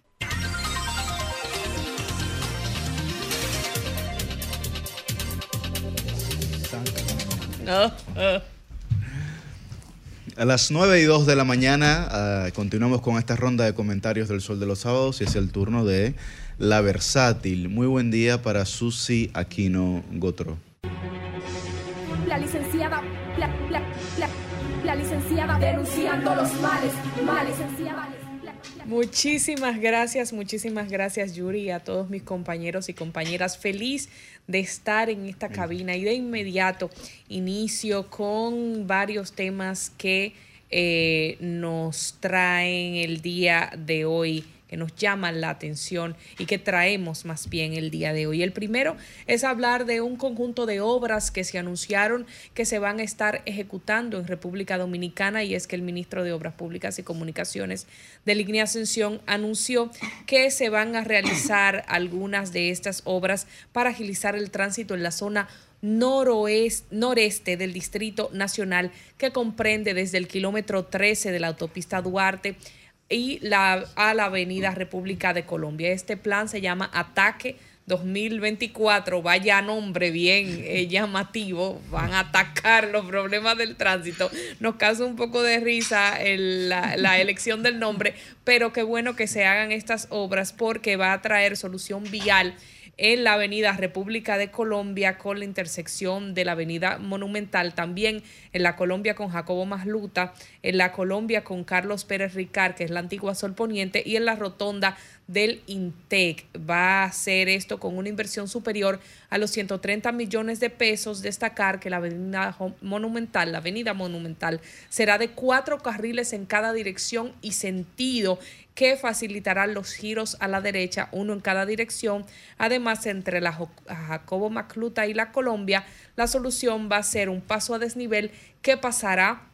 A las 9 y 2 de la mañana ah, continuamos con esta ronda de comentarios del Sol de los Sábados y es el turno de La Versátil. Muy buen día para Susi Aquino Gotro. La licenciada, denunciando los males, la licenciada. Muchísimas gracias, muchísimas gracias Yuri y a todos mis compañeros y compañeras. Feliz de estar en esta cabina y de inmediato inicio con varios temas que eh, nos traen el día de hoy que nos llaman la atención y que traemos más bien el día de hoy. El primero es hablar de un conjunto de obras que se anunciaron que se van a estar ejecutando en República Dominicana y es que el ministro de Obras Públicas y Comunicaciones de Línea Ascensión anunció que se van a realizar [COUGHS] algunas de estas obras para agilizar el tránsito en la zona noroeste, noreste del Distrito Nacional que comprende desde el kilómetro 13 de la autopista Duarte y la, a la avenida República de Colombia. Este plan se llama Ataque 2024, vaya nombre bien eh, [LAUGHS] llamativo, van a atacar los problemas del tránsito. Nos causa un poco de risa el- la, la elección del nombre, pero qué bueno que se hagan estas obras porque va a traer solución vial en la avenida República de Colombia con la intersección de la avenida Monumental, también en la Colombia con Jacobo Masluta, en la Colombia con Carlos Pérez Ricard, que es la antigua Sol Poniente, y en la rotonda del INTEC. Va a hacer esto con una inversión superior a los 130 millones de pesos. Destacar que la avenida Monumental, la avenida Monumental, será de cuatro carriles en cada dirección y sentido que facilitarán los giros a la derecha, uno en cada dirección. Además, entre la Jacobo Macluta y la Colombia, la solución va a ser un paso a desnivel que pasará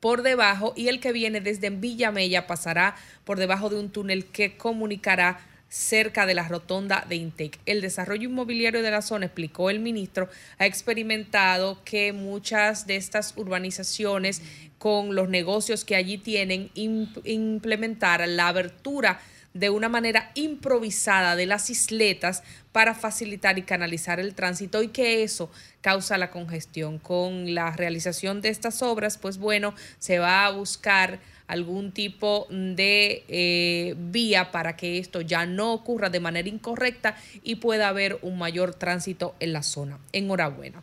por debajo y el que viene desde Villamella pasará por debajo de un túnel que comunicará cerca de la rotonda de Intec. El desarrollo inmobiliario de la zona, explicó el ministro, ha experimentado que muchas de estas urbanizaciones con los negocios que allí tienen im- implementar la abertura de una manera improvisada de las isletas para facilitar y canalizar el tránsito y que eso causa la congestión. Con la realización de estas obras, pues bueno, se va a buscar algún tipo de eh, vía para que esto ya no ocurra de manera incorrecta y pueda haber un mayor tránsito en la zona. Enhorabuena.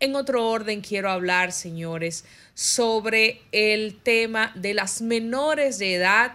En otro orden, quiero hablar, señores, sobre el tema de las menores de edad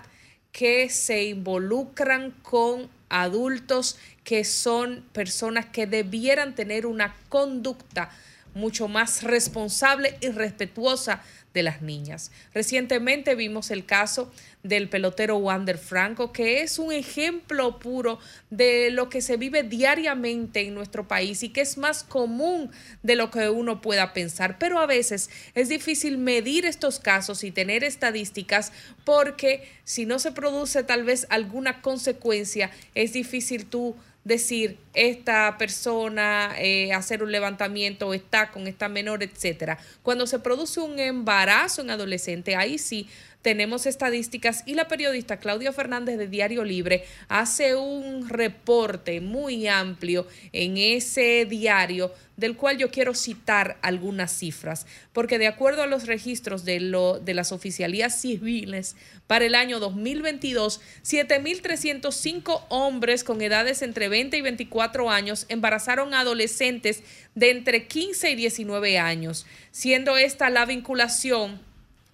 que se involucran con adultos que son personas que debieran tener una conducta mucho más responsable y respetuosa de las niñas. Recientemente vimos el caso del pelotero Wander Franco, que es un ejemplo puro de lo que se vive diariamente en nuestro país y que es más común de lo que uno pueda pensar. Pero a veces es difícil medir estos casos y tener estadísticas porque si no se produce tal vez alguna consecuencia, es difícil tú decir esta persona eh, hacer un levantamiento está con esta menor, etcétera. Cuando se produce un embarazo en adolescente, ahí sí tenemos estadísticas y la periodista Claudia Fernández de Diario Libre hace un reporte muy amplio en ese diario del cual yo quiero citar algunas cifras, porque de acuerdo a los registros de, lo, de las oficialías civiles para el año 2022, 7.305 hombres con edades entre 20 y 24 años embarazaron a adolescentes de entre 15 y 19 años, siendo esta la vinculación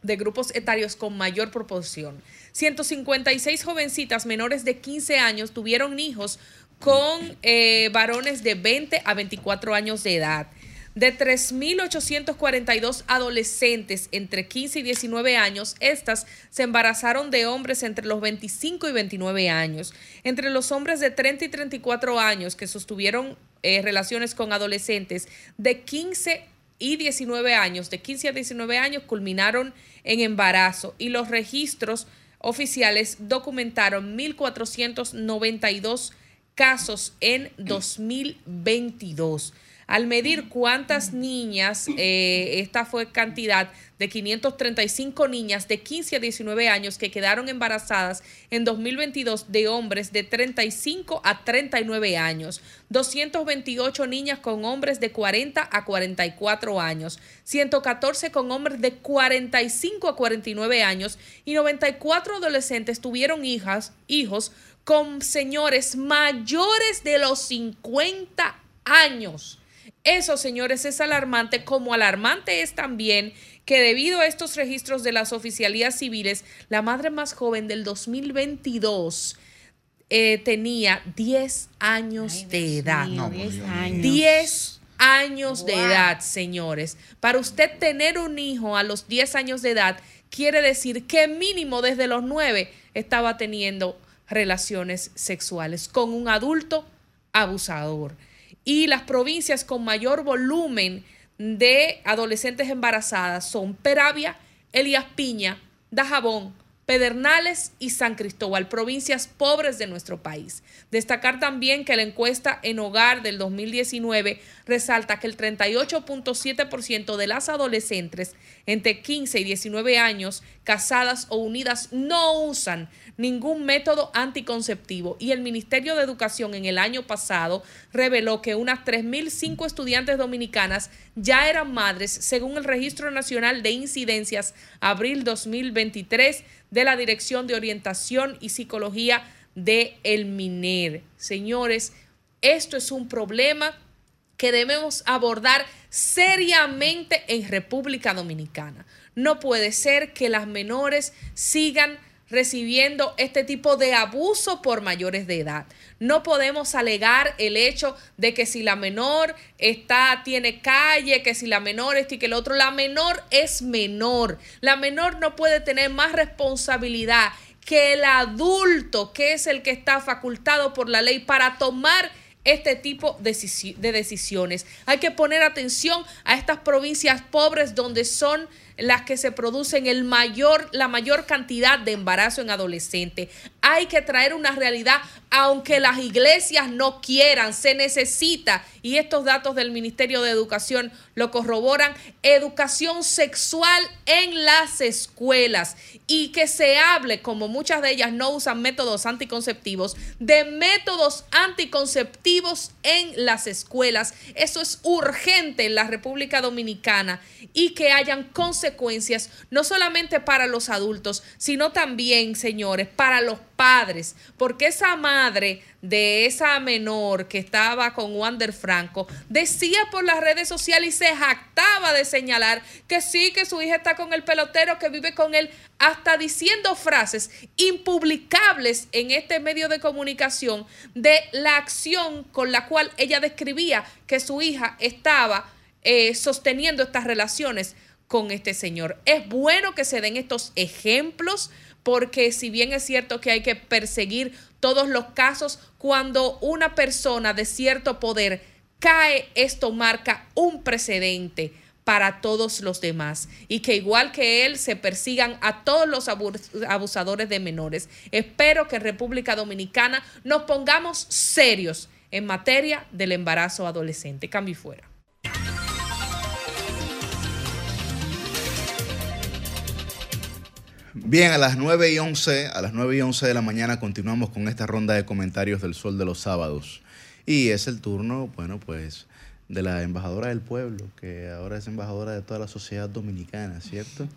de grupos etarios con mayor proporción. 156 jovencitas menores de 15 años tuvieron hijos con eh, varones de 20 a 24 años de edad. De 3.842 adolescentes entre 15 y 19 años, estas se embarazaron de hombres entre los 25 y 29 años. Entre los hombres de 30 y 34 años que sostuvieron eh, relaciones con adolescentes de 15 y 19 años, de 15 a 19 años, culminaron en embarazo y los registros oficiales documentaron 1.492 casos en 2022. Al medir cuántas niñas, eh, esta fue cantidad de 535 niñas de 15 a 19 años que quedaron embarazadas en 2022 de hombres de 35 a 39 años, 228 niñas con hombres de 40 a 44 años, 114 con hombres de 45 a 49 años. Y 94 adolescentes tuvieron hijas, hijos con señores mayores de los 50 años. Eso, señores, es alarmante, como alarmante es también que debido a estos registros de las oficialías civiles, la madre más joven del 2022 eh, tenía 10 años de edad. mío, 10 años. 10 años de edad, señores. Para usted tener un hijo a los 10 años de edad, quiere decir que mínimo desde los 9 estaba teniendo relaciones sexuales con un adulto abusador. Y las provincias con mayor volumen de adolescentes embarazadas son Peravia, Elías Piña, Dajabón, Pedernales y San Cristóbal, provincias pobres de nuestro país. Destacar también que la encuesta en hogar del 2019 resalta que el 38.7% de las adolescentes entre 15 y 19 años casadas o unidas no usan ningún método anticonceptivo y el Ministerio de Educación en el año pasado reveló que unas 3.005 estudiantes dominicanas ya eran madres según el Registro Nacional de Incidencias abril 2023 de la Dirección de Orientación y Psicología de el MINER. Señores, esto es un problema que debemos abordar seriamente en República Dominicana. No puede ser que las menores sigan recibiendo este tipo de abuso por mayores de edad. No podemos alegar el hecho de que si la menor está tiene calle, que si la menor este y que el otro, la menor es menor. La menor no puede tener más responsabilidad que el adulto, que es el que está facultado por la ley para tomar este tipo de decisiones. Hay que poner atención a estas provincias pobres donde son las que se producen el mayor, la mayor cantidad de embarazo en adolescentes. Hay que traer una realidad, aunque las iglesias no quieran, se necesita, y estos datos del Ministerio de Educación lo corroboran, educación sexual en las escuelas. Y que se hable, como muchas de ellas no usan métodos anticonceptivos, de métodos anticonceptivos en las escuelas. Eso es urgente en la República Dominicana. Y que hayan consecuencias no solamente para los adultos, sino también, señores, para los padres, porque esa madre de esa menor que estaba con Wander Franco decía por las redes sociales y se jactaba de señalar que sí, que su hija está con el pelotero, que vive con él, hasta diciendo frases impublicables en este medio de comunicación de la acción con la cual ella describía que su hija estaba eh, sosteniendo estas relaciones con este señor. Es bueno que se den estos ejemplos porque si bien es cierto que hay que perseguir todos los casos, cuando una persona de cierto poder cae, esto marca un precedente para todos los demás y que igual que él se persigan a todos los abusadores de menores. Espero que en República Dominicana nos pongamos serios en materia del embarazo adolescente. Cambio fuera. Bien, a las 9 y 11, a las 9 y 11 de la mañana continuamos con esta ronda de comentarios del Sol de los Sábados. Y es el turno, bueno, pues, de la embajadora del pueblo, que ahora es embajadora de toda la sociedad dominicana, ¿cierto?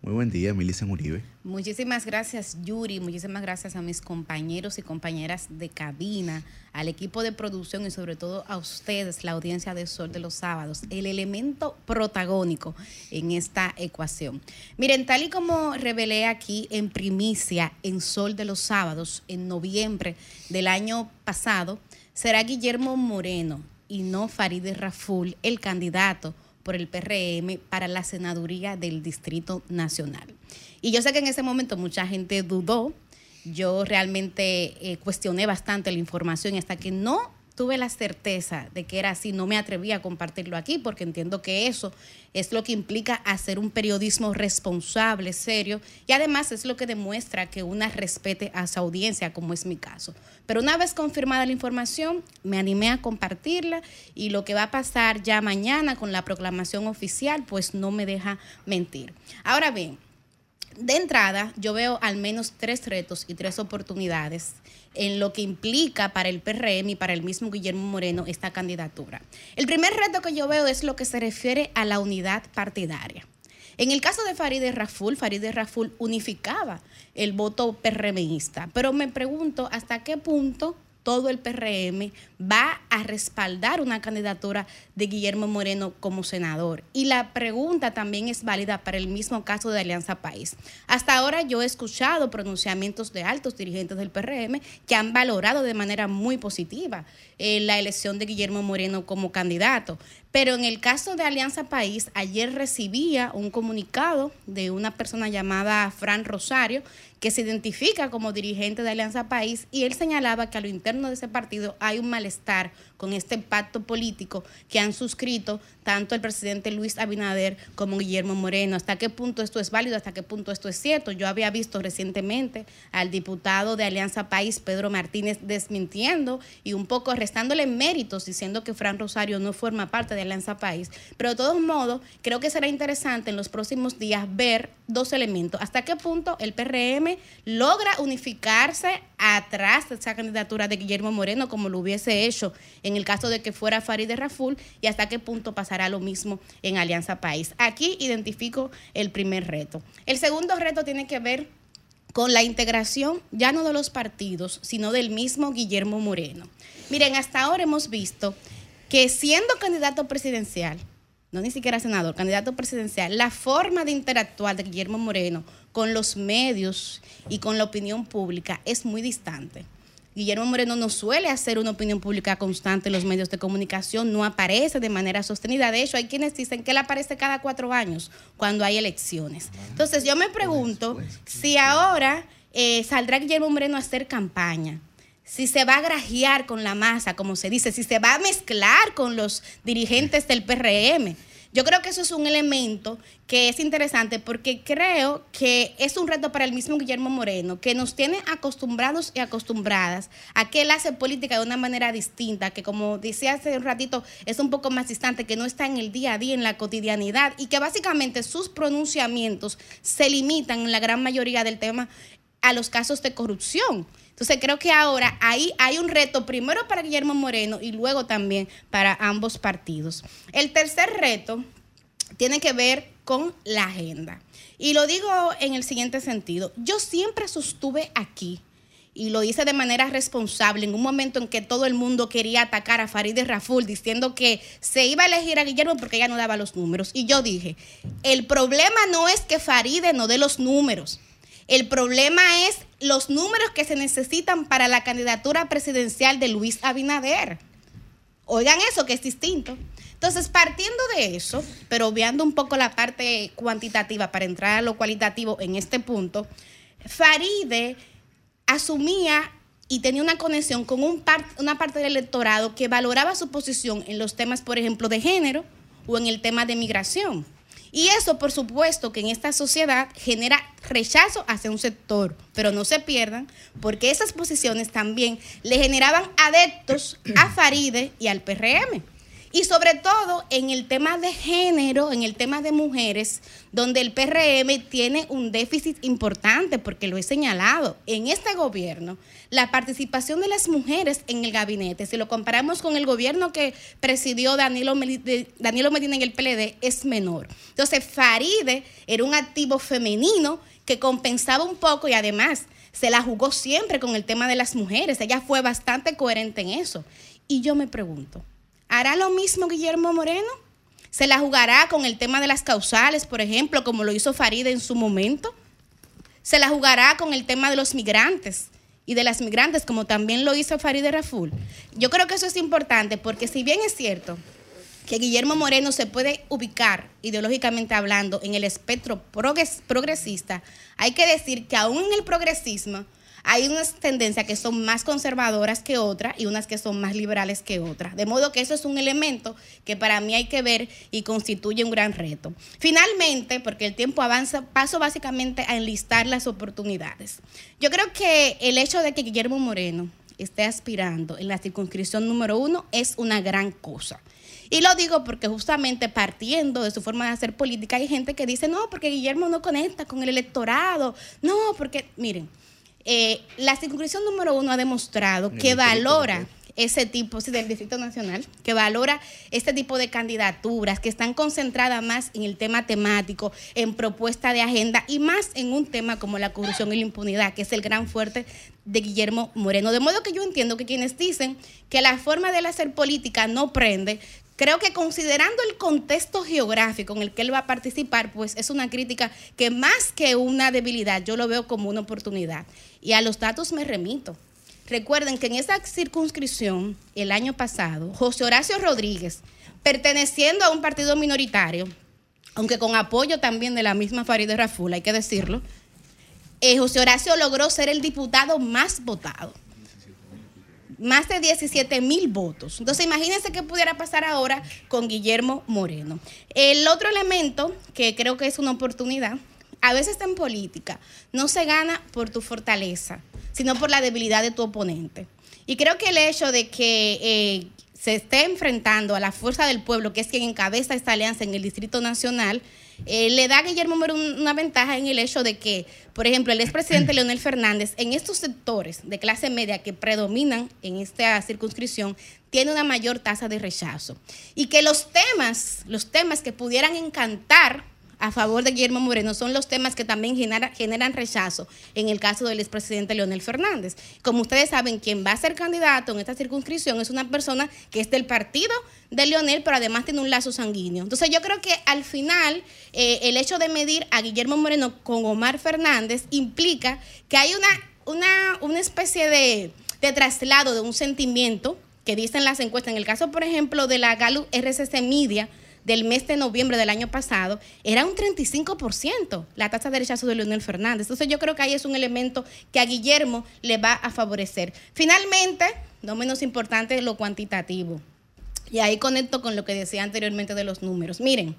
Muy buen día, Milicia Uribe. Muchísimas gracias, Yuri. Muchísimas gracias a mis compañeros y compañeras de cabina, al equipo de producción y sobre todo a ustedes, la audiencia de Sol de los Sábados, el elemento protagónico en esta ecuación. Miren, tal y como revelé aquí en primicia en Sol de los Sábados, en noviembre del año pasado, será Guillermo Moreno y no Farideh Raful el candidato por el PRM para la senaduría del Distrito Nacional. Y yo sé que en ese momento mucha gente dudó, yo realmente eh, cuestioné bastante la información hasta que no tuve la certeza de que era así, no me atreví a compartirlo aquí porque entiendo que eso es lo que implica hacer un periodismo responsable, serio, y además es lo que demuestra que una respete a su audiencia, como es mi caso. Pero una vez confirmada la información, me animé a compartirla y lo que va a pasar ya mañana con la proclamación oficial, pues no me deja mentir. Ahora bien, de entrada, yo veo al menos tres retos y tres oportunidades en lo que implica para el PRM y para el mismo Guillermo Moreno esta candidatura. El primer reto que yo veo es lo que se refiere a la unidad partidaria. En el caso de Farideh Raful, Farideh Raful unificaba el voto PRMista, pero me pregunto hasta qué punto todo el PRM va a respaldar una candidatura de Guillermo Moreno como senador. Y la pregunta también es válida para el mismo caso de Alianza País. Hasta ahora yo he escuchado pronunciamientos de altos dirigentes del PRM que han valorado de manera muy positiva eh, la elección de Guillermo Moreno como candidato. Pero en el caso de Alianza País, ayer recibía un comunicado de una persona llamada Fran Rosario que se identifica como dirigente de Alianza País y él señalaba que a lo interno de ese partido hay un malestar estar con este pacto político que han suscrito tanto el presidente Luis Abinader como Guillermo Moreno. ¿Hasta qué punto esto es válido? ¿Hasta qué punto esto es cierto? Yo había visto recientemente al diputado de Alianza País, Pedro Martínez, desmintiendo y un poco restándole méritos, diciendo que Fran Rosario no forma parte de Alianza País. Pero de todos modos, creo que será interesante en los próximos días ver dos elementos. ¿Hasta qué punto el PRM logra unificarse atrás de esa candidatura de Guillermo Moreno, como lo hubiese hecho el caso de que fuera Farideh Raful, y hasta qué punto pasará lo mismo en Alianza País. Aquí identifico el primer reto. El segundo reto tiene que ver con la integración ya no de los partidos, sino del mismo Guillermo Moreno. Miren, hasta ahora hemos visto que siendo candidato presidencial, no ni siquiera senador, candidato presidencial, la forma de interactuar de Guillermo Moreno con los medios y con la opinión pública es muy distante. Guillermo Moreno no suele hacer una opinión pública constante en los medios de comunicación, no aparece de manera sostenida. De hecho, hay quienes dicen que él aparece cada cuatro años cuando hay elecciones. Entonces, yo me pregunto si ahora eh, saldrá Guillermo Moreno a hacer campaña si se va a grajear con la masa, como se dice, si se va a mezclar con los dirigentes del PRM. Yo creo que eso es un elemento que es interesante porque creo que es un reto para el mismo Guillermo Moreno, que nos tiene acostumbrados y acostumbradas a que él hace política de una manera distinta, que como decía hace un ratito, es un poco más distante, que no está en el día a día, en la cotidianidad, y que básicamente sus pronunciamientos se limitan en la gran mayoría del tema a los casos de corrupción. Entonces creo que ahora ahí hay un reto primero para Guillermo Moreno y luego también para ambos partidos. El tercer reto tiene que ver con la agenda. Y lo digo en el siguiente sentido. Yo siempre sostuve aquí, y lo hice de manera responsable, en un momento en que todo el mundo quería atacar a Farideh Raful diciendo que se iba a elegir a Guillermo porque ella no daba los números. Y yo dije, el problema no es que Farideh no dé los números. El problema es los números que se necesitan para la candidatura presidencial de Luis Abinader. Oigan eso, que es distinto. Entonces, partiendo de eso, pero obviando un poco la parte cuantitativa para entrar a lo cualitativo en este punto, Faride asumía y tenía una conexión con un una parte del electorado que valoraba su posición en los temas, por ejemplo, de género o en el tema de migración. Y eso, por supuesto, que en esta sociedad genera rechazo hacia un sector, pero no se pierdan, porque esas posiciones también le generaban adeptos a Faride y al PRM. Y sobre todo en el tema de género, en el tema de mujeres, donde el PRM tiene un déficit importante, porque lo he señalado. En este gobierno, la participación de las mujeres en el gabinete, si lo comparamos con el gobierno que presidió Danilo, Danilo Medina en el PLD, es menor. Entonces, Faride era un activo femenino que compensaba un poco y además se la jugó siempre con el tema de las mujeres. Ella fue bastante coherente en eso. Y yo me pregunto, ¿hará lo mismo Guillermo Moreno? ¿Se la jugará con el tema de las causales, por ejemplo, como lo hizo Faride en su momento? ¿Se la jugará con el tema de los migrantes y de las migrantes, como también lo hizo Faride Raful? Yo creo que eso es importante porque si bien es cierto que Guillermo Moreno se puede ubicar ideológicamente hablando en el espectro progres- progresista, hay que decir que aún en el progresismo hay unas tendencias que son más conservadoras que otras y unas que son más liberales que otras. De modo que eso es un elemento que para mí hay que ver y constituye un gran reto. Finalmente, porque el tiempo avanza, paso básicamente a enlistar las oportunidades. Yo creo que el hecho de que Guillermo Moreno esté aspirando en la circunscripción número uno es una gran cosa. Y lo digo porque justamente partiendo de su forma de hacer política hay gente que dice, no, porque Guillermo no conecta con el electorado. No, porque, miren, eh, la circunscripción número uno ha demostrado que valora ese tipo, sí, del Distrito Nacional, que valora este tipo de candidaturas, que están concentradas más en el tema temático, en propuesta de agenda y más en un tema como la corrupción y la impunidad, que es el gran fuerte de Guillermo Moreno. De modo que yo entiendo que quienes dicen que la forma de él hacer política no prende, Creo que considerando el contexto geográfico en el que él va a participar, pues es una crítica que más que una debilidad, yo lo veo como una oportunidad. Y a los datos me remito. Recuerden que en esa circunscripción, el año pasado, José Horacio Rodríguez, perteneciendo a un partido minoritario, aunque con apoyo también de la misma Farideh Raful, hay que decirlo, eh, José Horacio logró ser el diputado más votado. Más de 17 mil votos. Entonces, imagínense qué pudiera pasar ahora con Guillermo Moreno. El otro elemento que creo que es una oportunidad, a veces en política, no se gana por tu fortaleza, sino por la debilidad de tu oponente. Y creo que el hecho de que eh, se esté enfrentando a la fuerza del pueblo, que es quien encabeza esta alianza en el Distrito Nacional, eh, le da a Guillermo un- una ventaja en el hecho de que, por ejemplo, el expresidente [CLEARS THROAT] Leonel Fernández, en estos sectores de clase media que predominan en esta circunscripción, tiene una mayor tasa de rechazo. Y que los temas, los temas que pudieran encantar a favor de Guillermo Moreno son los temas que también genera- generan rechazo en el caso del expresidente Leonel Fernández. Como ustedes saben, quien va a ser candidato en esta circunscripción es una persona que es del partido de Leonel, pero además tiene un lazo sanguíneo. Entonces yo creo que al final eh, el hecho de medir a Guillermo Moreno con Omar Fernández implica que hay una, una, una especie de, de traslado de un sentimiento que dicen las encuestas. En el caso, por ejemplo, de la Gallup RCC Media, del mes de noviembre del año pasado, era un 35% la tasa de rechazo de Leonel Fernández. Entonces yo creo que ahí es un elemento que a Guillermo le va a favorecer. Finalmente, no menos importante, lo cuantitativo. Y ahí conecto con lo que decía anteriormente de los números. Miren,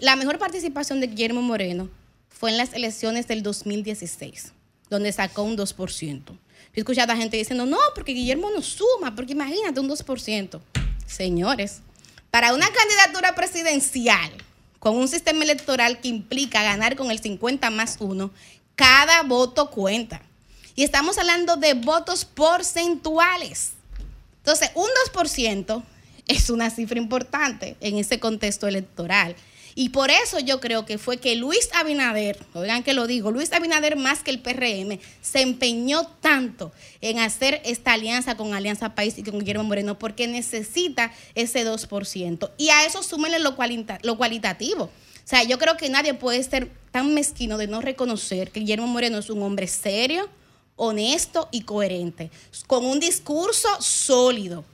la mejor participación de Guillermo Moreno fue en las elecciones del 2016, donde sacó un 2%. Yo he escuchado a gente diciendo, no, porque Guillermo no suma, porque imagínate un 2%. Señores, para una candidatura presidencial con un sistema electoral que implica ganar con el 50 más 1, cada voto cuenta. Y estamos hablando de votos porcentuales. Entonces, un 2% es una cifra importante en ese contexto electoral. Y por eso yo creo que fue que Luis Abinader, oigan que lo digo, Luis Abinader más que el PRM, se empeñó tanto en hacer esta alianza con Alianza País y con Guillermo Moreno porque necesita ese 2%. Y a eso súmenle lo, lo cualitativo. O sea, yo creo que nadie puede ser tan mezquino de no reconocer que Guillermo Moreno es un hombre serio, honesto y coherente, con un discurso sólido,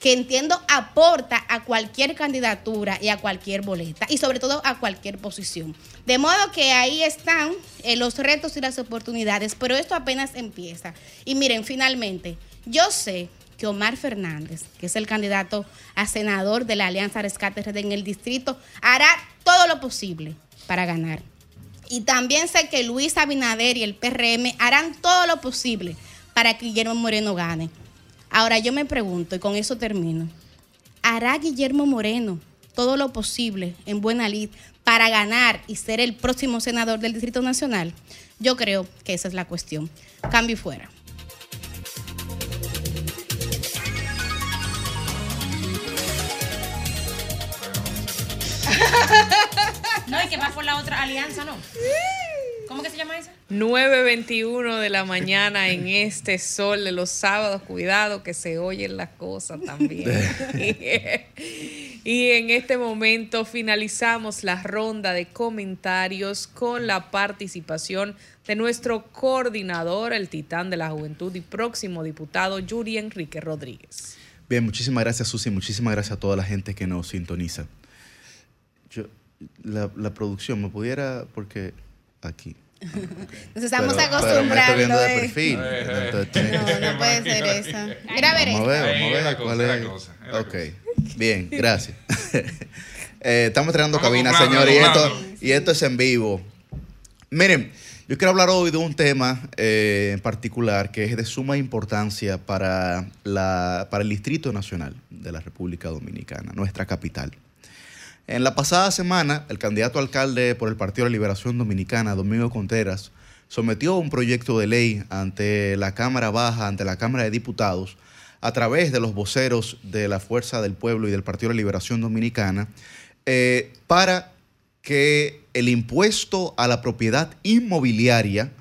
que entiendo aporta a cualquier candidatura y a cualquier boleta y sobre todo a cualquier posición. De modo que ahí están eh, los retos y las oportunidades, pero esto apenas empieza. Y miren, finalmente, yo sé que Omar Fernández, que es el candidato a senador de la Alianza Rescate RD en el distrito, hará todo lo posible para ganar. Y también sé que Luis Abinader y el PRM harán todo lo posible para que Guillermo Moreno gane. Ahora yo me pregunto, y con eso termino, ¿hará Guillermo Moreno todo lo posible en buena lid para ganar y ser el próximo senador del Distrito Nacional? Yo creo que esa es la cuestión. Cambio y fuera. [LAUGHS] No, y que va por la otra alianza, ¿no? [LAUGHS] ¿Cómo que se llama esa? 9.21 de la mañana en este sol de los sábados. Cuidado que se oyen las cosas también. [LAUGHS] y en este momento finalizamos la ronda de comentarios con la participación de nuestro coordinador, el titán de la juventud y próximo diputado Yuri Enrique Rodríguez. Bien, muchísimas gracias Susi, muchísimas gracias a toda la gente que nos sintoniza. Yo, la, la producción, ¿me pudiera? Porque aquí. Nos estamos Pero- pero me estoy viendo acostumbrando. de eh. perfil. Entonces No, no puede ser eso. Mira a ver Vamos a ver, esto. vamos a ver la cuál cosa, es. la cosa, es la ok, bien, gracias. [LAUGHS] Eh, estamos estrenando cabina, señores, y esto, y esto es en vivo. Miren, yo quiero hablar hoy de un tema eh, en particular que es de suma importancia para, la, para el Distrito Nacional de la República Dominicana, nuestra capital. En la pasada semana, el candidato alcalde por el Partido de la Liberación Dominicana, Domingo Contreras, sometió un proyecto de ley ante la Cámara Baja, ante la Cámara de Diputados, a través de los voceros de la Fuerza del Pueblo y del Partido de la Liberación Dominicana, eh, para que el impuesto a la propiedad inmobiliaria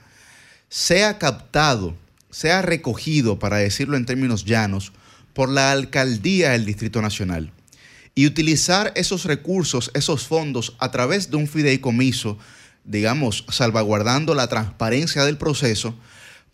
sea captado, sea recogido, para decirlo en términos llanos, por la alcaldía del Distrito Nacional y utilizar esos recursos, esos fondos a través de un fideicomiso, digamos, salvaguardando la transparencia del proceso,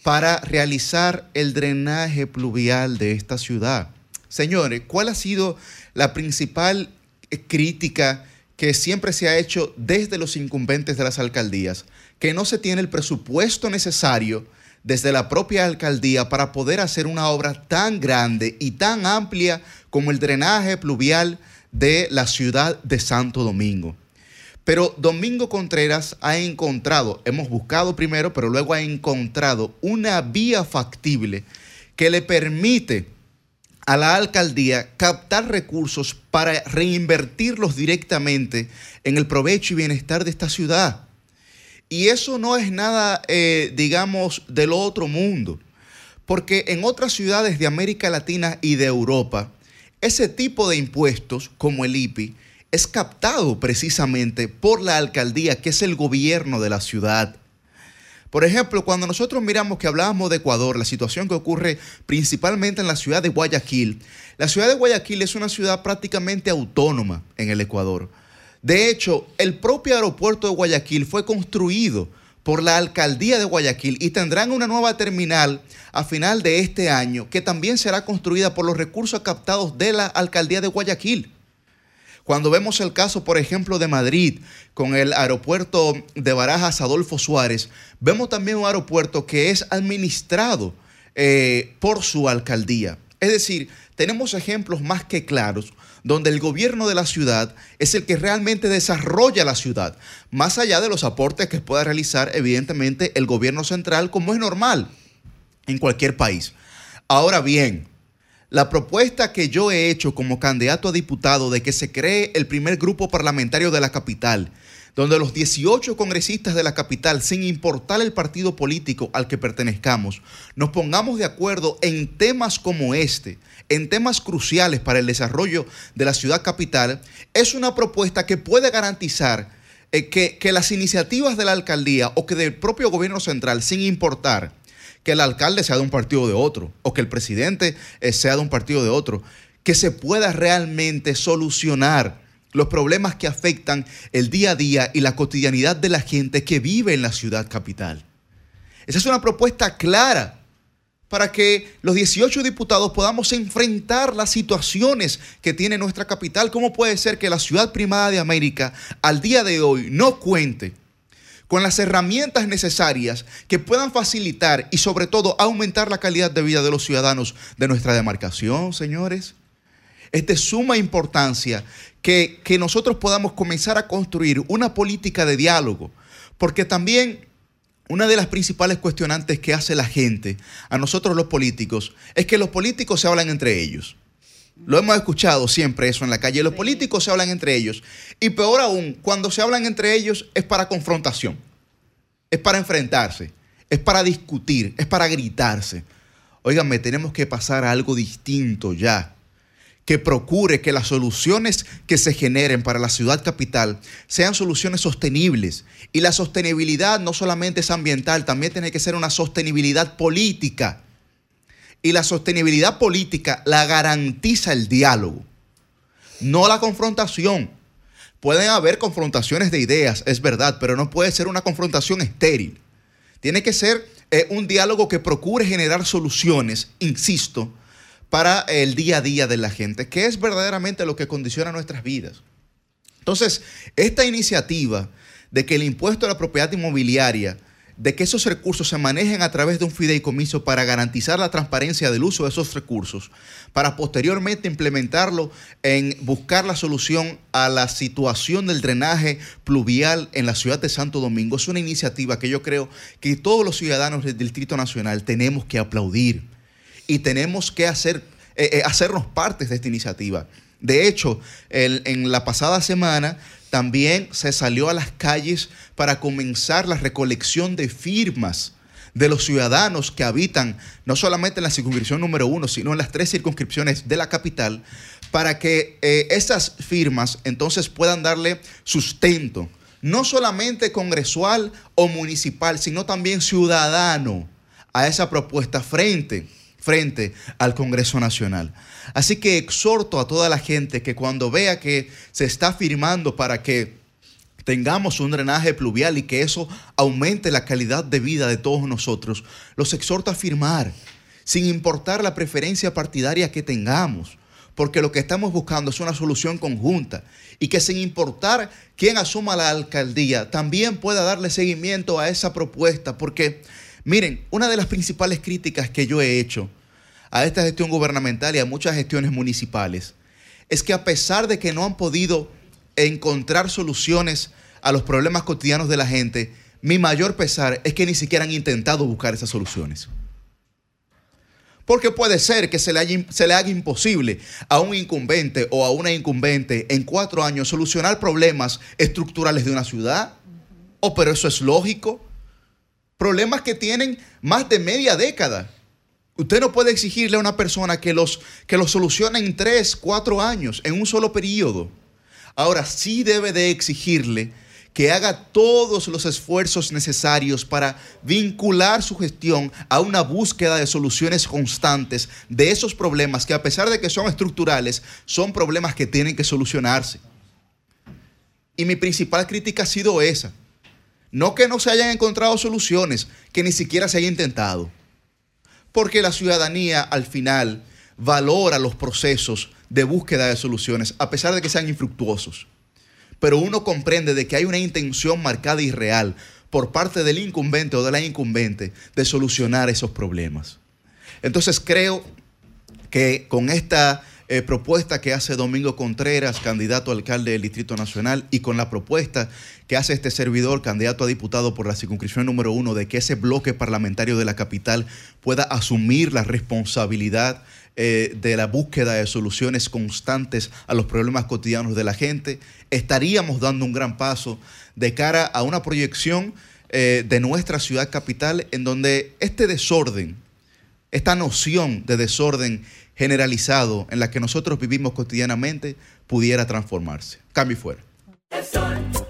para realizar el drenaje pluvial de esta ciudad. Señores, ¿cuál ha sido la principal eh, crítica que siempre se ha hecho desde los incumbentes de las alcaldías, que no se tiene el presupuesto necesario desde la propia alcaldía para poder hacer una obra tan grande y tan amplia como el drenaje pluvial de la ciudad de Santo Domingo. Pero Domingo Contreras ha encontrado, hemos buscado primero, pero luego ha encontrado una vía factible que le permite a la alcaldía captar recursos para reinvertirlos directamente en el provecho y bienestar de esta ciudad. Y eso no es nada, eh, digamos, del otro mundo, porque en otras ciudades de América Latina y de Europa, ese tipo de impuestos, como el IPI, es captado precisamente por la alcaldía, que es el gobierno de la ciudad. Por ejemplo, cuando nosotros miramos que hablábamos de Ecuador, la situación que ocurre principalmente en la ciudad de Guayaquil, la ciudad de Guayaquil es una ciudad prácticamente autónoma en el Ecuador. De hecho, el propio aeropuerto de Guayaquil fue construido por la alcaldía de Guayaquil y tendrán una nueva terminal a final de este año que también será construida por los recursos captados de la alcaldía de Guayaquil. Cuando vemos el caso, por ejemplo, de Madrid, con el aeropuerto de Barajas Adolfo Suárez, vemos también un aeropuerto que es administrado eh, por su alcaldía. Es decir, tenemos ejemplos más que claros donde el gobierno de la ciudad es el que realmente desarrolla la ciudad, más allá de los aportes que pueda realizar evidentemente el gobierno central, como es normal en cualquier país. Ahora bien, la propuesta que yo he hecho como candidato a diputado de que se cree el primer grupo parlamentario de la capital, donde los 18 congresistas de la capital, sin importar el partido político al que pertenezcamos, nos pongamos de acuerdo en temas como este, en temas cruciales para el desarrollo de la ciudad capital, es una propuesta que puede garantizar eh, que, las iniciativas de la alcaldía o que del propio gobierno central, sin importar, que el alcalde sea de un partido o de otro, o que el presidente eh, sea de un partido o de otro, que se pueda realmente solucionar los problemas que afectan el día a día y la cotidianidad de la gente que vive en la ciudad capital. Esa es una propuesta clara para que los 18 diputados podamos enfrentar las situaciones que tiene nuestra capital. ¿Cómo puede ser que la ciudad primada de América al día de hoy no cuente con las herramientas necesarias que puedan facilitar y sobre todo aumentar la calidad de vida de los ciudadanos de nuestra demarcación, señores? Es de suma importancia que, que nosotros podamos comenzar a construir una política de diálogo, porque también una de las principales cuestionantes que hace la gente a nosotros los políticos es que los políticos se hablan entre ellos. Lo hemos escuchado siempre eso en la calle. Los políticos se hablan entre ellos. Y peor aún, cuando se hablan entre ellos es para confrontación. Es para enfrentarse. Es para discutir. Es para gritarse. Óiganme, tenemos que pasar a algo distinto ya. Que procure que las soluciones que se generen para la ciudad capital sean soluciones sostenibles. Y la sostenibilidad no solamente es ambiental, también tiene que ser una sostenibilidad política. Y la sostenibilidad política la garantiza el diálogo, no la confrontación. Pueden haber confrontaciones de ideas, es verdad, pero no puede ser una confrontación estéril. Tiene que ser eh, un diálogo que procure generar soluciones, insisto, para el día a día de la gente, que es verdaderamente lo que condiciona nuestras vidas. Entonces, esta iniciativa de que el impuesto a la propiedad inmobiliaria de que esos recursos se manejen a través de un fideicomiso para garantizar la transparencia del uso de esos recursos, para posteriormente implementarlo en buscar la solución a la situación del drenaje pluvial en la ciudad de Santo Domingo. Es una iniciativa que yo creo que todos los ciudadanos del Distrito Nacional tenemos que aplaudir y tenemos que hacer, eh, eh, hacernos partes de esta iniciativa. De hecho, en la pasada semana también se salió a las calles para comenzar la recolección de firmas de los ciudadanos que habitan no solamente en la circunscripción número uno, sino en las tres circunscripciones de la capital, para que eh, esas firmas entonces puedan darle sustento, no solamente congresual o municipal, sino también ciudadano a esa propuesta frente frente al Congreso Nacional. Así que exhorto a toda la gente que cuando vea que se está firmando para que tengamos un drenaje pluvial y que eso aumente la calidad de vida de todos nosotros, los exhorto a firmar, sin importar la preferencia partidaria que tengamos, porque lo que estamos buscando es una solución conjunta y que sin importar quién asuma la alcaldía, también pueda darle seguimiento a esa propuesta, porque miren, una de las principales críticas que yo he hecho a esta gestión gubernamental y a muchas gestiones municipales es que a pesar de que no han podido encontrar soluciones a los problemas cotidianos de la gente, mi mayor pesar es que ni siquiera han intentado buscar esas soluciones. Porque puede ser que se le, haya- haga imposible a un incumbente o a una incumbente en cuatro años solucionar problemas estructurales de una ciudad. O pero eso es lógico. Problemas que tienen más de media década. Usted no puede exigirle a una persona que los, que los solucione en tres, cuatro años, en un solo periodo. Ahora sí debe de exigirle que haga todos los esfuerzos necesarios para vincular su gestión a una búsqueda de soluciones constantes de esos problemas que a pesar de que son estructurales, son problemas que tienen que solucionarse. Y mi principal crítica ha sido esa. No que no se hayan encontrado soluciones, que ni siquiera se haya intentado. Porque la ciudadanía al final valora los procesos de búsqueda de soluciones, a pesar de que sean infructuosos. Pero uno comprende de que hay una intención marcada y real por parte del incumbente o de la incumbente de solucionar esos problemas. Entonces creo que con esta eh, propuesta que hace Domingo Contreras, candidato a alcalde del Distrito Nacional, y con la propuesta que hace este servidor, candidato a diputado por la circunscripción número uno, de que ese bloque parlamentario de la capital pueda asumir la responsabilidad eh, de la búsqueda de soluciones constantes a los problemas cotidianos de la gente, estaríamos dando un gran paso de cara a una proyección eh, de nuestra ciudad capital en donde este desorden, esta noción de desorden generalizado en la que nosotros vivimos cotidianamente pudiera transformarse. Cambio y fuera. Sábados.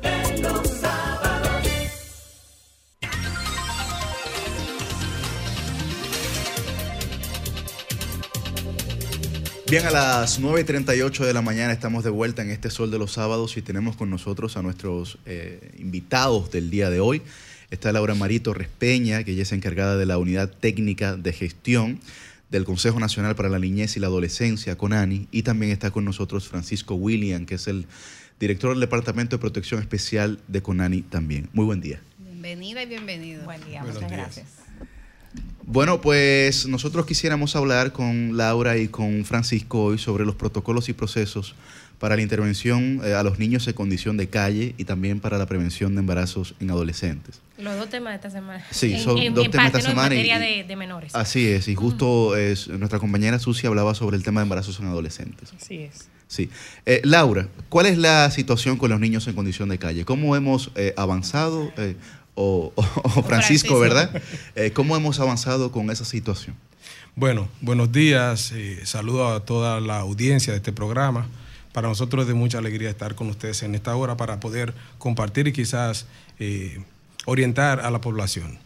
Bien, a las 9.38 de la mañana estamos de vuelta en este Sol de los Sábados y tenemos con nosotros a nuestros eh, invitados del día de hoy. Está Laura Marito Respeña, que ella es encargada de la Unidad Técnica de Gestión del Consejo Nacional para la Niñez y la Adolescencia, CONANI, y también está con nosotros Francisco William, que es el director del Departamento de Protección Especial de CONANI también. Muy buen día. Bienvenida y bienvenido. Buen día, Buenos muchas días. gracias. Bueno, pues nosotros quisiéramos hablar con Laura y con Francisco hoy sobre los protocolos y procesos para la intervención eh, a los niños en condición de calle y también para la prevención de embarazos en adolescentes. Los dos temas de esta semana. Sí, son en- dos en temas parte, esta ¿no? semana y- En materia y- de, de menores. Así es, y justo es, nuestra compañera Susi hablaba sobre el tema de embarazos en adolescentes. Así es. Sí. Eh, Laura, ¿cuál es la situación con los niños en condición de calle? ¿Cómo hemos eh, avanzado? eh, o, o- o [LAUGHS] Francisco, Francisco. ¿verdad? Eh, ¿Cómo hemos avanzado con esa situación? Bueno, buenos días. eh, saludo a toda la audiencia de este programa. Para nosotros es de mucha alegría estar con ustedes en esta hora para poder compartir y quizás eh, orientar a la población.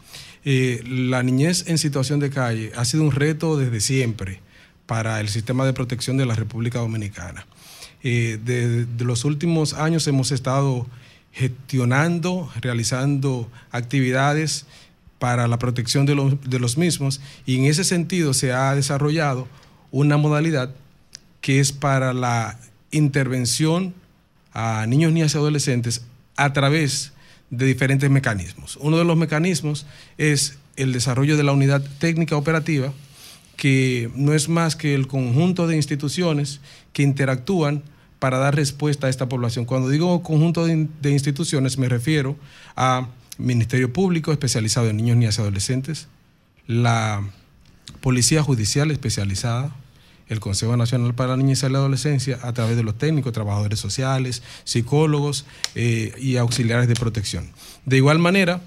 Eh, la niñez en situación de calle ha sido un reto desde siempre para el sistema de protección de la República Dominicana. Eh, de, de los últimos años hemos estado gestionando, realizando actividades para la protección de los, de los mismos y en ese sentido se ha desarrollado una modalidad que es para la intervención a niños, niñas y adolescentes a través de diferentes mecanismos. Uno de los mecanismos es el desarrollo de la unidad técnica operativa, que no es más que el conjunto de instituciones que interactúan para dar respuesta a esta población. Cuando digo conjunto de, in- de instituciones me refiero a Ministerio Público especializado en niños, niñas y adolescentes, la Policía Judicial especializada, el Consejo Nacional para la Niñez y la Adolescencia a través de los técnicos, trabajadores sociales, psicólogos eh, y auxiliares de protección. De igual manera,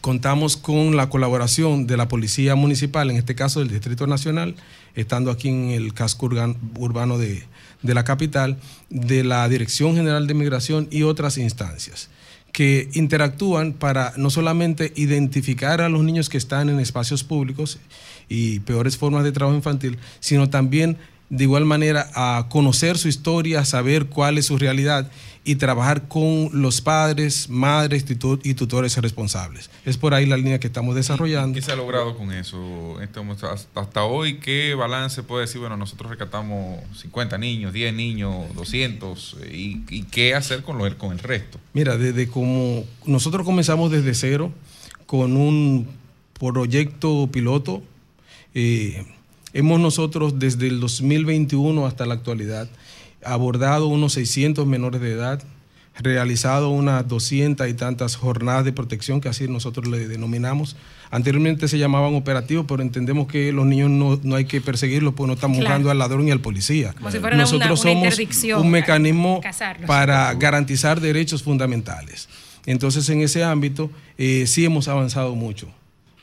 contamos con la colaboración de la Policía Municipal, en este caso del Distrito Nacional, estando aquí en el casco urbano de, de la capital, de la Dirección General de Migración y otras instancias que interactúan para no solamente identificar a los niños que están en espacios públicos y peores formas de trabajo infantil, sino también de igual manera a conocer su historia, saber cuál es su realidad y trabajar con los padres, madres y tutores responsables. Es por ahí la línea que estamos desarrollando. ¿Qué se ha logrado con eso? Estamos- hasta, hoy, ¿qué balance puede decir? Bueno, nosotros rescatamos 50 niños, 10 niños, 200, eh, y, y qué hacer con, lo, con el resto? Mira, desde como nosotros comenzamos desde cero con un proyecto piloto, eh, hemos nosotros desde el 2021 hasta la actualidad abordado unos 600 menores de edad, realizado unas 200 y tantas jornadas de protección, que así nosotros le denominamos. Anteriormente se llamaban operativos, pero entendemos que los niños no, no hay que perseguirlos, porque no estamos Claro. buscando al ladrón y al policía. Como si fuera una- nosotros una somos un mecanismo para garantizar derechos fundamentales. Entonces, en ese ámbito, eh, sí hemos avanzado mucho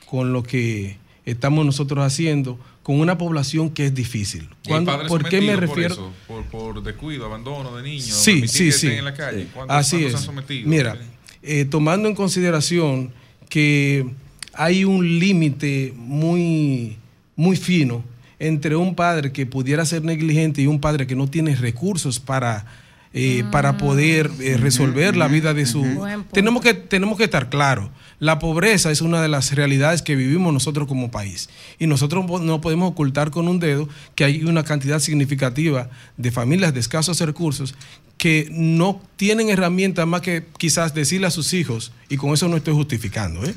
con lo que estamos nosotros haciendo con una población que es difícil. ¿Y hay Cuando- padres ¿Por qué me refiero? Por, eso? por, por descuido, abandono de niños. Sí, sí, que sí. estén en la calle. ¿Cuántos- Así cuántos es. han sometido? Mira, eh, tomando en consideración que hay un límite muy, muy fino entre un padre que pudiera ser negligente y un padre que no tiene recursos para, eh, para poder eh, resolver la vida de su... Buen. Tenemos que, tenemos que estar claros. La pobreza es una de las realidades que vivimos nosotros como país. Y nosotros no podemos ocultar con un dedo que hay una cantidad significativa de familias de escasos recursos que no tienen herramientas más que quizás decirle a sus hijos, y con eso no estoy justificando, ¿eh?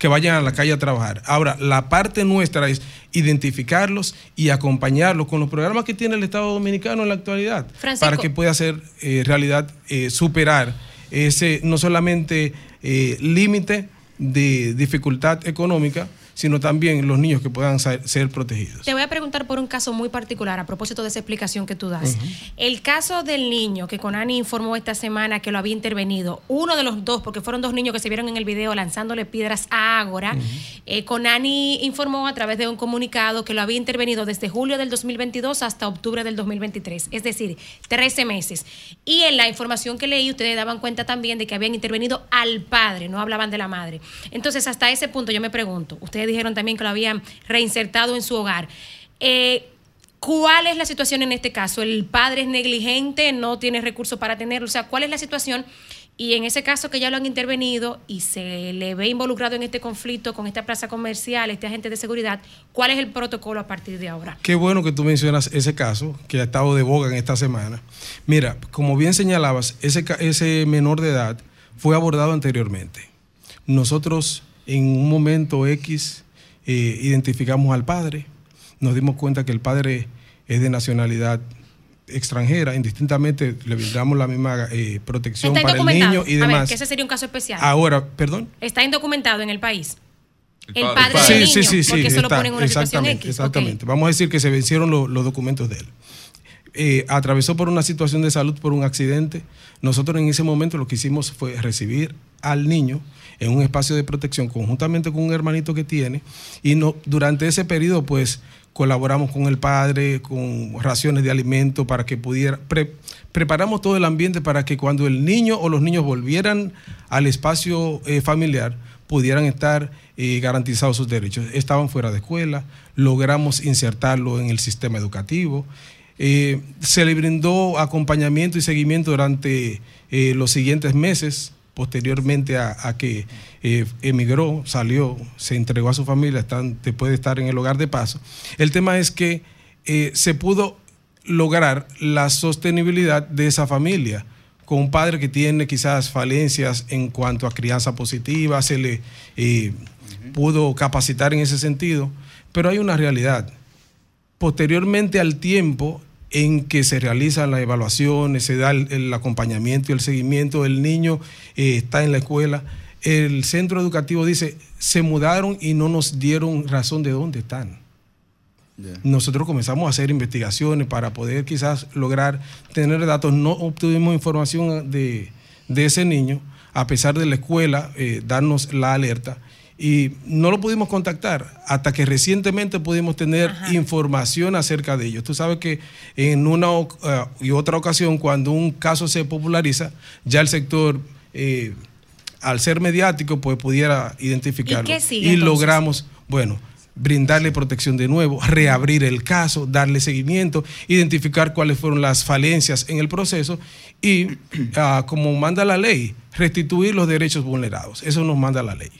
Que vayan a la calle a trabajar. Ahora, la parte nuestra es identificarlos y acompañarlos con los programas que tiene el Estado Dominicano en la actualidad, Francisco. para que pueda hacer eh, realidad, eh, superar ese no solamente eh, límite de dificultad económica, sino también los niños que puedan ser, ser protegidos. Te voy a preguntar por un caso muy particular a propósito de esa explicación que tú das. El caso del niño que Conani informó esta semana que lo había intervenido, uno de los dos, porque fueron dos niños que se vieron en el video lanzándole piedras a Ágora, eh, Conani informó a través de un comunicado que lo había intervenido desde julio del 2022 hasta octubre del 2023, es decir, 13 meses. Y en la información que leí, ustedes daban cuenta también de que habían intervenido al padre, no hablaban de la madre. Entonces, hasta ese punto yo me pregunto, ustedes dijeron también que lo habían reinsertado en su hogar. Eh, ¿Cuál es la situación en este caso? ¿El padre es negligente, no tiene recursos para tenerlo? O sea, ¿cuál es la situación? Y en ese caso que ya lo han intervenido y se le ve involucrado en este conflicto con esta plaza comercial, este agente de seguridad, ¿cuál es el protocolo a partir de ahora? Qué bueno que tú mencionas ese caso que ha estado de boga en esta semana. Mira, como bien señalabas, ese, ese menor de edad fue abordado anteriormente. Nosotros en un momento X eh, identificamos al padre, nos dimos cuenta que el padre es de nacionalidad extranjera, indistintamente le brindamos la misma eh, protección para el niño y A ver, demás. que ese sería un caso especial. Ahora, perdón. Está indocumentado en el país. El padre. padre, Sí, del sí, niño, sí, sí, porque se lo está, ponen en una situación exactamente, X. ok. Exactamente. Vamos a decir que se vencieron lo- los documentos de él. Eh, atravesó por una situación de salud por un accidente. Nosotros en ese momento lo que hicimos fue recibir al niño en un espacio de protección conjuntamente con un hermanito que tiene y no, durante ese periodo pues colaboramos con el padre, con raciones de alimento para que pudiera, pre- preparamos todo el ambiente para que cuando el niño o los niños volvieran al espacio eh, familiar pudieran estar eh, garantizados sus derechos. Estaban fuera de escuela, logramos insertarlo en el sistema educativo. Eh, se le brindó acompañamiento y seguimiento durante eh, los siguientes meses, posteriormente a, a que eh, emigró, salió, se entregó a su familia, están, puede estar en el hogar de paso. El tema es que eh, se pudo lograr la sostenibilidad de esa familia con un padre que tiene quizás falencias en cuanto a crianza positiva, se le eh, pudo capacitar en ese sentido, pero hay una realidad. Posteriormente al tiempo en que se realizan las evaluaciones, se da el, el acompañamiento y el seguimiento, el niño eh, está en la escuela, el centro educativo dice, se mudaron y no nos dieron razón de dónde están. Nosotros comenzamos a hacer investigaciones para poder quizás lograr tener datos. No obtuvimos información de, de ese niño, a pesar de la escuela eh, darnos la alerta. Y no lo pudimos contactar hasta que recientemente pudimos tener información acerca de ellos. Tú sabes que en una eh, y otra ocasión, cuando un caso se populariza, ya el sector, eh, al ser mediático, pues pudiera identificarlo. qué sigue, y logramos, bueno, brindarle protección de nuevo, reabrir el caso, darle seguimiento, identificar cuáles fueron las falencias en el proceso y, [CLEARS THROAT] ah, como manda la ley, restituir los derechos vulnerados. Eso nos manda la ley.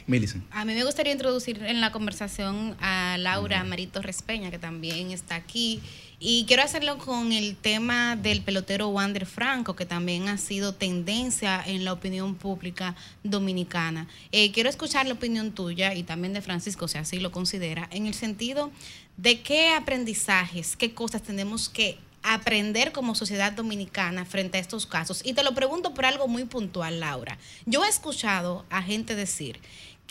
A mí me gustaría introducir en la conversación a Laura Marito Respeña, que también está aquí. Y quiero hacerlo con el tema del pelotero Wander Franco, que también ha sido tendencia en la opinión pública dominicana. Eh, quiero escuchar la opinión tuya y también de Francisco, si así lo considera, en el sentido de qué aprendizajes, qué cosas tenemos que aprender como sociedad dominicana frente a estos casos. Y te lo pregunto por algo muy puntual, Laura. Yo he escuchado a gente decir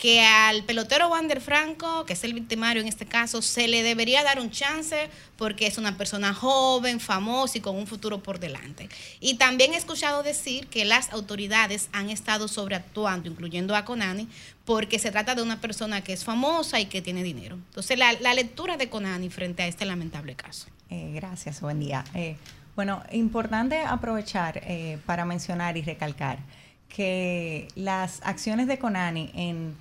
que al pelotero Wander Franco, que es el victimario en este caso, se le debería dar un chance porque es una persona joven, famosa y con un futuro por delante. Y también he escuchado decir que las autoridades han estado sobreactuando, incluyendo a Conani, porque se trata de una persona que es famosa y que tiene dinero. Entonces, la, la lectura de Conani frente a este lamentable caso. Eh, gracias, buen día. Eh, bueno, importante aprovechar eh, para mencionar y recalcar que las acciones de Conani en,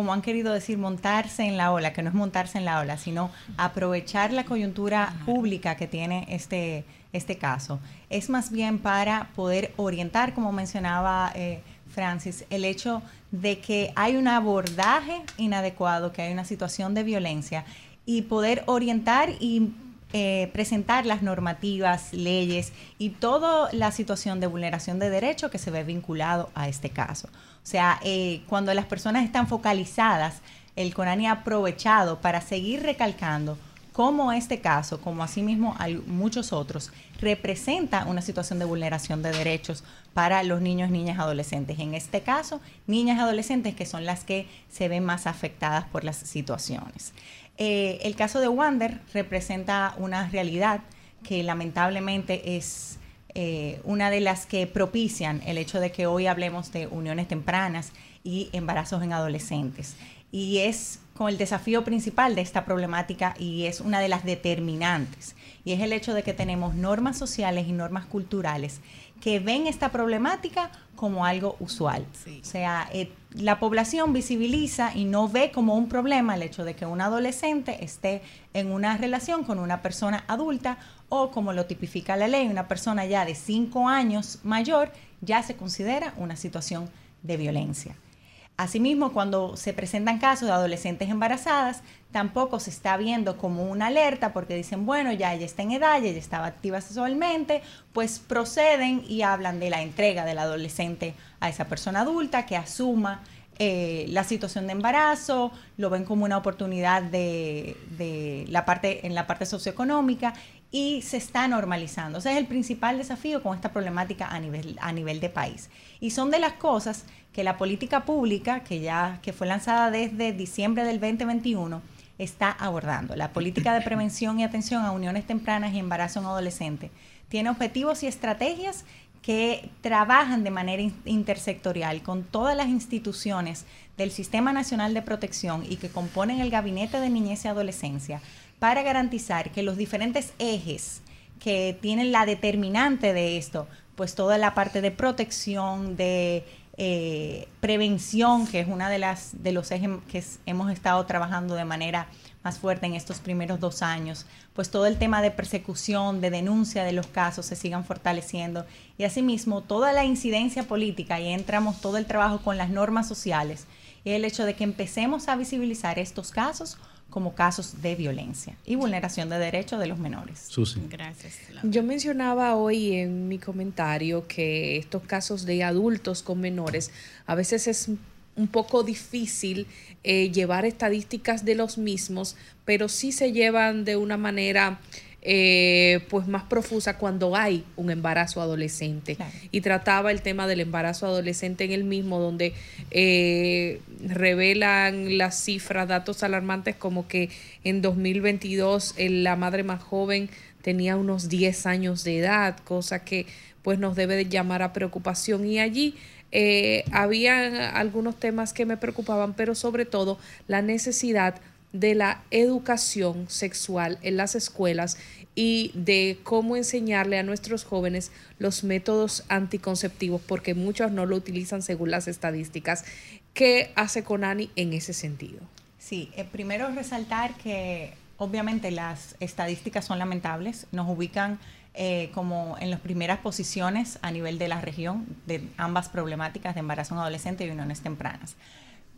como han querido decir, montarse en la ola, que no es montarse en la ola, sino aprovechar la coyuntura pública que tiene este, este caso, es más bien para poder orientar, como mencionaba eh, Francis, el hecho de que hay un abordaje inadecuado, que hay una situación de violencia y poder orientar y eh, presentar las normativas, leyes y toda la situación de vulneración de derechos que se ve vinculado a este caso. O sea, eh, cuando las personas están focalizadas, el CONANI ha aprovechado para seguir recalcando cómo este caso, como asimismo muchos otros, representa una situación de vulneración de derechos para los niños, niñas, adolescentes. En este caso, niñas adolescentes que son las que se ven más afectadas por las situaciones. Eh, el caso de Wander representa una realidad que lamentablemente es eh, una de las que propician el hecho de que hoy hablemos de uniones tempranas y embarazos en adolescentes. Y es con el desafío principal de esta problemática y es una de las determinantes. Y es el hecho de que tenemos normas sociales y normas culturales que ven esta problemática como algo usual. O sea, eh, la población visibiliza y no ve como un problema el hecho de que un adolescente esté en una relación con una persona adulta o como lo tipifica la ley, una persona ya de cinco años mayor ya se considera una situación de violencia. Asimismo, cuando se presentan casos de adolescentes embarazadas, tampoco se está viendo como una alerta porque dicen, bueno, ya ella está en edad, ya ella estaba activa sexualmente, pues proceden y hablan de la entrega del adolescente a esa persona adulta que asuma eh, la situación de embarazo, lo ven como una oportunidad de, de, la parte, en la parte socioeconómica y se está normalizando. Ese es el principal desafío con esta problemática a nivel, a nivel de país. Y son de las cosas que la política pública, que ya que fue lanzada desde diciembre del 2021, está abordando. La política de prevención y atención a uniones tempranas y embarazo en adolescentes tiene objetivos y estrategias que trabajan de manera intersectorial con todas las instituciones del Sistema Nacional de Protección y que componen el Gabinete de Niñez y Adolescencia para garantizar que los diferentes ejes que tienen la determinante de esto, pues toda la parte de protección, de eh, prevención, que es una de las de los ejes que hemos estado trabajando de manera más fuerte en estos primeros dos años, pues todo el tema de persecución, de denuncia de los casos se sigan fortaleciendo. Y asimismo toda la incidencia política y entramos todo el trabajo con las normas sociales y el hecho de que empecemos a visibilizar estos casos como casos de violencia y vulneración de derechos de los menores. Susi. Gracias. Yo mencionaba hoy en mi comentario que estos casos de adultos con menores a veces es un poco difícil eh, llevar estadísticas de los mismos, pero sí se llevan de una manera eh, pues más profusa cuando hay un embarazo adolescente. Y trataba el tema del embarazo adolescente en el mismo, donde eh, revelan las cifras, datos alarmantes como que en 2022 la madre más joven tenía unos 10 años de edad, cosa que pues nos debe de llamar a preocupación. Y allí eh, había algunos temas que me preocupaban, pero sobre todo la necesidad de la educación sexual en las escuelas y de cómo enseñarle a nuestros jóvenes los métodos anticonceptivos, porque muchos no lo utilizan según las estadísticas. ¿Qué hace Conani en ese sentido? Sí, eh, primero resaltar que obviamente las estadísticas son lamentables, nos ubican eh, como en las primeras posiciones a nivel de la región de ambas problemáticas de embarazo en adolescente y uniones tempranas.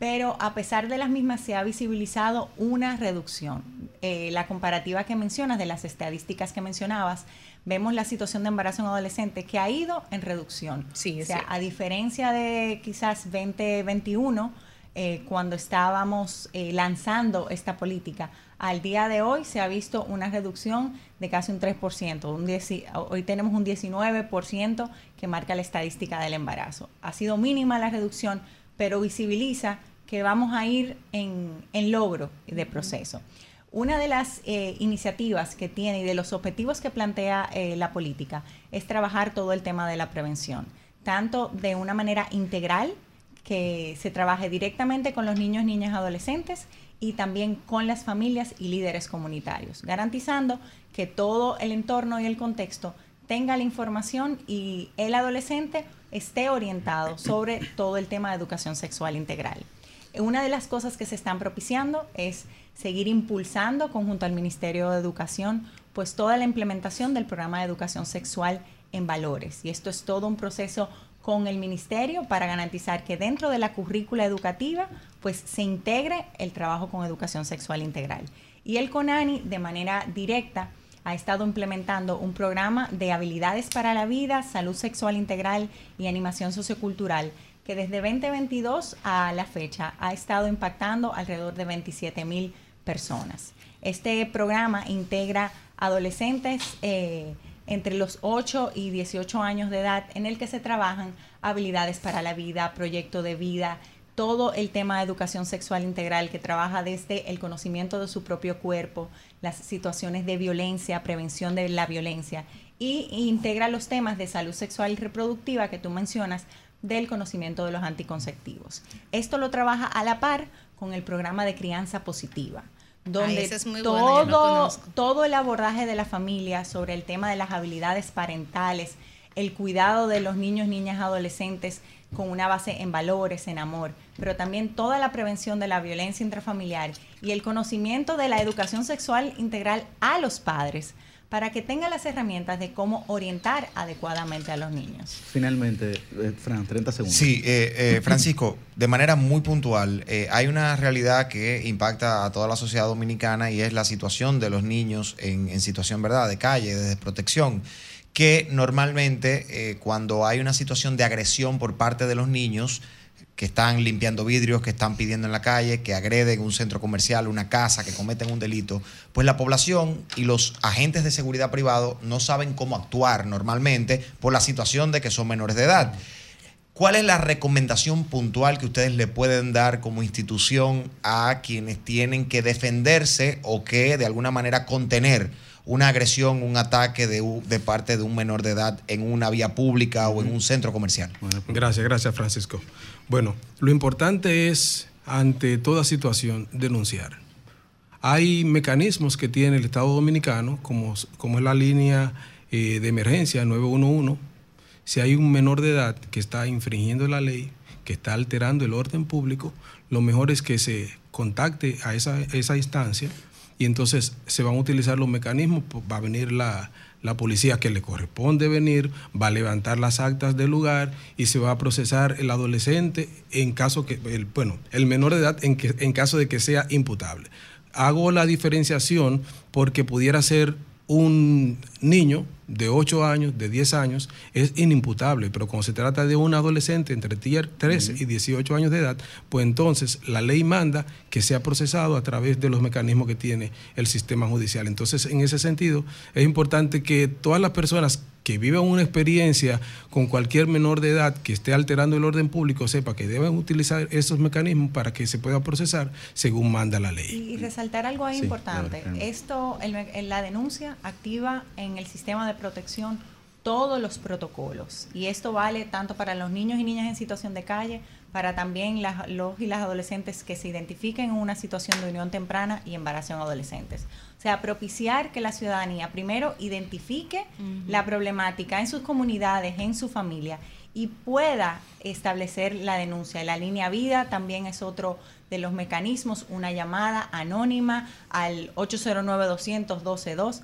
Pero a pesar de las mismas se ha visibilizado una reducción. Eh, la comparativa que mencionas de las estadísticas que mencionabas, vemos la situación de embarazo en adolescente que ha ido en reducción. Sí, o sea, a diferencia de quizás 2021, eh, cuando estábamos eh, lanzando esta política, al día de hoy se ha visto una reducción de casi un 3%. Un hoy tenemos un 19% que marca la estadística del embarazo. Ha sido mínima la reducción, pero visibiliza que vamos a ir en, en logro de proceso. Una de las eh, iniciativas que tiene y de los objetivos que plantea eh, la política es trabajar todo el tema de la prevención, tanto de una manera integral, que se trabaje directamente con los niños, niñas, adolescentes y también con las familias y líderes comunitarios, garantizando que todo el entorno y el contexto tenga la información y el adolescente esté orientado sobre todo el tema de educación sexual integral. Una de las cosas que se están propiciando es seguir impulsando conjunto al Ministerio de Educación pues toda la implementación del programa de educación sexual en valores. Y esto es todo un proceso con el ministerio para garantizar que dentro de la currícula educativa pues se integre el trabajo con educación sexual integral. Y el CONANI de manera directa ha estado implementando un programa de habilidades para la vida, salud sexual integral y animación sociocultural que desde 2022 a la fecha ha estado impactando alrededor de 27 mil personas. Este programa integra adolescentes eh, entre los 8 y 18 años de edad en el que se trabajan habilidades para la vida, proyecto de vida, todo el tema de educación sexual integral que trabaja desde el conocimiento de su propio cuerpo, las situaciones de violencia, prevención de la violencia y integra los temas de salud sexual y reproductiva que tú mencionas del conocimiento de los anticonceptivos. Esto lo trabaja a la par con el programa de crianza positiva, donde Ay, es muy todo, todo el abordaje de la familia sobre el tema de las habilidades parentales, el cuidado de los niños, niñas, adolescentes con una base en valores, en amor, pero también toda la prevención de la violencia intrafamiliar y el conocimiento de la educación sexual integral a los padres para que tengan las herramientas de cómo orientar adecuadamente a los niños. Finalmente, eh, Fran, 30 segundos. Sí, eh, eh, Francisco, de manera muy puntual, eh, hay una realidad que impacta a toda la sociedad dominicana y es la situación de los niños en, en situación, ¿verdad?, de calle, de desprotección, que normalmente eh, cuando hay una situación de agresión por parte de los niños, que están limpiando vidrios, que están pidiendo en la calle, que agreden un centro comercial, una casa, que cometen un delito, pues la población y los agentes de seguridad privado no saben cómo actuar normalmente por la situación de que son menores de edad. ¿Cuál es la recomendación puntual que ustedes le pueden dar como institución a quienes tienen que defenderse o que de alguna manera contener una agresión, un ataque de, parte de un menor de edad en una vía pública o en un centro comercial? Gracias, gracias Francisco. Bueno, lo importante es, ante toda situación, denunciar. Hay mecanismos que tiene el Estado Dominicano, como, como es la línea eh, de emergencia 911. Si hay un menor de edad que está infringiendo la ley, que está alterando el orden público, lo mejor es que se contacte a esa, esa instancia y entonces se van a utilizar los mecanismos, pues, va a venir la, la policía que le corresponde venir, va a levantar las actas del lugar y se va a procesar el adolescente en caso que, el, bueno, el menor de edad en, que, en caso de que sea imputable. Hago la diferenciación porque pudiera ser un niño de 8 años, de 10 años, es inimputable, pero cuando se trata de un adolescente entre 13 y 18 años de edad, pues entonces la ley manda que sea procesado a través de los mecanismos que tiene el sistema judicial. Entonces, en ese sentido, es importante que todas las personas que vivan una experiencia con cualquier menor de edad que esté alterando el orden público sepa que deben utilizar esos mecanismos para que se pueda procesar según manda la ley. Y, y resaltar algo ahí Sí, importante. claro. Esto, el la denuncia activa en el sistema de protección todos los protocolos. Y esto vale tanto para los niños y niñas en situación de calle, para también las- los y las adolescentes que se identifiquen en una situación de unión temprana y embarazo en adolescentes. O sea, propiciar que la ciudadanía primero identifique la problemática en sus comunidades, en su familia y pueda establecer la denuncia. La línea vida también es otro de los mecanismos, una llamada anónima al 809-200-122.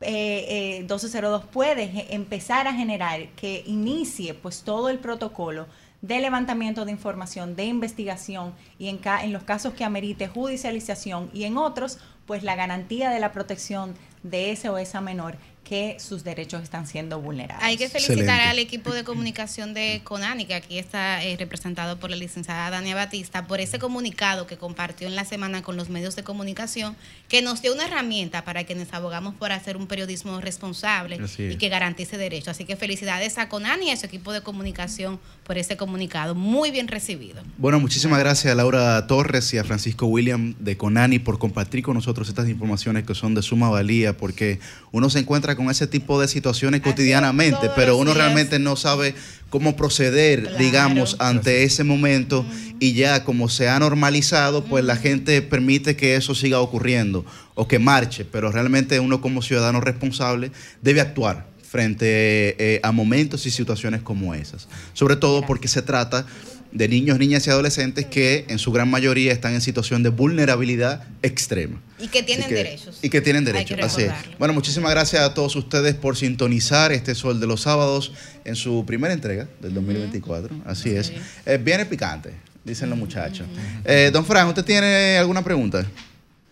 Eh, eh, 1202 puede ge- empezar a generar que inicie pues todo el protocolo de levantamiento de información, de investigación y en, ca- en los casos que amerite judicialización y en otros pues la garantía de la protección de ese o esa menor que sus derechos están siendo vulnerados. Hay que felicitar Excelente. al equipo de comunicación de Conani, que aquí está eh, representado por la licenciada Dania Batista, por ese comunicado que compartió en la semana con los medios de comunicación, que nos dio una herramienta para quienes abogamos por hacer un periodismo responsable y que garantice derechos. Así que felicidades a Conani y a su equipo de comunicación por ese comunicado. Muy bien recibido. Bueno, muchísimas gracias a Laura Torres y a Francisco William de Conani por compartir con nosotros estas informaciones que son de suma valía, porque uno se encuentra con ese tipo de situaciones cotidianamente, pero uno días. realmente no sabe cómo proceder, digamos, ante ese momento y ya como se ha normalizado, pues la gente permite que eso siga ocurriendo o que marche, pero realmente uno como ciudadano responsable debe actuar frente eh, a momentos y situaciones como esas. Sobre todo porque se trata de niños, niñas y adolescentes que en su gran mayoría están en situación de vulnerabilidad extrema. Y que tienen que- derechos. Y que tienen Hay derechos. que Así es. Bueno, muchísimas gracias a todos ustedes por sintonizar este Sol de los Sábados en su primera entrega del 2024. Así es. Eh, viene picante, dicen los muchachos. Eh, don Fran, ¿usted tiene alguna pregunta?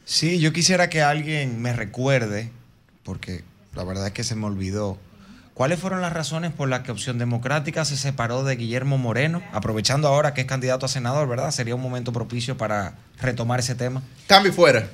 Sí, yo quisiera que alguien me recuerde, porque la verdad es que se me olvidó, ¿cuáles fueron las razones por las que Opción Democrática se separó de Guillermo Moreno? Aprovechando ahora que es candidato a senador, ¿verdad? Sería un momento propicio para retomar ese tema. Cambio fuera.